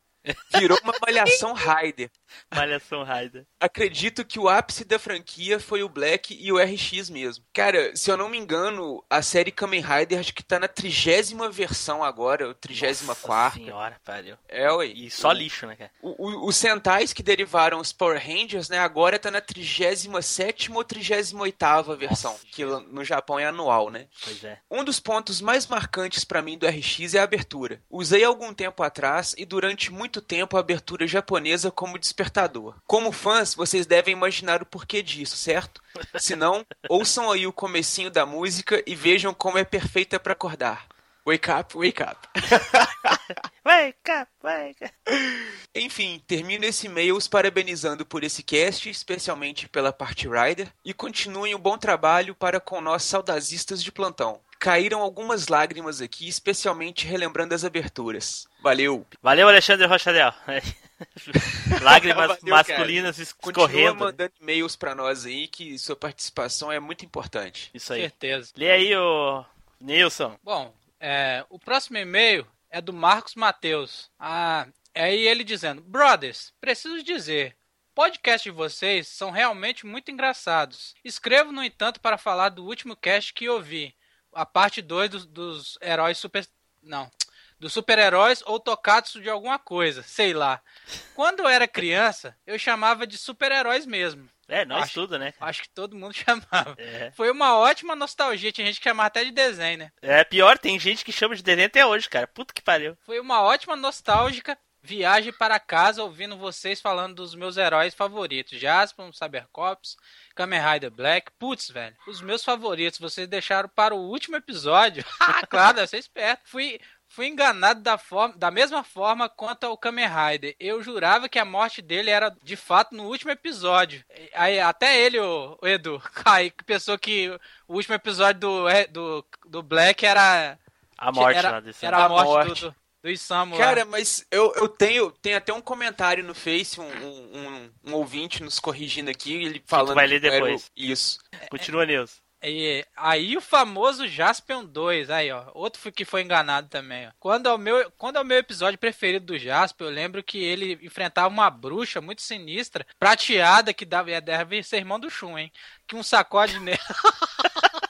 Virou uma malhação Rider. Malhação Rider. Acredito que o ápice da franquia foi o Black e o RX mesmo. Cara, se eu não me engano, a série Kamen Rider acho que tá na trigésima versão agora, ou trigésima quarta. senhora, pariu. É, ué. E só lixo, né, cara? O- o- os Sentais que derivaram os Power Rangers, né, agora tá na 37 ou 38 versão, Nossa. que no Japão é anual, né? Pois é. Um dos pontos mais marcantes pra mim do RX é a abertura. Usei algum tempo atrás e durante muito tempo a abertura japonesa como despertador. Como fãs, vocês devem imaginar o porquê disso, certo? Se não, ouçam aí o comecinho da música e vejam como é perfeita pra acordar. Wake up, wake up. Wake up, wake up. Enfim, termino esse e-mail os parabenizando por esse cast, especialmente pela parte Rider, e continuem o bom trabalho para com nós saudazistas de plantão. Caíram algumas lágrimas aqui, especialmente relembrando as aberturas. Valeu! Valeu, Alexandre Rochadel. Lágrimas Valeu, masculinas Continua escorrendo. mandando e-mails pra nós aí, que sua participação é muito importante. Isso aí. Certeza. Lê aí, o Nilson. Bom, é, o próximo e-mail é do Marcos Mateus. Ah, é aí ele dizendo: Brothers, preciso dizer. Podcasts de vocês são realmente muito engraçados. Escrevo, no entanto, para falar do último cast que ouvi, a parte 2 dos, dos heróis super. Não. Dos super-heróis ou tokatsu de alguma coisa, sei lá. Quando eu era criança, eu chamava de super-heróis mesmo. É, nós Acho- tudo, né? Acho que todo mundo chamava. É. Foi uma ótima nostalgia, tinha gente que chamava até de desenho, né? é pior, tem gente que chama de desenho até hoje, cara. Puta que pariu. Foi uma ótima nostálgica viagem para casa ouvindo vocês falando dos meus heróis favoritos. Jaspion, Cybercops, Kamen Rider Black. Putz, velho, os meus favoritos vocês deixaram para o último episódio. Ah, claro, deve ser esperto. Fui, fui enganado da, forma, da mesma forma quanto ao Kamen Rider. Eu jurava que a morte dele era de fato no último episódio. Aí, até ele, o, o Edu, Kaique, pensou que o último episódio do, é, do, do Black era... A morte era, desse Era a A morte, morte. do, do, do Isamu lá. Cara, mas eu, eu tenho tem até um comentário no Face, um, um, um- um ouvinte nos corrigindo aqui, ele falando. vai ler depois. Isso. Continua, Nilson. E aí o famoso Jaspion 2, aí ó, outro que foi enganado também, ó. Quando é o meu, quando é o meu episódio preferido do Jaspion, eu lembro que ele enfrentava uma bruxa muito sinistra, prateada que dava, deve ser irmão do Shun, hein, que um sacode nele.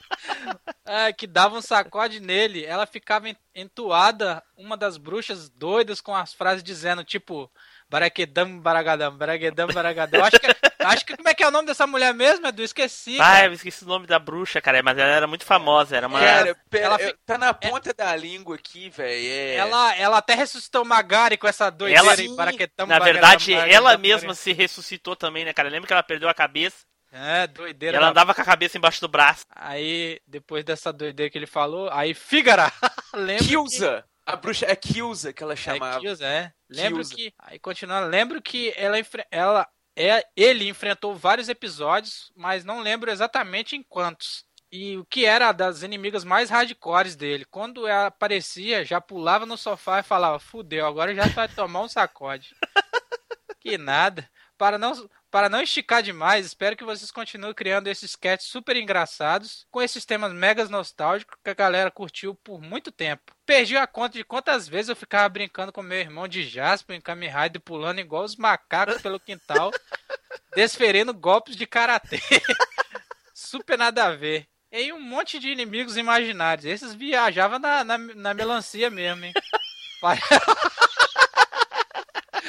é, que dava um sacode nele, ela ficava en- entoada, uma das bruxas doidas, com as frases dizendo, tipo, baraquedam, baragadam, baraquedam, baragadam. Acho que, acho que, como é que é o nome dessa mulher mesmo, Edu? Esqueci. Ah, eu esqueci o nome da bruxa, cara, mas ela era muito famosa, era uma... Cara, pera, ela eu- tá na ponta da língua aqui, velho. É... Ela, ela até ressuscitou Magari com essa doideira Ela- aí, baraquedam, Na baragadam, verdade, baragadam, ela baragadam. mesma se ressuscitou também, né, cara? Lembra que ela perdeu a cabeça É, e doideira. ela da andava com a cabeça embaixo do braço. Aí, depois dessa doideira que ele falou, aí Fígara, lembra Kilza! A bruxa é Kilza que ela que... chamava. É, Kilza, é. Lembro Kilza. que, aí continuando, lembro que ela, ela é, ele enfrentou vários episódios, mas não lembro exatamente em quantos. E o que era das inimigas mais hardcores dele. Quando ela aparecia, já pulava no sofá e falava, fudeu, agora já vai tomar um sacode. que nada. Para não, para não esticar demais, espero que vocês continuem criando esses sketches super engraçados, com esses temas megas nostálgicos que a galera curtiu por muito tempo. Perdi a conta de quantas vezes eu ficava brincando com meu irmão de Jasper em Kamen Rider, pulando igual os macacos pelo quintal, desferindo golpes de karatê. super nada a ver. E um monte de inimigos imaginários. Esses viajavam na, na, na melancia mesmo, hein?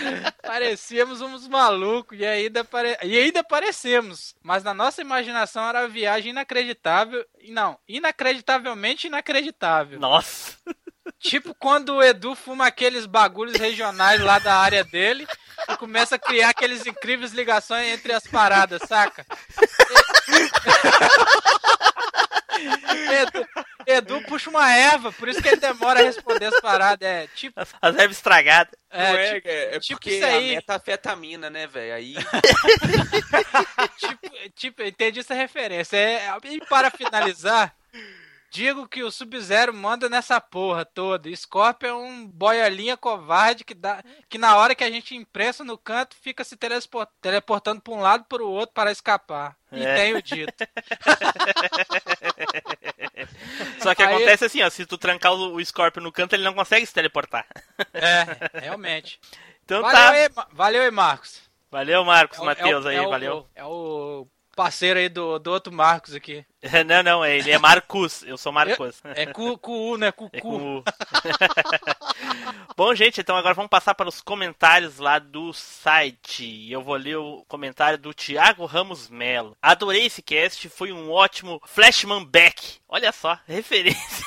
Pare- Parecíamos uns malucos e ainda, pare... e ainda parecemos. Mas na nossa imaginação era uma viagem inacreditável. e Não, inacreditavelmente inacreditável. Nossa! Tipo quando o Edu fuma aqueles bagulhos regionais lá da área dele e começa a criar aqueles incríveis ligações entre as paradas, saca? Edu, Edu puxa uma erva, por isso que ele demora a responder as paradas. É tipo. As, as ervas estragadas. É, é, tipo, é, é tipo porque isso a aí. metafetamina, né, velho? Aí. tipo, tipo, entendi essa referência. É, e para finalizar, digo que o Sub-Zero manda nessa porra toda. Scorpion é um boiolinha covarde que, dá, que na hora que a gente imprensa no canto fica se teleportando para um lado para o outro para escapar. E É. tenho dito. Só que Aí- acontece assim, ó, se tu trancar o, o Scorpion no canto, ele não consegue se teleportar. É, realmente. Então Valeu, tá. aí, valeu aí, Marcos. Valeu, Marcos, É o- Matheus é o- aí, é o- valeu. É o parceiro aí do, do outro Marcos aqui. Não, não, é- ele é Marcos, eu sou Marcos. É com, com U, né? Com É cu. Bom, gente, então agora vamos passar para os comentários lá do site. Eu vou ler o comentário do Thiago Ramos Melo. Adorei esse cast, foi um ótimo Flashman Back. Olha só, referência.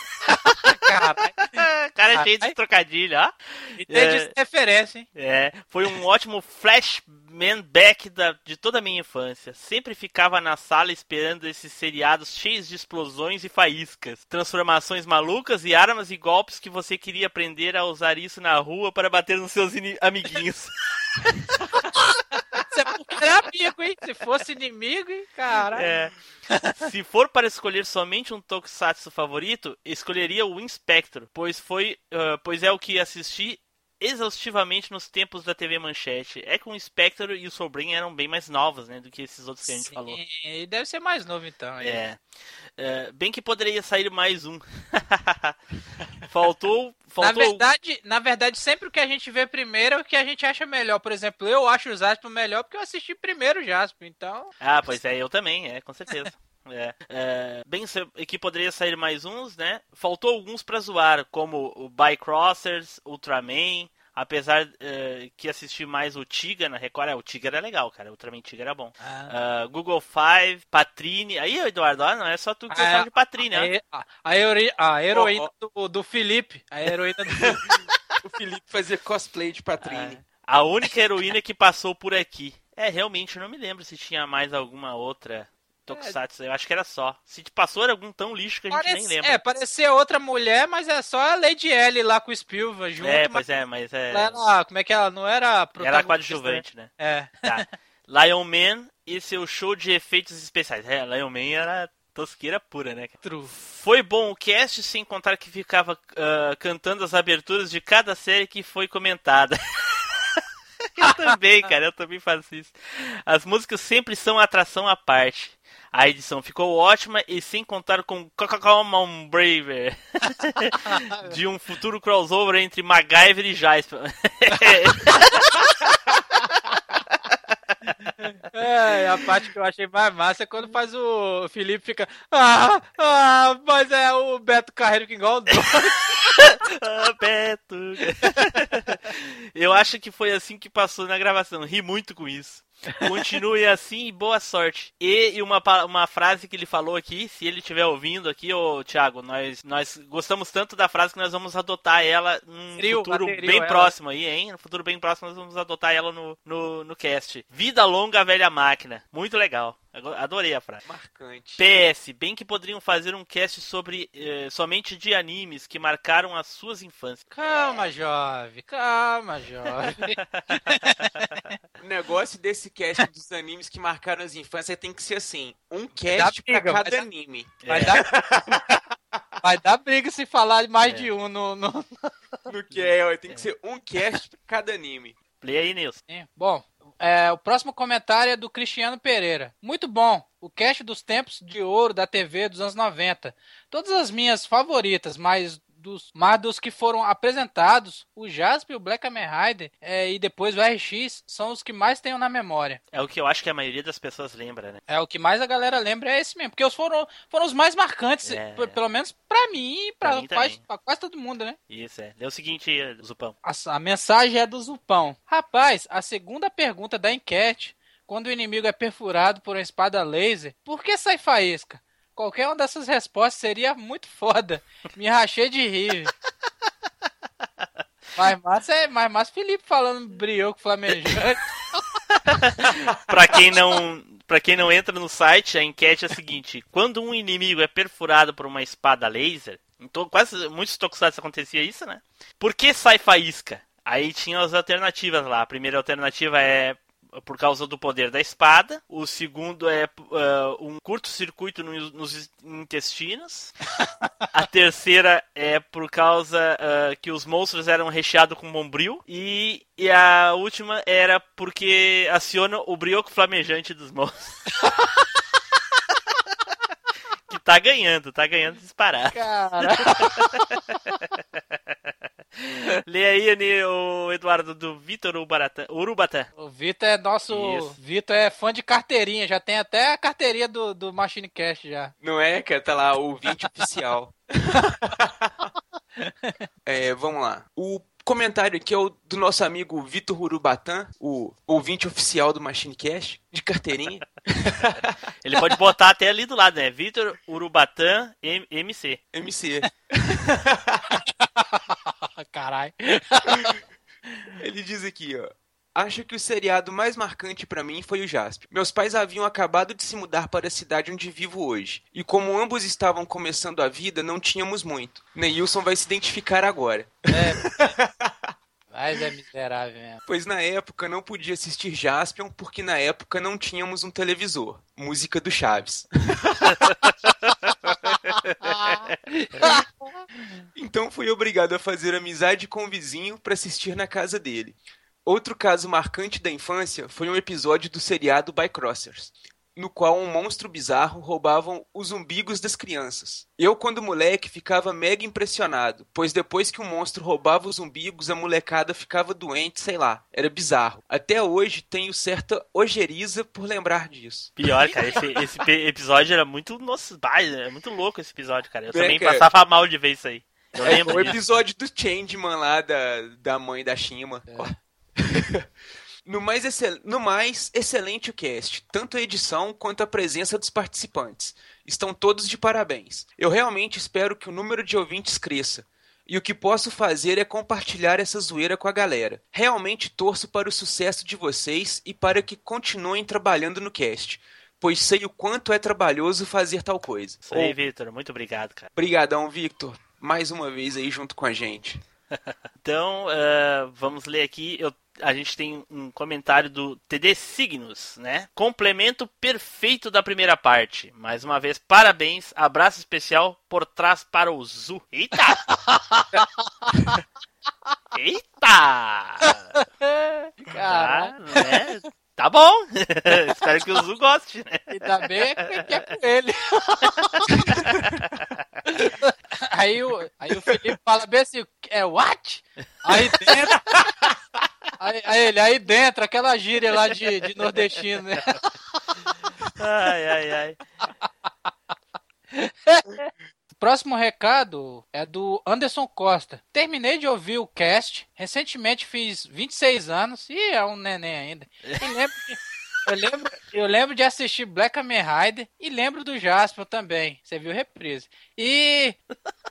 Cara é cheio de trocadilho, ó. Entendi É. referência, hein? É, foi um ótimo flashman back da, de toda a minha infância. Sempre ficava na sala esperando esses seriados cheios de explosões e faíscas, transformações malucas e armas e golpes que você queria aprender a usar isso na rua para bater nos seus amiguinhos. Isso é porque era amigo, hein? Se fosse inimigo, hein? Caralho. É. Se for para escolher somente um tokusatsu favorito, escolheria o Inspector, pois foi, ah, pois é o que assisti exaustivamente nos tempos da TV Manchete. É que o Inspector e o Sobrinho eram bem mais novos, né, do que esses outros que a gente Sim, falou. E deve ser mais novo, então. aí. É. É, bem que poderia sair mais um. faltou, Na faltou. verdade, na verdade, sempre o que a gente vê primeiro é o que a gente acha melhor. Por exemplo, eu acho o Jasper melhor porque eu assisti primeiro o Jasper, então... Ah, pois é, eu também, é, com certeza. É, é, bem que poderia sair mais uns, né? Faltou alguns pra zoar, como o Bycrossers, Ultraman. Apesar é, que assisti mais o Tiga na Record, é, o Tiga era legal, cara. O Ultraman Tiga era bom. Ah, Google Five, Patrine. Aí, Eduardo, ah, não é só tu que Ah, gostava de Patrine, A, né? a, a heroí- a heroína Ó, Do, do Felipe. A heroína do Felipe. O Felipe fazia cosplay de Patrine. É. A única heroína que passou por aqui. É, realmente, eu não me lembro se tinha mais alguma outra Tokusatsu. Eu acho que era só. Se passou, era algum tão lixo que a gente nem Parece, lembra. é, parecia outra mulher, mas é só a Lady L lá com o Spielberg junto. É, mas pois é, mas é. ela como é que ela não era Era coadjuvante, né? né? É. Tá. Lion Man e seu show de efeitos especiais. É, Lion Man era tosqueira pura, né? True. Foi bom o cast, sem contar que ficava ah, cantando as aberturas de cada série que foi comentada. eu também, cara, eu também faço isso. As músicas sempre são atração à parte. A edição ficou ótima e sem contar com Common Braver de um futuro crossover entre MacGyver e Jasper. É, a parte que eu achei mais massa é quando faz o Felipe fica. Ah, ah, mas é o Beto Carreiro que igual o. Ah, Beto. Eu acho que foi assim que passou na gravação. Ri muito com isso. Continue assim e boa sorte. E, uma, uma frase que ele falou aqui, se ele estiver ouvindo aqui, ô Thiago, nós, nós gostamos tanto da frase que nós vamos adotar ela num futuro bem ela. próximo aí, hein? No futuro bem próximo nós vamos adotar ela no, no, no cast. Vida longa, velha máquina. Muito legal. Adorei a frase. Marcante. PS, bem que poderiam fazer um cast sobre eh, somente de animes que marcaram as suas infâncias. Calma, jovem, calma, jovem. O negócio desse cast dos animes que marcaram as infâncias tem que ser assim: um cast pra briga, vai cada dar- anime. Vai É. dar. Vai dar briga se falar mais É. de um no. no... No que é, ó, tem que ser um cast pra cada anime. Play aí, Nilson. Sim. Bom, é, o próximo comentário é do Cristiano Pereira. Muito bom. O cast dos tempos de ouro da TV dos anos 90. Todas as minhas favoritas, mas dos, mas dos que foram apresentados, o Jasper, o Black Kamen Rider é, e depois o RX são os que mais tenho na memória. É o que eu acho que a maioria das pessoas lembra, né? É o que mais a galera lembra é esse mesmo, porque os foram, foram os mais marcantes, É. pelo menos pra mim e pra, Pra quase, pra quase todo mundo, né? Isso é. É o seguinte, Zupão. A, a mensagem é do Zupão. Rapaz, a segunda pergunta da enquete, quando o inimigo é perfurado por uma espada laser, por que sai faísca? Qualquer uma dessas respostas seria muito foda. Me rachei de rir. Mas massa é mais massa Felipe falando brioco flamejante. Pra quem não, para quem não entra no site, a enquete é a seguinte: quando um inimigo é perfurado por uma espada laser, em to- quase muitos tokusatsu acontecia isso, né? Por que sai faísca? Aí tinha as alternativas lá. A primeira alternativa é por causa do poder da espada. O segundo é ah, um curto-circuito no- nos intestinos. A terceira é por causa ah, que os monstros eram recheados com bombril. E, e a última era porque aciona o brioco flamejante dos monstros. que tá ganhando, tá ganhando disparado. Cara, Lê aí, Ani, o Eduardo, do Vitor Urubatã. O Vitor é nosso. Isso. Vitor é fã de carteirinha, já tem até a carteirinha do, do Machine Cast já. Não é, cara? Tá lá, o ouvinte oficial. É, vamos lá. O comentário aqui é o do nosso amigo Vitor Urubatã, o ouvinte oficial do Machine Cash, de carteirinha. Ele pode botar até ali do lado, né? Vitor Urubatã M- MC. MC. Caralho. Ele diz aqui, ó. Acho que o seriado mais marcante pra mim foi o Jasper. Meus pais haviam acabado de se mudar para a cidade onde vivo hoje. E como ambos estavam começando a vida, não tínhamos muito. Neilson vai se identificar agora. Mas é miserável mesmo. Pois na época não podia assistir Jaspion porque na época não tínhamos um televisor. Música do Chaves. então fui obrigado a fazer amizade com o vizinho para assistir na casa dele. Outro caso marcante da infância foi um episódio do seriado Bycrossers, no qual um monstro bizarro roubava os umbigos das crianças. Eu, quando moleque, ficava mega impressionado, pois depois que o monstro roubava os umbigos, a molecada ficava doente, sei lá, era bizarro. Até hoje tenho certa ojeriza por lembrar disso. Pior, cara, esse, esse episódio era muito. Nossa, bah, é muito louco esse episódio, cara. Eu É, também cara. passava mal de ver isso aí. Eu É, lembro o disso. episódio do Changeman lá da, da mãe da Shima. No mais, excel- no mais, excelente o cast, tanto a edição quanto a presença dos participantes. Estão todos de parabéns. Eu realmente espero que o número de ouvintes cresça. E o que posso fazer é compartilhar essa zoeira com a galera. Realmente torço para o sucesso de vocês e para que continuem trabalhando no cast, pois sei o quanto é trabalhoso fazer tal coisa. Isso aí, Vitor. Muito obrigado, cara. Obrigadão, Victor. Mais uma vez aí junto com a gente. Então, eh, vamos ler aqui. Eu- a gente tem um comentário do TD Signos, né? Complemento perfeito da primeira parte. Mais uma vez, parabéns. Abraço especial por trás para o Zu. Eita! Eita! Caralho. Tá, né? Tá bom. Espero que o Zu goste, né? Ainda bem que que é com ele. aí, o, aí o Felipe fala bem assim, é what? Aí dentro. Aí, aí ele, aí dentro, aquela gíria lá de, de nordestino, né? Ai, ai, ai. Próximo recado é do Anderson Costa. Terminei de ouvir o cast. Recentemente fiz 26 anos. e é um neném ainda. E lembro eu, lembro, eu lembro de assistir Black Kamen Rider e lembro do Jasper também. Você viu reprise. E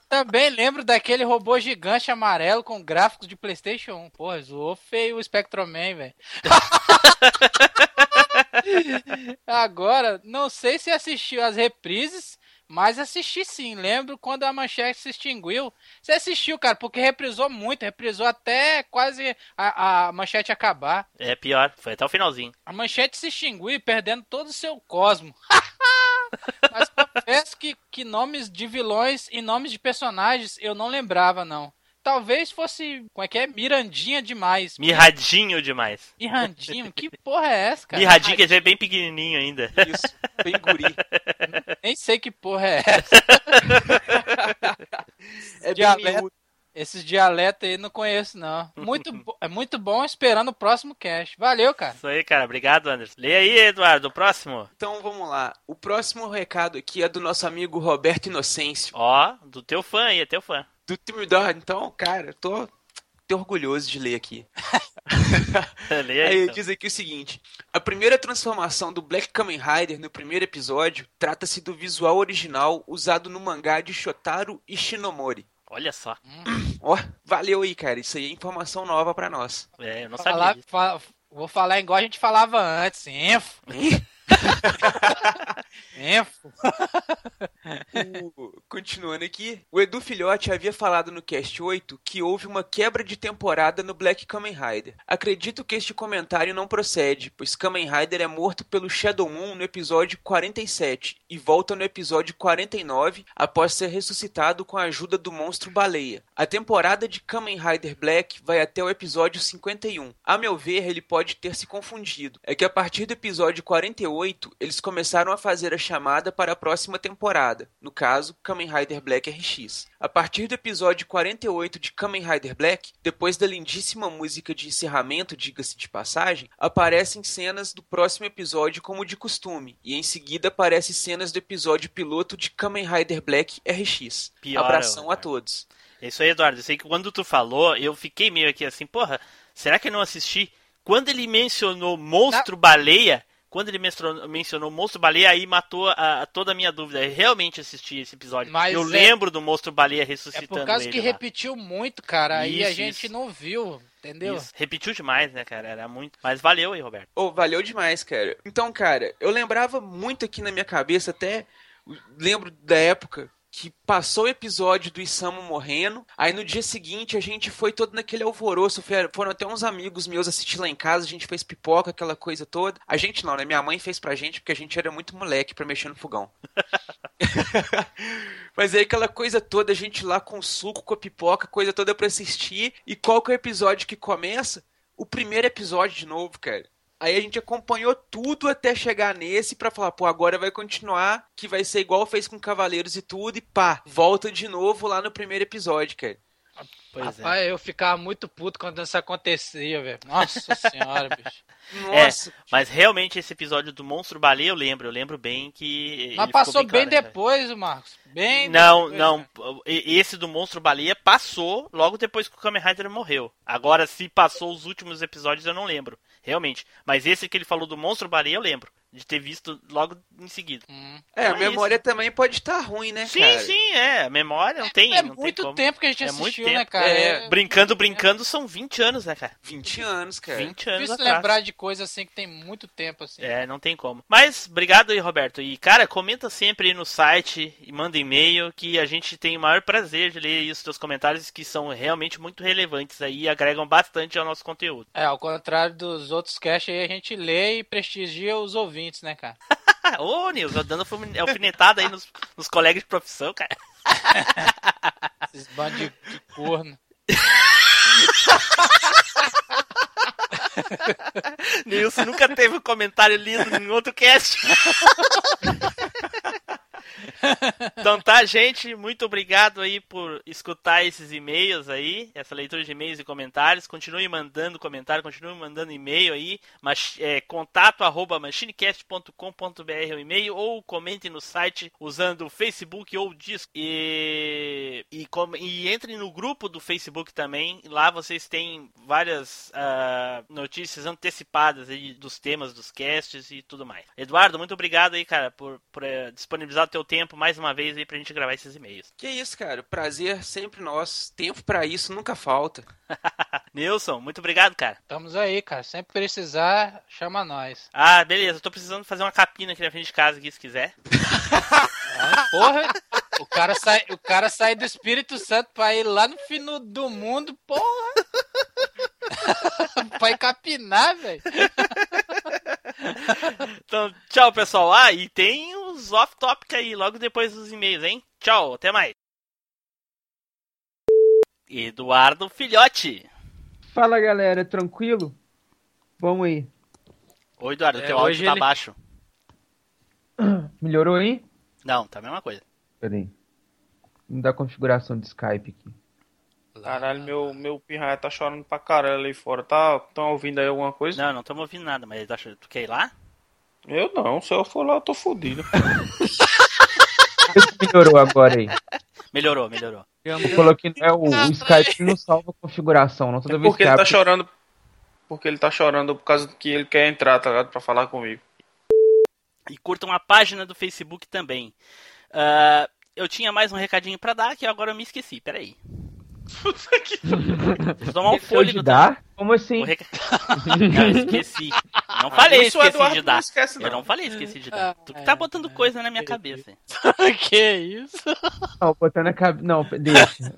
também lembro daquele robô gigante amarelo com gráficos de PlayStation 1. Porra, zoou feio o Spectroman, velho. Agora, não sei se assistiu as reprises, mas assisti sim. Lembro quando a manchete se extinguiu. Você assistiu, cara, porque reprisou muito, reprisou até quase a, a manchete acabar. É pior, foi até o finalzinho. A manchete se extinguiu, perdendo todo o seu cosmo. mas confesso que, que nomes de vilões e nomes de personagens eu não lembrava, não. Talvez fosse, como é que é? Mirandinha demais. Mirradinho demais. Mirandinho? Que porra é essa, cara? Mirradinho quer dizer bem pequenininho ainda. Isso, bem guri. Nem sei que porra é essa. É bem Dialeto. miúdo. Esses dialetos aí não conheço, não. Muito, bo- é muito bom esperando o próximo cast. Valeu, cara. Isso aí, cara. Obrigado, Anderson. Leia aí, Eduardo, o próximo. Então vamos lá. O próximo recado aqui é do nosso amigo Roberto Inocêncio. Ó, do teu fã aí, é teu fã. Do Timidor. Então, cara, eu tô, tô orgulhoso de ler aqui. Leia Aí então. diz aqui o seguinte: a primeira transformação do Black Kamen Rider no primeiro episódio trata-se do visual original usado no mangá de Shotaro Ishinomori. Olha só. Ó, valeu aí, cara. Isso aí é informação nova pra nós. É, eu não Falar, sabia. fa- vou falar igual a gente falava antes. Info. Info. O- Continuando aqui, o Edu Filhote havia falado no Cast 8 que houve uma quebra de temporada no Black Kamen Rider. Acredito que este comentário não procede, pois Kamen Rider é morto pelo Shadow Moon no episódio 47 e volta no episódio 49 após ser ressuscitado com a ajuda do monstro baleia. A temporada de Kamen Rider Black vai até o episódio 51. A meu ver, ele pode ter se confundido. É que a partir do episódio 48, eles começaram a fazer a chamada para a próxima temporada, no caso, Kamen Rider Black RX. A partir do episódio 48 de Kamen Rider Black, depois da lindíssima música de encerramento, diga-se de passagem, aparecem cenas do próximo episódio como de costume, e em seguida aparecem cenas do episódio piloto de Kamen Rider Black RX. Pior, Abração a todos. É isso aí, Eduardo. Eu sei que quando tu falou, eu fiquei meio aqui assim, porra, será que eu não assisti? Quando ele mencionou Monstro Baleia, quando ele mencionou, mencionou Monstro Baleia, aí matou a, a toda a minha dúvida. Eu realmente assisti esse episódio. Mas eu é- lembro do Monstro Baleia É ressuscitando por causa ele que lá. repetiu muito, cara. Aí a gente isso. não viu, entendeu? Isso. Repetiu demais, né, cara? Era muito. Mas valeu aí, Roberto. Oh, valeu demais, cara. Então, cara, eu lembrava muito aqui na minha cabeça, até lembro da época que passou o episódio do Isamu morrendo, aí no dia seguinte a gente foi todo naquele alvoroço, foram até uns amigos meus assistir lá em casa, a gente fez pipoca, aquela coisa toda. A gente não, né? Minha mãe fez pra gente porque a gente era muito moleque pra mexer no fogão. Mas aí aquela coisa toda, a gente lá com suco, com a pipoca, coisa toda pra assistir. E qual que é o episódio que começa? O primeiro episódio de novo, cara. Aí a gente acompanhou tudo até chegar nesse pra falar, pô, agora vai continuar, que vai ser igual fez com Cavaleiros e tudo, e pá, volta de novo lá no primeiro episódio, cara. Pois é. Rapaz, eu ficava muito puto quando isso acontecia, velho. Nossa senhora, bicho. Nossa, Mas realmente esse episódio do Monstro Baleia eu lembro, eu lembro bem que. Mas passou bem claro, né? depois, Marcos. Bem Não, depois, não. né? E- Esse do Monstro Baleia passou logo depois que o Kamen Rider morreu. Agora, se passou os últimos episódios, eu não lembro. Realmente. Mas esse que ele falou do Monstro Baleia, eu lembro. De ter visto logo em seguida. Hum. é, a Então é memória isso. também pode estar ruim, né, Sim, cara? sim, é. A memória não tem. É não tem muito como. tempo que a gente É muito assistiu, né, tempo. cara? É, Brincando, brincando, são 20 anos, né, cara? 20 anos, cara. 20 É anos difícil atrás. lembrar de coisa assim que tem muito tempo, assim. É, não tem como. Mas, obrigado aí, Roberto. E, cara, comenta sempre aí no site e manda e-mail que a gente tem o maior prazer de ler aí os teus comentários que são realmente muito relevantes aí e agregam bastante ao nosso conteúdo. É, ao contrário dos outros casts aí, a gente lê e prestigia os ouvintes, né, cara? Ô, Nilson, dando alfine- alfinetada aí nos, nos colegas de profissão, cara. Esses bandos de, de corno. Nilson nunca teve um comentário lido em outro cast. Então tá, gente, muito obrigado aí por escutar esses e-mails aí, essa leitura de e-mails e comentários. Continue mandando comentário, continue mandando e-mail aí, mas é, contato arroba machinecast.com.br é o e-mail ou comente no site usando o Facebook ou o Disco. E, e, e entre no grupo do Facebook também, lá vocês têm várias ah, notícias antecipadas aí dos temas dos casts e tudo mais. Eduardo, muito obrigado aí, cara, por, por eh, disponibilizar teu tempo mais uma vez aí pra gente gravar esses e-mails. Que isso, cara. Prazer sempre nosso. Tempo pra isso nunca falta. Nilson, muito obrigado, cara. Estamos aí, cara. Sempre precisar, chama nós. Ah, beleza, eu tô precisando fazer uma capina aqui na frente de casa aqui, se quiser. Ah, porra, o cara, sai, o cara sai do Espírito Santo pra ir lá no fim do mundo, porra. pra ir capinar, velho. Então, tchau, pessoal. Ah, e tem os off-topic aí, logo depois dos e-mails, hein? Tchau, até mais. Eduardo Filhote. Fala galera, tranquilo? Vamos aí. Oi, Eduardo, É, teu áudio tá ele- baixo. Melhorou aí? Não, tá a mesma coisa. Pera aí. Vamos dar configuração de Skype aqui. Caralho, meu, meu pirraia tá chorando pra caralho ali fora. Tá, tão ouvindo aí alguma coisa? Não, não estamos ouvindo nada, mas ele acha- tu quer ir lá? Eu não, se eu for lá eu tô fudido. Se melhorou agora aí. Melhorou, melhorou. Eu coloquei, é, o, o Skype não salva a configuração, não toda É vez porque que ele tá abre. chorando. Porque ele tá chorando por causa que ele quer entrar, tá ligado? Pra falar comigo. E curtam a página do Facebook também. Ah, eu tinha mais um recadinho pra dar que agora eu me esqueci. Peraí. Preciso tomar um fôlego. de tá? dar? Como assim? O reca- Não, esqueci. Não falei, Isso esqueci Eduardo de não dar. esquece, não. Eu não falei, esqueci de dar. Tu que tá botando coisa na minha cabeça. que isso? Não, botando a cabeça. Não, deixa.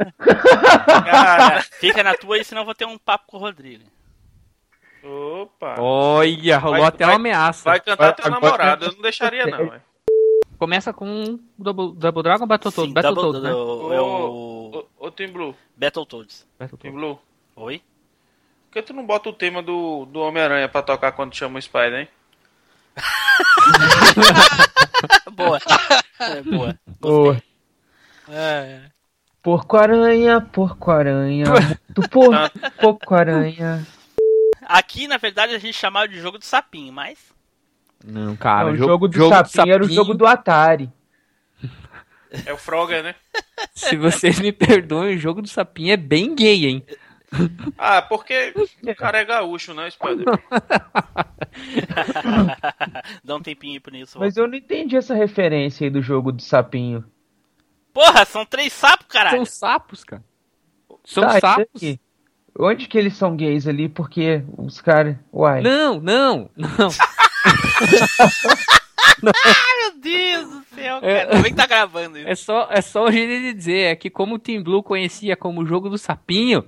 Cara, Fica na tua aí, senão eu vou ter um papo com o Rodrigo. opa. Olha, rolou Vai- até vai- uma ameaça. Vai cantar teu Agora- namorado, eu não deixaria não. Começa com Double, Double Dragon ou Battletoads? Sim, Battletoads, double- né? do- é o Ô, ô Tim Blue, Battletoads. Tim Battletoads. Blue. Oi? Por que tu não bota o tema do, do Homem-Aranha pra tocar quando chama o Spider, hein? Boa. É, boa. Ô, É. Porco-aranha, porco-aranha, muito por, porco-aranha. Aqui, na verdade, a gente chamava de jogo do sapinho, mas. Não, cara. Não, o jogo, do sapinho era o jogo do Atari. É o Frogger, né? Se vocês me perdoem, o jogo do sapinho é bem gay, hein? Ah, porque o cara é gaúcho, né, Spider? Dá um tempinho aí pro Nilson. Mas eu não entendi essa referência aí do jogo do sapinho. Porra, são três sapos, caralho. São sapos, cara. São Tá, sapos. isso aqui. Onde que eles são gays ali? Porque os caras. Uai. Não, não, não. Meu Deus do céu, cara. É. Como é que tá gravando isso? É só, é só o jeito de dizer. É que como o Team Blue conhecia como o jogo do sapinho.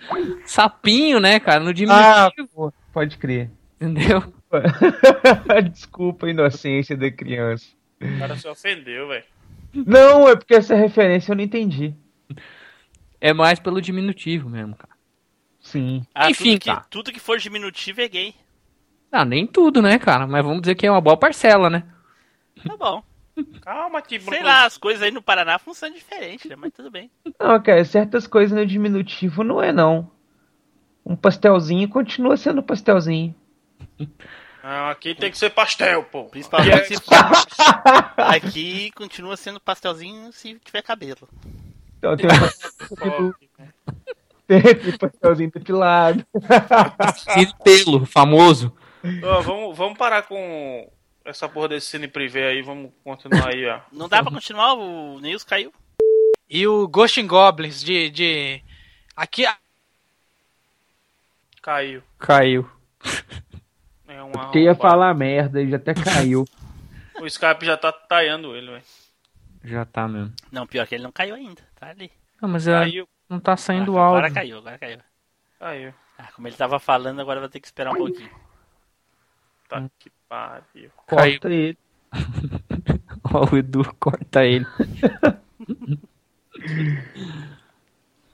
sapinho, né, cara? No Ah, diminutivo, pô, pode crer. entendeu? Desculpa a inocência da criança. O cara se ofendeu, velho. Não, é porque essa referência eu não entendi. É mais pelo diminutivo mesmo, cara. Sim. Ah, Enfim, tudo que, tá. tudo que for diminutivo é gay. Ah, nem tudo, né, cara? Mas vamos dizer que é uma boa parcela, né? Tá bom. Calma, Blue. Sei lá, as coisas aí no Paraná funcionam diferente, né? Mas tudo bem. Não, cara, certas coisas no diminutivo não é não. Um pastelzinho continua sendo pastelzinho. Não, aqui tem que ser pastel, pô. Principalmente se for. Aqui continua sendo pastelzinho se tiver cabelo. Então tem um pastelzinho, tem, pastelzinho depilado. Cine pelo, famoso. Ó, vamos, vamos parar com essa porra desse cine privê aí, vamos continuar aí, ó. Não dá pra continuar, o Neils caiu. E o Ghost in Goblins de. de... Aqui. Caiu. Caiu. É uma Porque ia falar merda e já até caiu. O Skype já tá taiando ele, velho. Já tá mesmo. Não, pior que ele não caiu ainda. Tá ali. Não, mas é, Caiu. não tá saindo Ah, áudio. Agora caiu, agora caiu. Caiu. Ah, como ele tava falando, agora vai ter que esperar um pouquinho. Tá que pariu. Caiu. Corta ele. Ó, o Edu corta ele.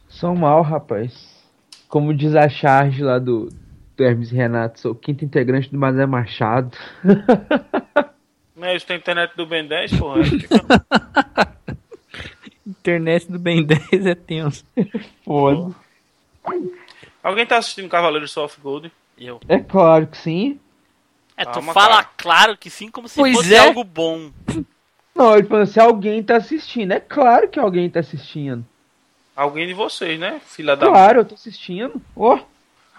Sou mal, rapaz. Como diz a charge lá do, do Hermes e Renato, sou o quinto integrante do Mazé Machado. Não é isso, tem internet do Ben 10, porra. Internet do Ben 10 é tenso. Foda. Alguém tá assistindo Cavaleiros Soft Gold? Eu. É claro que sim. É, tu Calma, fala cara. claro que sim, como se Pois fosse é. algo bom. Não, ele falando se alguém tá assistindo. É claro que alguém tá assistindo. Alguém de vocês, né? Filha da. Claro, eu tô assistindo. Ó,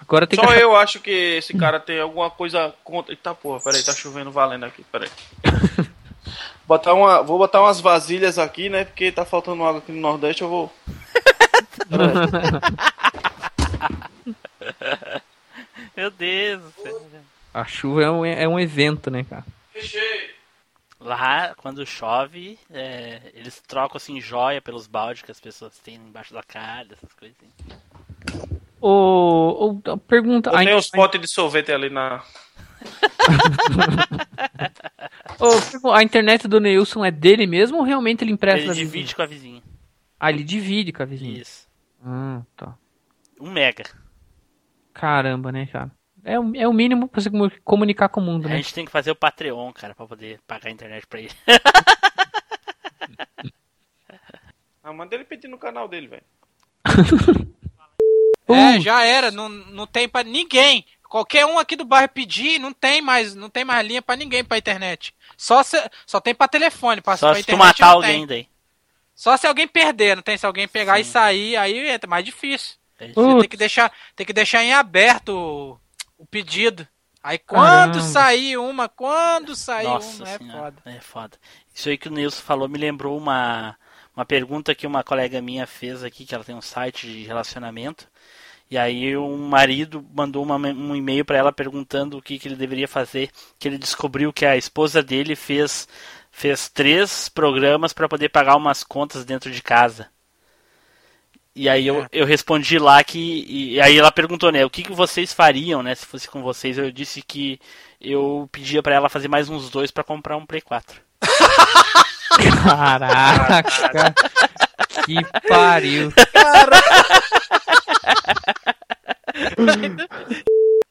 Agora tem Só achar... eu acho que esse cara tem alguma coisa contra. Eita porra, peraí, tá chovendo valendo aqui, peraí. botar uma, vou botar umas vasilhas aqui, né? Porque tá faltando água aqui no Nordeste, eu vou. Meu Deus do céu. A chuva é um, é um evento, né, cara? Lá, quando chove, é, eles trocam assim joia pelos baldes que as pessoas têm embaixo da cara, essas coisas assim. Ô, ô, pergunta... Eu a, tenho uns potes de sorvete ali na. ô, a internet do Neilson é dele mesmo ou realmente ele empresta Ele divide vizinha? com a vizinha. Ah, ele divide com a vizinha. Isso. Ah, tá. Um mega. Caramba, né, cara? É o, é o mínimo pra você comu- comunicar com o mundo, A né? gente tem que fazer o Patreon, cara, pra poder pagar a internet pra ele. Ah, manda ele pedir no canal dele, velho. É, já era, não, não tem pra ninguém. Qualquer um aqui do bairro pedir, não tem mais, não tem mais linha pra ninguém pra internet. Só se, só tem pra telefone, pra, Só pra se tu internet matar não alguém tem. daí. Só se alguém perder, não tem se alguém pegar e sair, aí é mais difícil. É tem que deixar, tem que deixar em aberto o, pedido. Aí quando Caramba. sair uma, quando sair Nossa uma, é senhora, foda. é foda. Isso aí que o Nilson falou me lembrou uma, uma pergunta que uma colega minha fez aqui, que ela tem um site de relacionamento. E aí um marido mandou uma- um e-mail pra ela perguntando o que, que ele deveria fazer, que ele descobriu que a esposa dele fez fez três programas pra poder pagar umas contas dentro de casa. E aí eu, eu respondi lá que. E aí ela perguntou, né, o que, que vocês fariam, né, se fosse com vocês? Eu disse que eu pedia pra ela fazer mais uns dois pra comprar um Play 4. Caraca! que pariu!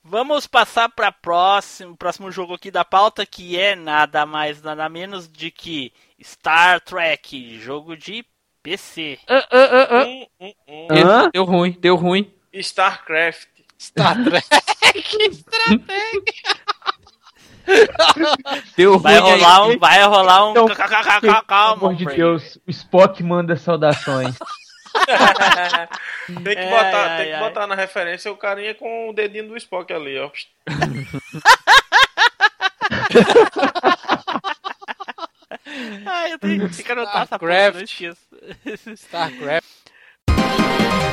Vamos passar para próximo, próximo jogo aqui da pauta, que é nada mais, nada menos de que Star Trek, jogo de PC. Ah, ah, ah, ah. Hum, hum, hum. Deu ruim, deu ruim. StarCraft. Star Trek. Deu ruim. Vai aí. rolar um, vai rolar um. Então, calma, Pelo calma, amor de. Deus, o Spock manda saudações. Tem que, Ai, botar, ai, tem que ai. botar na referência o carinha com o dedinho do Spock ali, ó. ah, eu tenho, tenho que anotar essa porra, não. StarCraft.